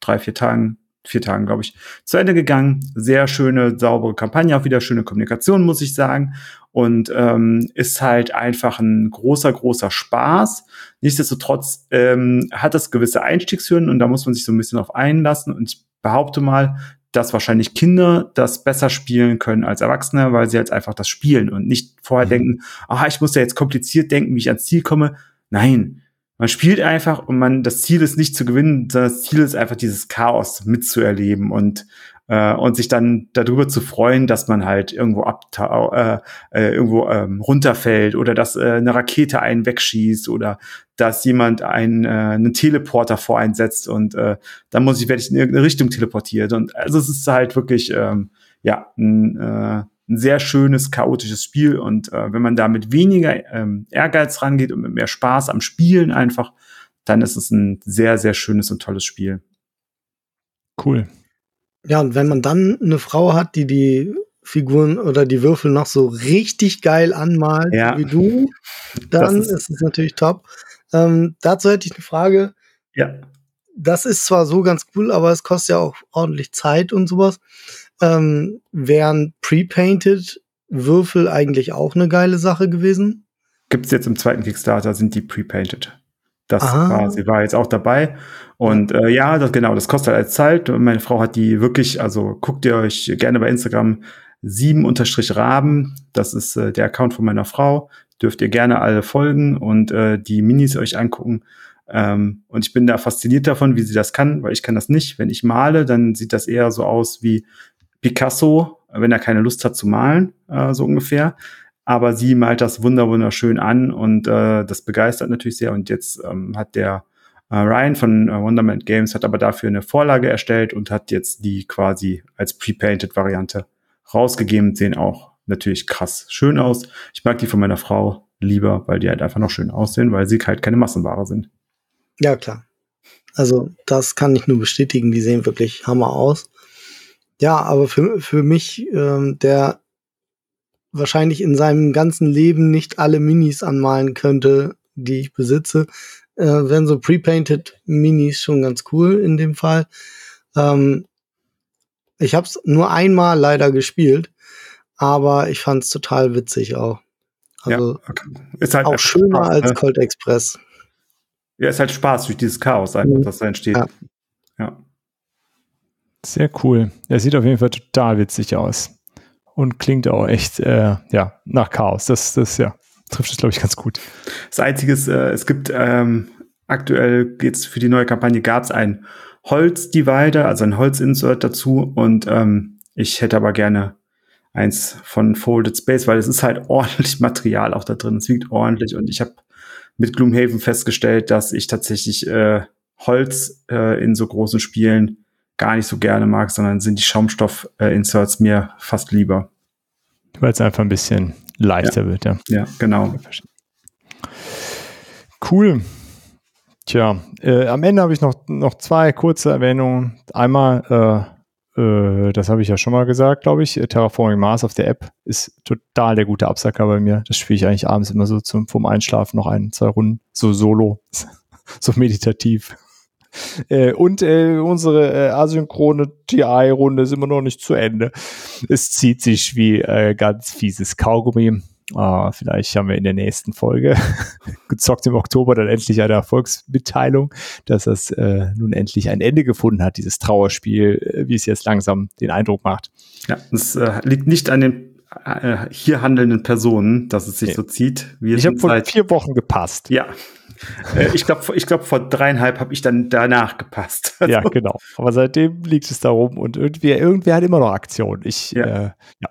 drei, vier Tagen vier Tagen, glaube ich, zu Ende gegangen. Sehr schöne, saubere Kampagne, auch wieder schöne Kommunikation, muss ich sagen. Und ähm, ist halt einfach ein großer, großer Spaß. Nichtsdestotrotz ähm, hat das gewisse Einstiegshürden und da muss man sich so ein bisschen auf einlassen. Und ich behaupte mal, dass wahrscheinlich Kinder das besser spielen können als Erwachsene, weil sie jetzt einfach das spielen und nicht vorher mhm. denken, ah, ich muss ja jetzt kompliziert denken, wie ich ans Ziel komme. Nein, man spielt einfach und man, das Ziel ist nicht zu gewinnen, sondern das Ziel ist einfach dieses Chaos mitzuerleben und äh, und sich dann darüber zu freuen, dass man halt irgendwo ab äh, äh, irgendwo ähm, runterfällt oder dass äh, eine Rakete einen wegschießt oder dass jemand einen, äh, einen Teleporter voreinsetzt und äh, dann muss ich werde ich in irgendeine Richtung teleportiert. Und also es ist halt wirklich ähm, ja ein, äh, ein sehr schönes, chaotisches Spiel. Und äh, wenn man da mit weniger ähm, Ehrgeiz rangeht und mit mehr Spaß am Spielen einfach, dann ist es ein sehr, sehr schönes und tolles Spiel. Cool. Ja, und wenn man dann eine Frau hat, die die Figuren oder die Würfel noch so richtig geil anmalt ja. wie du, dann ist, ist, es natürlich top. Ähm, dazu hätte ich eine Frage. Ja. Das ist zwar so ganz cool, aber es kostet ja auch ordentlich Zeit und sowas. Ähm, wären pre-painted Würfel eigentlich auch eine geile Sache gewesen? Gibt's jetzt im zweiten Kickstarter, sind die pre-painted. Das Ah. war, sie war jetzt auch dabei. Und äh, ja, das, genau, das kostet halt als Zeit. Meine Frau hat die wirklich, also guckt ihr euch gerne bei Instagram 7-Raben. Das ist äh, der Account von meiner Frau. Dürft ihr gerne alle folgen und äh, die Minis euch angucken. Ähm, und ich bin da fasziniert davon, wie sie das kann, weil ich kann das nicht. Wenn ich male, dann sieht das eher so aus wie Picasso, wenn er keine Lust hat zu malen, äh, so ungefähr. Aber sie malt das wunder wunderschön an und äh, das begeistert natürlich sehr. Und jetzt ähm, hat der äh, Ryan von äh, Wonderland Games hat aber dafür eine Vorlage erstellt und hat jetzt die quasi als pre-painted Variante rausgegeben. Sehen auch natürlich krass schön aus. Ich mag die von meiner Frau lieber, weil die halt einfach noch schön aussehen, weil sie halt keine Massenware sind. Ja, klar. Also, das kann ich nur bestätigen. Die sehen wirklich Hammer aus. Ja, aber für, für mich, ähm, der wahrscheinlich in seinem ganzen Leben nicht alle Minis anmalen könnte, die ich besitze, äh, wären so pre-painted Minis schon ganz cool in dem Fall. Ähm, ich habe es nur einmal leider gespielt, aber ich fand es total witzig auch. Also ja, okay. ist halt auch schöner Spaß, als ne? Cold Express. Ja, ist halt Spaß durch dieses Chaos einfach, Mhm. das da entsteht. Ja. ja. Sehr cool. Er sieht auf jeden Fall total witzig aus. Und klingt auch echt, äh, ja, nach Chaos. Das, das, ja, trifft es, glaube ich, ganz gut. Das Einzige ist, äh, es gibt ähm, aktuell jetzt für die neue Kampagne gab es ein Holz-Divider, also ein Holz-Insert dazu. Und ähm, ich hätte aber gerne eins von Folded Space, weil es ist halt ordentlich Material auch da drin. Es wiegt ordentlich und ich habe mit Gloomhaven festgestellt, dass ich tatsächlich äh, Holz äh, in so großen Spielen gar nicht so gerne mag, sondern sind die Schaumstoff-Inserts mir fast lieber. Weil es einfach ein bisschen leichter wird, ja. Ja, genau. Cool. Tja, äh, am Ende habe ich noch, noch zwei kurze Erwähnungen. Einmal, äh, äh, das habe ich ja schon mal gesagt, glaube ich, äh, Terraforming Mars auf der App ist total der gute Absacker bei mir. Das spiele ich eigentlich abends immer so zum, vom Einschlafen noch ein, zwei Runden, so solo, so meditativ. Äh, und äh, unsere äh, asynchrone TI-Runde ist immer noch nicht zu Ende. Es zieht sich wie äh, ganz fieses Kaugummi. Ah, vielleicht haben wir in der nächsten Folge gezockt im Oktober dann endlich eine Erfolgsmitteilung, dass das äh, nun endlich ein Ende gefunden hat, dieses Trauerspiel, äh, wie es jetzt langsam den Eindruck macht. Ja, es äh, liegt nicht an den äh, hier handelnden Personen, dass es sich Nee. so zieht. Wir Ich habe vor seit- vier Wochen gepasst. Ja. Äh, ich glaube, ich glaub, vor dreieinhalb habe ich dann danach gepasst. Ja, genau. Aber seitdem liegt es darum und irgendwie, irgendwer hat immer noch Aktion. Ich, Ja. äh, ja.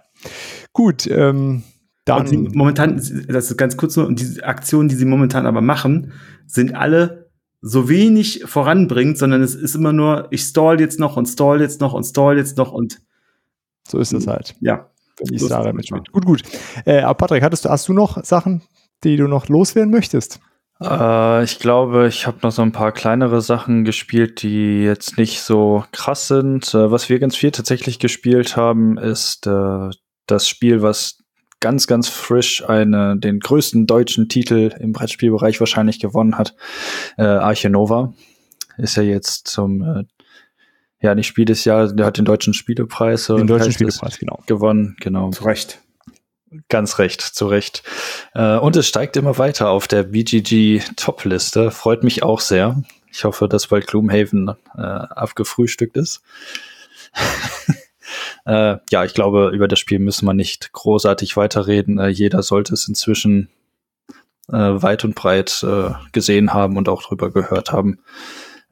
Gut, ähm, dann. Sie, momentan, das ist ganz kurz nur, und diese Aktionen, die sie momentan aber machen, sind alle so wenig voranbringend, sondern es ist immer nur, ich stall jetzt noch und stall jetzt noch und stall jetzt noch und so ist es halt. ja. Wenn ich So ist sage, es mit manchmal. Gut, gut. Äh, aber Patrick, hattest du, hast du noch Sachen, die du noch loswerden möchtest? Äh, ich glaube, ich habe noch so ein paar kleinere Sachen gespielt, die jetzt nicht so krass sind. Äh, was wir ganz viel tatsächlich gespielt haben, ist äh, das Spiel, was ganz, ganz frisch eine, den größten deutschen Titel im Brettspielbereich wahrscheinlich gewonnen hat. Äh, Arche Nova ist ja jetzt zum, äh, ja, nicht Spiel des Jahres, der hat den deutschen Spielepreis. Den deutschen Spielepreis, genau. Gewonnen, genau. Zu Recht. Ganz recht, zu Recht. Äh, und es steigt immer weiter auf der BGG Top-Liste. Freut mich auch sehr. Ich hoffe, dass bald Gloomhaven äh, abgefrühstückt ist. äh, ja, ich glaube, über das Spiel müssen wir nicht großartig weiterreden. Äh, jeder sollte es inzwischen äh, weit und breit äh, gesehen haben und auch drüber gehört haben.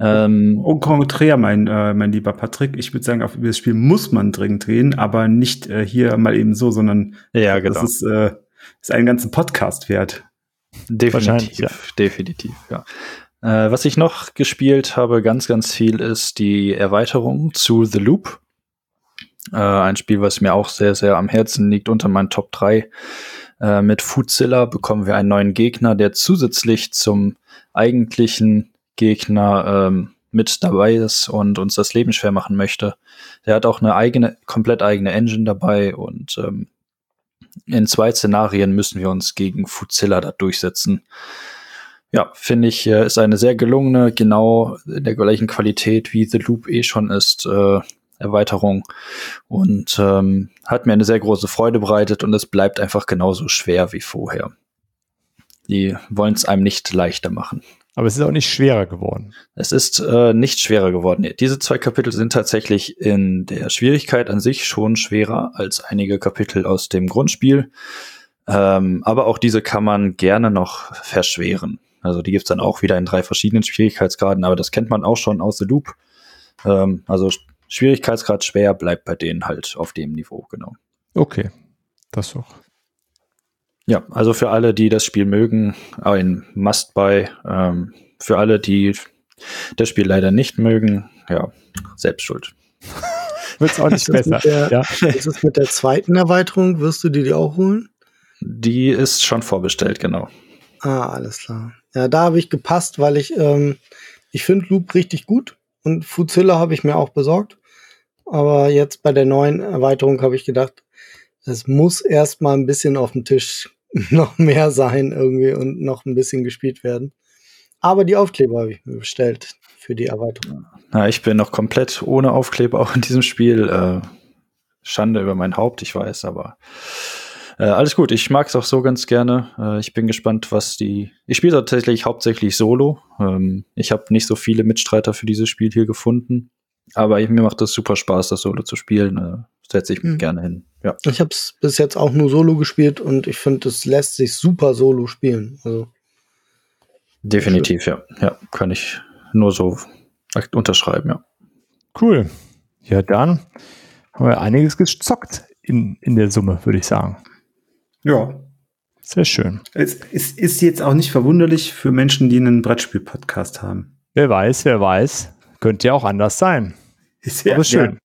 Ähm, Und konträr, mein, äh, mein lieber Patrick, ich würde sagen, auf das Spiel muss man dringend reden, aber nicht äh, hier mal eben so, sondern ja, genau. das ist, äh, ist einen ganzen Podcast wert. Definitiv, definitiv, ja. Äh, was ich noch gespielt habe, ganz, ganz viel, ist die Erweiterung zu The Loop. Äh, ein Spiel, was mir auch sehr, sehr am Herzen liegt, unter meinen Top 3. Äh, mit Foodzilla bekommen wir einen neuen Gegner, der zusätzlich zum eigentlichen Gegner ähm, mit dabei ist und uns das Leben schwer machen möchte. Der hat auch eine eigene, komplett eigene Engine dabei und ähm, in zwei Szenarien müssen wir uns gegen Fuzilla da durchsetzen. Ja, finde ich, äh, ist eine sehr gelungene, genau in der gleichen Qualität wie The Loop eh schon ist, äh, Erweiterung. Und ähm, hat mir eine sehr große Freude bereitet und es bleibt einfach genauso schwer wie vorher. Die wollen es einem nicht leichter machen. Aber es ist auch nicht schwerer geworden. Es ist äh, nicht schwerer geworden. Diese zwei Kapitel sind tatsächlich in der Schwierigkeit an sich schon schwerer als einige Kapitel aus dem Grundspiel. Ähm, aber auch diese kann man gerne noch verschweren. Also die gibt's dann auch wieder in drei verschiedenen Schwierigkeitsgraden, aber das kennt man auch schon aus The Loop. Ähm, also Schwierigkeitsgrad schwer bleibt bei denen halt auf dem Niveau, genau. Okay, das auch. Ja, also für alle, die das Spiel mögen, ein Must-Buy. Ähm, für alle, die das Spiel leider nicht mögen, ja, selbst schuld. Wird es auch nicht besser. mit der- Ja. Ist es mit der zweiten Erweiterung? Wirst du dir die auch holen? Die ist schon vorbestellt, genau. Ah, alles klar. Ja, da habe ich gepasst, weil ich, ähm, ich finde Loop richtig gut und Fuzilla habe ich mir auch besorgt. Aber jetzt bei der neuen Erweiterung habe ich gedacht, es muss erst mal ein bisschen auf dem Tisch noch mehr sein irgendwie und noch ein bisschen gespielt werden. Aber die Aufkleber habe ich mir bestellt für die Erweiterung. Na, ich bin noch komplett ohne Aufkleber auch in diesem Spiel. Äh, Schande über mein Haupt, ich weiß, aber äh, alles gut. Ich mag es auch so ganz gerne. Äh, ich bin gespannt, was die. Ich spiele tatsächlich hauptsächlich Solo. Ähm, ich habe nicht so viele Mitstreiter für dieses Spiel hier gefunden, aber mir macht es super Spaß, das Solo zu spielen. Setze ich mich Mhm. gerne hin. Ja. Ich habe es bis jetzt auch nur Solo gespielt und ich finde, es lässt sich super Solo spielen. Also Definitiv, ja. Ja, kann ich nur so unterschreiben, ja. Cool. Ja, dann haben wir einiges gezockt in, in der Summe, würde ich sagen. Ja. Sehr schön. Es, es ist jetzt auch nicht verwunderlich für Menschen, die einen Brettspiel-Podcast haben. Wer weiß, wer weiß. Könnte ja auch anders sein. Ist Aber schön.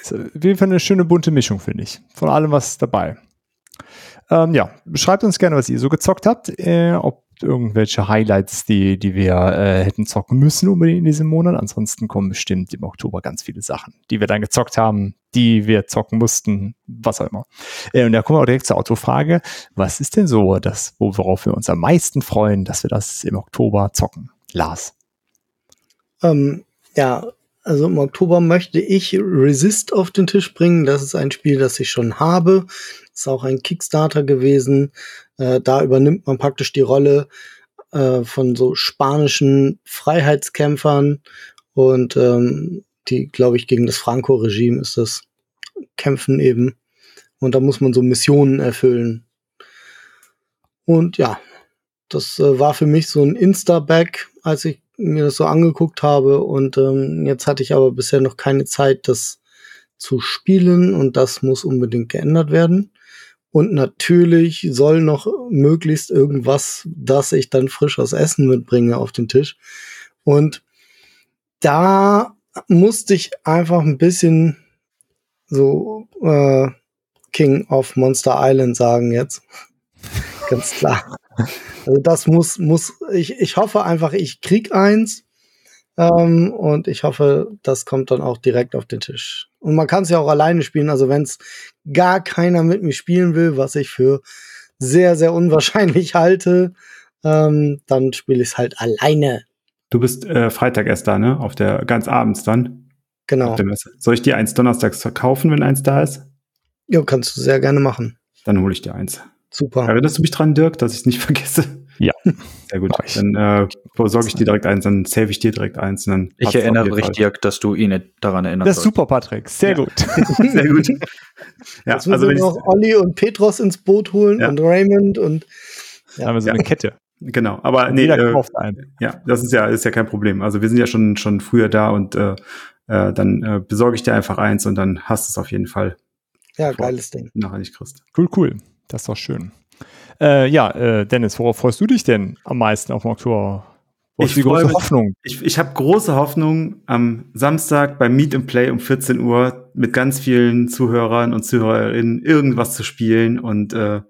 Ist auf jeden Fall eine schöne bunte Mischung, finde ich. Von allem was dabei. Ähm, ja, schreibt uns gerne, was ihr so gezockt habt. Äh, ob irgendwelche Highlights, die, die wir äh, hätten zocken müssen unbedingt in diesem Monat. Ansonsten kommen bestimmt im Oktober ganz viele Sachen, die wir dann gezockt haben, die wir zocken mussten, was auch immer. Äh, und da kommen wir auch direkt zur Autofrage. Was ist denn so das, worauf wir uns am meisten freuen, dass wir das im Oktober zocken? Lars. Ähm, ja, also im Oktober möchte ich Resist auf den Tisch bringen. Das ist ein Spiel, das ich schon habe. Ist auch ein Kickstarter gewesen. Äh, da übernimmt man praktisch die Rolle äh, von so spanischen Freiheitskämpfern und ähm, die, glaube ich, gegen das Franco-Regime ist das kämpfen eben. Und da muss man so Missionen erfüllen. Und ja, das äh, war für mich so ein Insta-Back, als ich mir das so angeguckt habe. Und ähm, jetzt hatte ich aber bisher noch keine Zeit, das zu spielen. Und das muss unbedingt geändert werden. Und natürlich soll noch möglichst irgendwas, das ich dann frisch aus Essen mitbringe, auf den Tisch. Und da musste ich einfach ein bisschen so äh, King of Monster Island sagen jetzt. Ganz klar. Also das muss, muss, ich, ich hoffe einfach, ich krieg eins. Ähm, und ich hoffe, das kommt dann auch direkt auf den Tisch. Und man kann es ja auch alleine spielen. Also wenn es gar keiner mit mir spielen will, was ich für sehr, sehr unwahrscheinlich halte, ähm, dann spiele ich es halt alleine. Du bist äh, Freitag erst da, ne? Auf der ganz abends dann. Genau. Soll ich dir eins donnerstags verkaufen, wenn eins da ist? Ja, kannst du sehr gerne machen. Dann hole ich dir eins. Super. Erinnerst du mich dran, Dirk, dass ich es nicht vergesse? Ja. Sehr gut. Mach ich. Dann äh, besorge ich dir direkt eins, dann save ich dir direkt eins. Dann Ich erinnere mich. Dirk, dass du ihn daran erinnerst. Das ist super, Patrick. Sehr Ja. gut. Sehr gut. Ja, Jetzt müssen also wir wenn noch Olli und Petros ins Boot holen Ja. und Raymond und Da haben wir so Ja. eine Kette. genau. Aber Und nee, jeder äh, kauft einen. ja, das ist ja ist ja kein Problem. Also wir sind ja schon schon früher da und äh, äh, dann äh, besorge ich dir einfach eins und dann hast du es auf jeden Fall ja, geiles Ding. nachher nicht kriegst. Cool, cool. Das ist doch schön. Äh, ja, äh, Dennis, worauf freust du dich denn am meisten auf dem Oktober? Wo Ich die große mich- Hoffnung? Ich, ich habe große Hoffnung am Samstag beim Meet and Play um 14 Uhr mit ganz vielen Zuhörern und Zuhörerinnen irgendwas zu spielen und äh,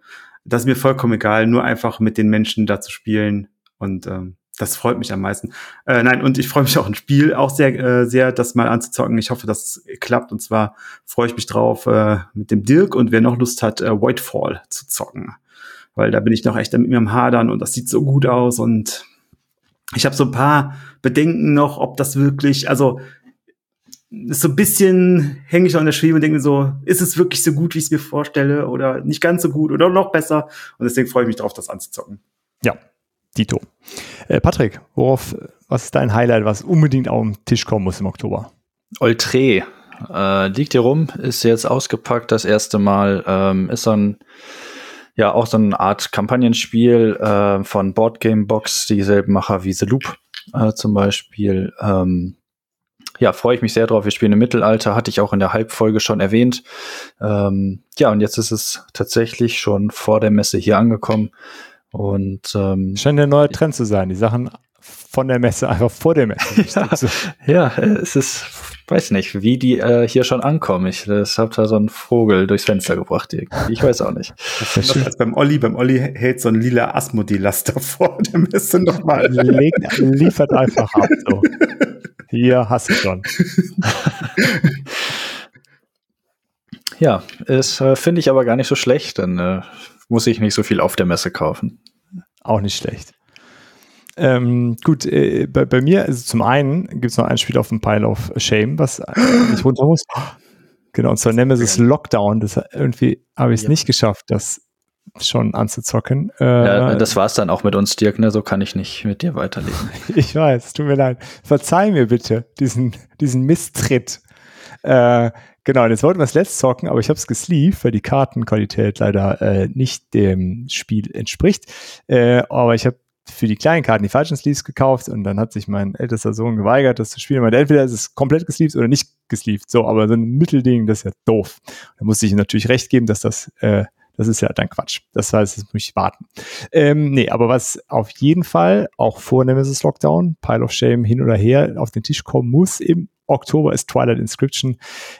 das ist mir vollkommen egal, nur einfach mit den Menschen da zu spielen und ähm, das freut mich am meisten. Äh, nein, und ich freue mich auch ein Spiel auch sehr, äh, sehr, das mal anzuzocken. Ich hoffe, dass es klappt. Und zwar freue ich mich drauf, äh, mit dem Dirk und wer noch Lust hat, äh, Whitefall zu zocken. Weil da bin ich noch echt mit mir am Hadern und das sieht so gut aus und ich habe so ein paar Bedenken noch, ob das wirklich, also ist so ein bisschen hänge ich noch an der Schwebe und denke so, ist es wirklich so gut, wie ich es mir vorstelle oder nicht ganz so gut oder noch besser? Und deswegen freue ich mich drauf, das anzuzocken. Ja, Dito. Äh, Patrick, worauf, was ist dein Highlight, was unbedingt auf den Tisch kommen muss im Oktober? Oltre. Äh, liegt hier rum, ist jetzt ausgepackt das erste Mal. Ähm, ist so ja, auch so eine Art Kampagnenspiel äh, von Boardgame Box, dieselben Macher wie The Loop äh, zum Beispiel. Ähm, ja, freue ich mich sehr drauf. Wir spielen im Mittelalter, hatte ich auch in der Halbfolge schon erwähnt. Ähm, ja, und jetzt ist es tatsächlich schon vor der Messe hier angekommen. Und ähm, scheint der neue Trend zu sein, die Sachen von der Messe einfach vor der Messe. ja, ja, es ist, weiß nicht, wie die äh, hier schon ankommen. Ich das hat da so ein Vogel durchs Fenster gebracht. Ich weiß auch nicht. Das ist als beim Olli. Beim Olli hält so ein lila Asmodee-Laster vor der Messe nochmal. liefert einfach ab. So. Hier hast du schon. ja, es äh, finde ich aber gar nicht so schlecht, dann äh, muss ich nicht so viel auf der Messe kaufen. Auch nicht schlecht. Ähm, gut, äh, bei, bei, mir, also zum einen gibt es noch ein Spiel auf dem Pile of Shame, was nicht runter muss. Genau, und zwar Nemesis Lockdown. Das irgendwie habe ich es ja. nicht geschafft, das schon anzuzocken. Äh, ja, das war es dann auch mit uns, Dirk, ne? So kann ich nicht mit dir weiterleben. ich weiß, tut mir leid. Verzeih mir bitte diesen, diesen Misstritt. Äh, genau, jetzt wollten wir es letzt zocken, aber ich habe es gesleeved, weil die Kartenqualität leider äh, nicht dem Spiel entspricht. Äh, aber ich habe für die kleinen Karten die falschen Sleeves gekauft und dann hat sich mein ältester Sohn geweigert, das zu spielen. Weil entweder ist es komplett gesleeved oder nicht gesleeved. So, aber so ein Mittelding, das ist ja doof. Da musste ich ihm natürlich recht geben, dass das äh, das ist ja dann Quatsch. Das heißt, jetzt muss ich warten. Ähm, nee, aber was auf jeden Fall auch vor Nemesis Lockdown, Pile of Shame hin oder her, auf den Tisch kommen muss im Oktober ist Twilight Inscription.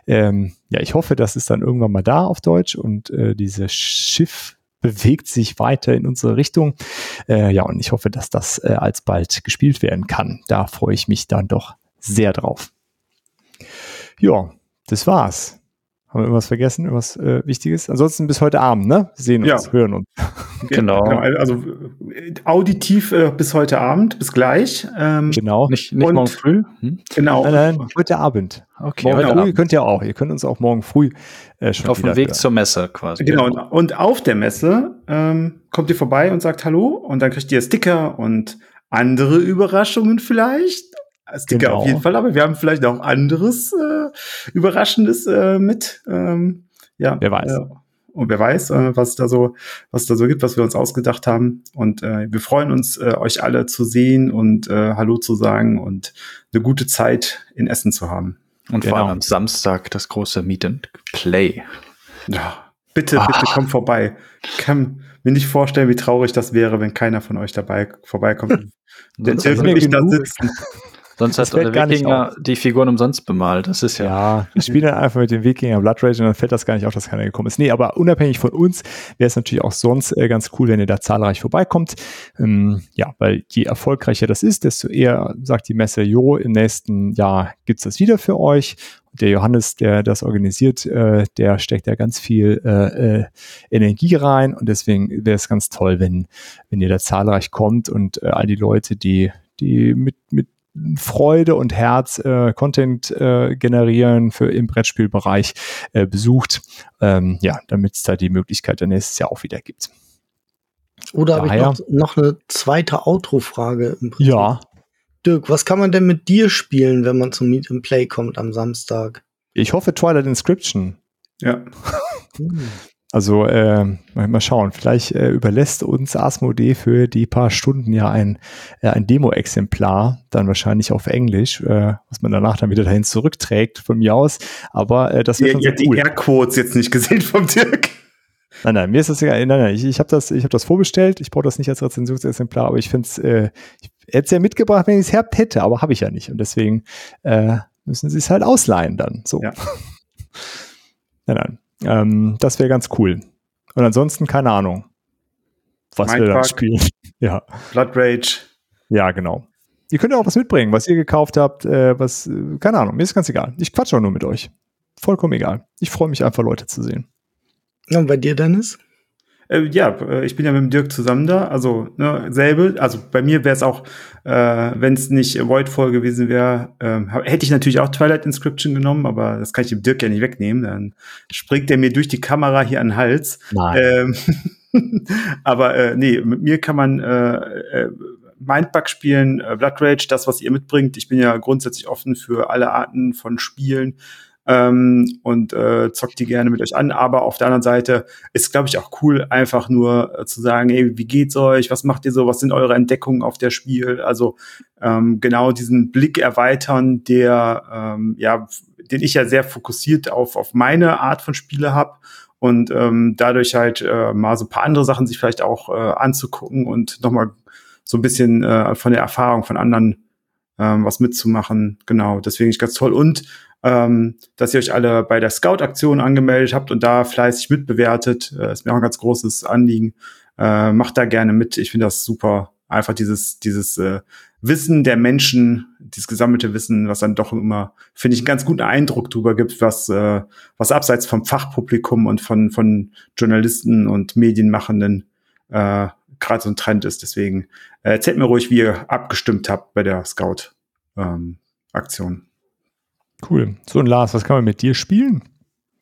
Ähm, ja, ich hoffe, das ist dann irgendwann mal da auf Deutsch und äh, dieses Schiff bewegt sich weiter in unsere Richtung. Äh, ja, und ich hoffe, dass das äh, alsbald gespielt werden kann. Da freue ich mich dann doch sehr drauf. Ja, das war's. Haben wir irgendwas vergessen? Irgendwas äh, Wichtiges? Ansonsten bis heute Abend, ne? Sehen uns, ja. hören uns. Genau. genau. Also auditiv äh, bis heute Abend, bis gleich. Ähm, genau. Nicht, nicht morgen früh? Hm? Genau. Nein, nein, heute Abend. Okay. Morgen heute früh Abend. könnt ihr auch. Ihr könnt uns auch morgen früh äh, schon Auf dem Weg zur Messe quasi. Genau. Und, und auf der Messe ähm, kommt ihr vorbei und sagt Hallo und dann kriegt ihr Sticker und andere Überraschungen vielleicht. Sticker genau. auf jeden Fall, aber wir haben vielleicht auch anderes äh, Überraschendes äh, mit. Ähm, ja, wer weiß. Äh, und wer weiß, äh, was da so, was da so gibt, was wir uns ausgedacht haben. Und äh, wir freuen uns, äh, euch alle zu sehen und äh, Hallo zu sagen und eine gute Zeit in Essen zu haben. Und genau. vor allem am Samstag das große Meet and Play. Ja, bitte, ah. bitte komm vorbei. Ich kann mir nicht vorstellen, wie traurig das wäre, wenn keiner von euch dabei vorbeikommt. Der Dirk nicht da sitzen. Sonst das hat der Wikinger die Figuren umsonst bemalt. Das ist ja. Ja, spielen dann einfach mit dem Wikinger Blood Rage und dann fällt das gar nicht auf, dass keiner gekommen ist. Nee, aber unabhängig von uns wäre es natürlich auch sonst äh, ganz cool, wenn ihr da zahlreich vorbeikommt. Ähm, ja, weil je erfolgreicher das ist, desto eher sagt die Messe, jo, im nächsten Jahr gibt's das wieder für euch der Johannes, der das organisiert, äh, der steckt da ganz viel äh, äh, Energie rein und deswegen wäre es ganz toll, wenn, wenn ihr da zahlreich kommt und äh, all die Leute, die, die mit, mit Freude und Herz äh, Content äh, generieren für im Brettspielbereich äh, besucht. Ähm, ja, damit es da die Möglichkeit dann nächstes Jahr auch wieder gibt. Oder habe ich noch, noch eine zweite Outro-Frage im Prinzip? Ja. Dirk, was kann man denn mit dir spielen, wenn man zum Meet and Play kommt am Samstag? Ich hoffe Twilight Inscription. Ja. Hm. Also äh, mal schauen, vielleicht äh, überlässt uns Asmodee für die paar Stunden ja ein, äh, ein Demo-Exemplar, dann wahrscheinlich auf Englisch, äh, was man danach dann wieder dahin zurückträgt von mir aus. Aber äh, das wird ja, schon so cool. die Airquotes jetzt nicht gesehen vom Dirk. Nein, nein, mir ist das egal. Nein, nein, ich, ich habe das, ich hab das vorbestellt. Ich brauche das nicht als Rezensionsexemplar, aber ich finde es, äh, ich hätte es ja mitgebracht, wenn ich es herbt hätte, aber habe ich ja nicht. Und deswegen äh, müssen sie es halt ausleihen dann. So. Ja. nein, nein. Ähm, das wäre ganz cool. Und ansonsten keine Ahnung, was Mindfuck, wir dann spielen. ja. Blood Rage. Ja, genau. Ihr könnt ja auch was mitbringen, was ihr gekauft habt, äh, was, keine Ahnung, mir ist ganz egal. Ich quatsche auch nur mit euch. Vollkommen egal. Ich freue mich einfach, Leute zu sehen. Und bei dir, Dennis? Äh, ja, äh, ich bin ja mit dem Dirk zusammen da, also ne, selbe. Also bei mir wäre es auch, äh, wenn es nicht Voidfall gewesen wäre, äh, hätte ich natürlich auch Twilight Inscription genommen, aber das kann ich dem Dirk ja nicht wegnehmen. Dann springt er mir durch die Kamera hier an den Hals. Nein. Ähm, Aber äh, nee, mit mir kann man äh, äh, Mindbug spielen, äh, Blood Rage, das, was ihr mitbringt. Ich bin ja grundsätzlich offen für alle Arten von Spielen ähm, und äh, zockt die gerne mit euch an. Aber auf der anderen Seite ist, glaube ich, auch cool, einfach nur äh, zu sagen, ey, wie geht's euch? Was macht ihr so? Was sind eure Entdeckungen auf der Spiel? Also ähm, genau diesen Blick erweitern, der ähm, ja, den ich ja sehr fokussiert auf auf meine Art von Spiele habe und ähm, dadurch halt äh, mal so ein paar andere Sachen sich vielleicht auch äh, anzugucken und nochmal so ein bisschen äh, von der Erfahrung von anderen ähm, was mitzumachen. Genau, deswegen ist ganz toll. Und ähm, dass ihr euch alle bei der Scout-Aktion angemeldet habt und da fleißig mitbewertet. Äh, ist mir auch ein ganz großes Anliegen. Äh, macht da gerne mit. Ich finde das super. Einfach dieses, dieses äh, Wissen der Menschen, dieses gesammelte Wissen, was dann doch immer, finde ich, einen ganz guten Eindruck drüber gibt, was, äh, was abseits vom Fachpublikum und von, von Journalisten und Medienmachenden äh, gerade so ein Trend ist. Deswegen äh, erzählt mir ruhig, wie ihr abgestimmt habt bei der Scout-Aktion. Ähm, cool. So, und Lars, was kann man mit dir spielen?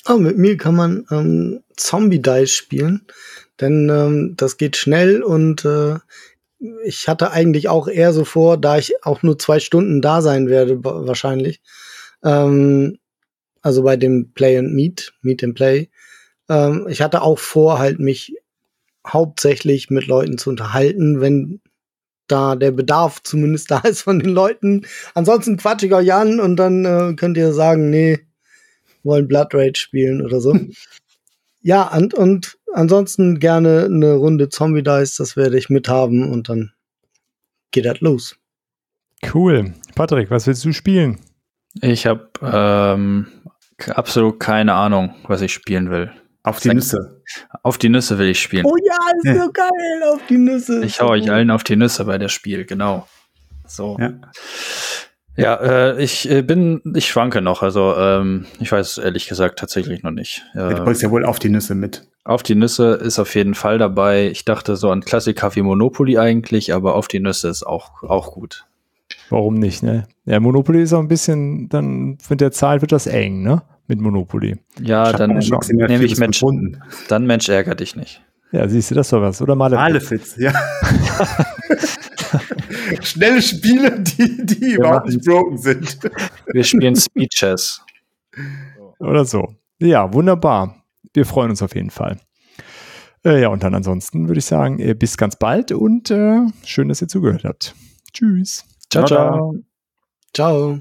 Oh, mit mir kann man ähm, Zombie Dice spielen, denn ähm, das geht schnell und äh, ich hatte eigentlich auch eher so vor, da ich auch nur zwei Stunden da sein werde, wahrscheinlich. Ähm, also bei dem Play and Meet, Meet and Play. Ähm, ich hatte auch vor, halt mich hauptsächlich mit Leuten zu unterhalten, wenn da der Bedarf zumindest da ist von den Leuten. Ansonsten quatsch ich euch an und dann äh, könnt ihr sagen, nee, wollen Blood Rage spielen oder so. ja, und, und ansonsten gerne eine Runde Zombie Dice, das werde ich mithaben und dann geht das los. Cool. Patrick, was willst du spielen? Ich habe ähm, absolut keine Ahnung, was ich spielen will. Auf die Nüsse. Auf die Nüsse will ich spielen. Oh ja, ist so geil, auf die Nüsse. Ich hau euch allen auf die Nüsse bei der Spiel, genau. So. Ja, ja äh, ich äh, bin, ich schwanke noch, also ähm, ich weiß ehrlich gesagt tatsächlich noch nicht. Äh, du bringst ja wohl auf die Nüsse mit. Auf die Nüsse ist auf jeden Fall dabei. Ich dachte so an Klassiker wie Monopoly eigentlich, aber auf die Nüsse ist auch, auch gut. Warum nicht, ne? Ja, Monopoly ist auch ein bisschen, dann mit der Zahl wird das eng, ne? Mit Monopoly. Ja, dann nehme ich Mensch. Gefunden. Dann Mensch ärger dich nicht. Ja, siehst du, das doch was. Oder Malefiz. Malefiz, ja. Schnelle Spiele, die, die Wir überhaupt nicht broken sind. Wir spielen Speed Chess. Oder so. Ja, wunderbar. Wir freuen uns auf jeden Fall. Äh, ja, und dann ansonsten würde ich sagen, äh, bis ganz bald und äh, schön, dass ihr zugehört habt. Tschüss. Ciao, ciao. Ciao.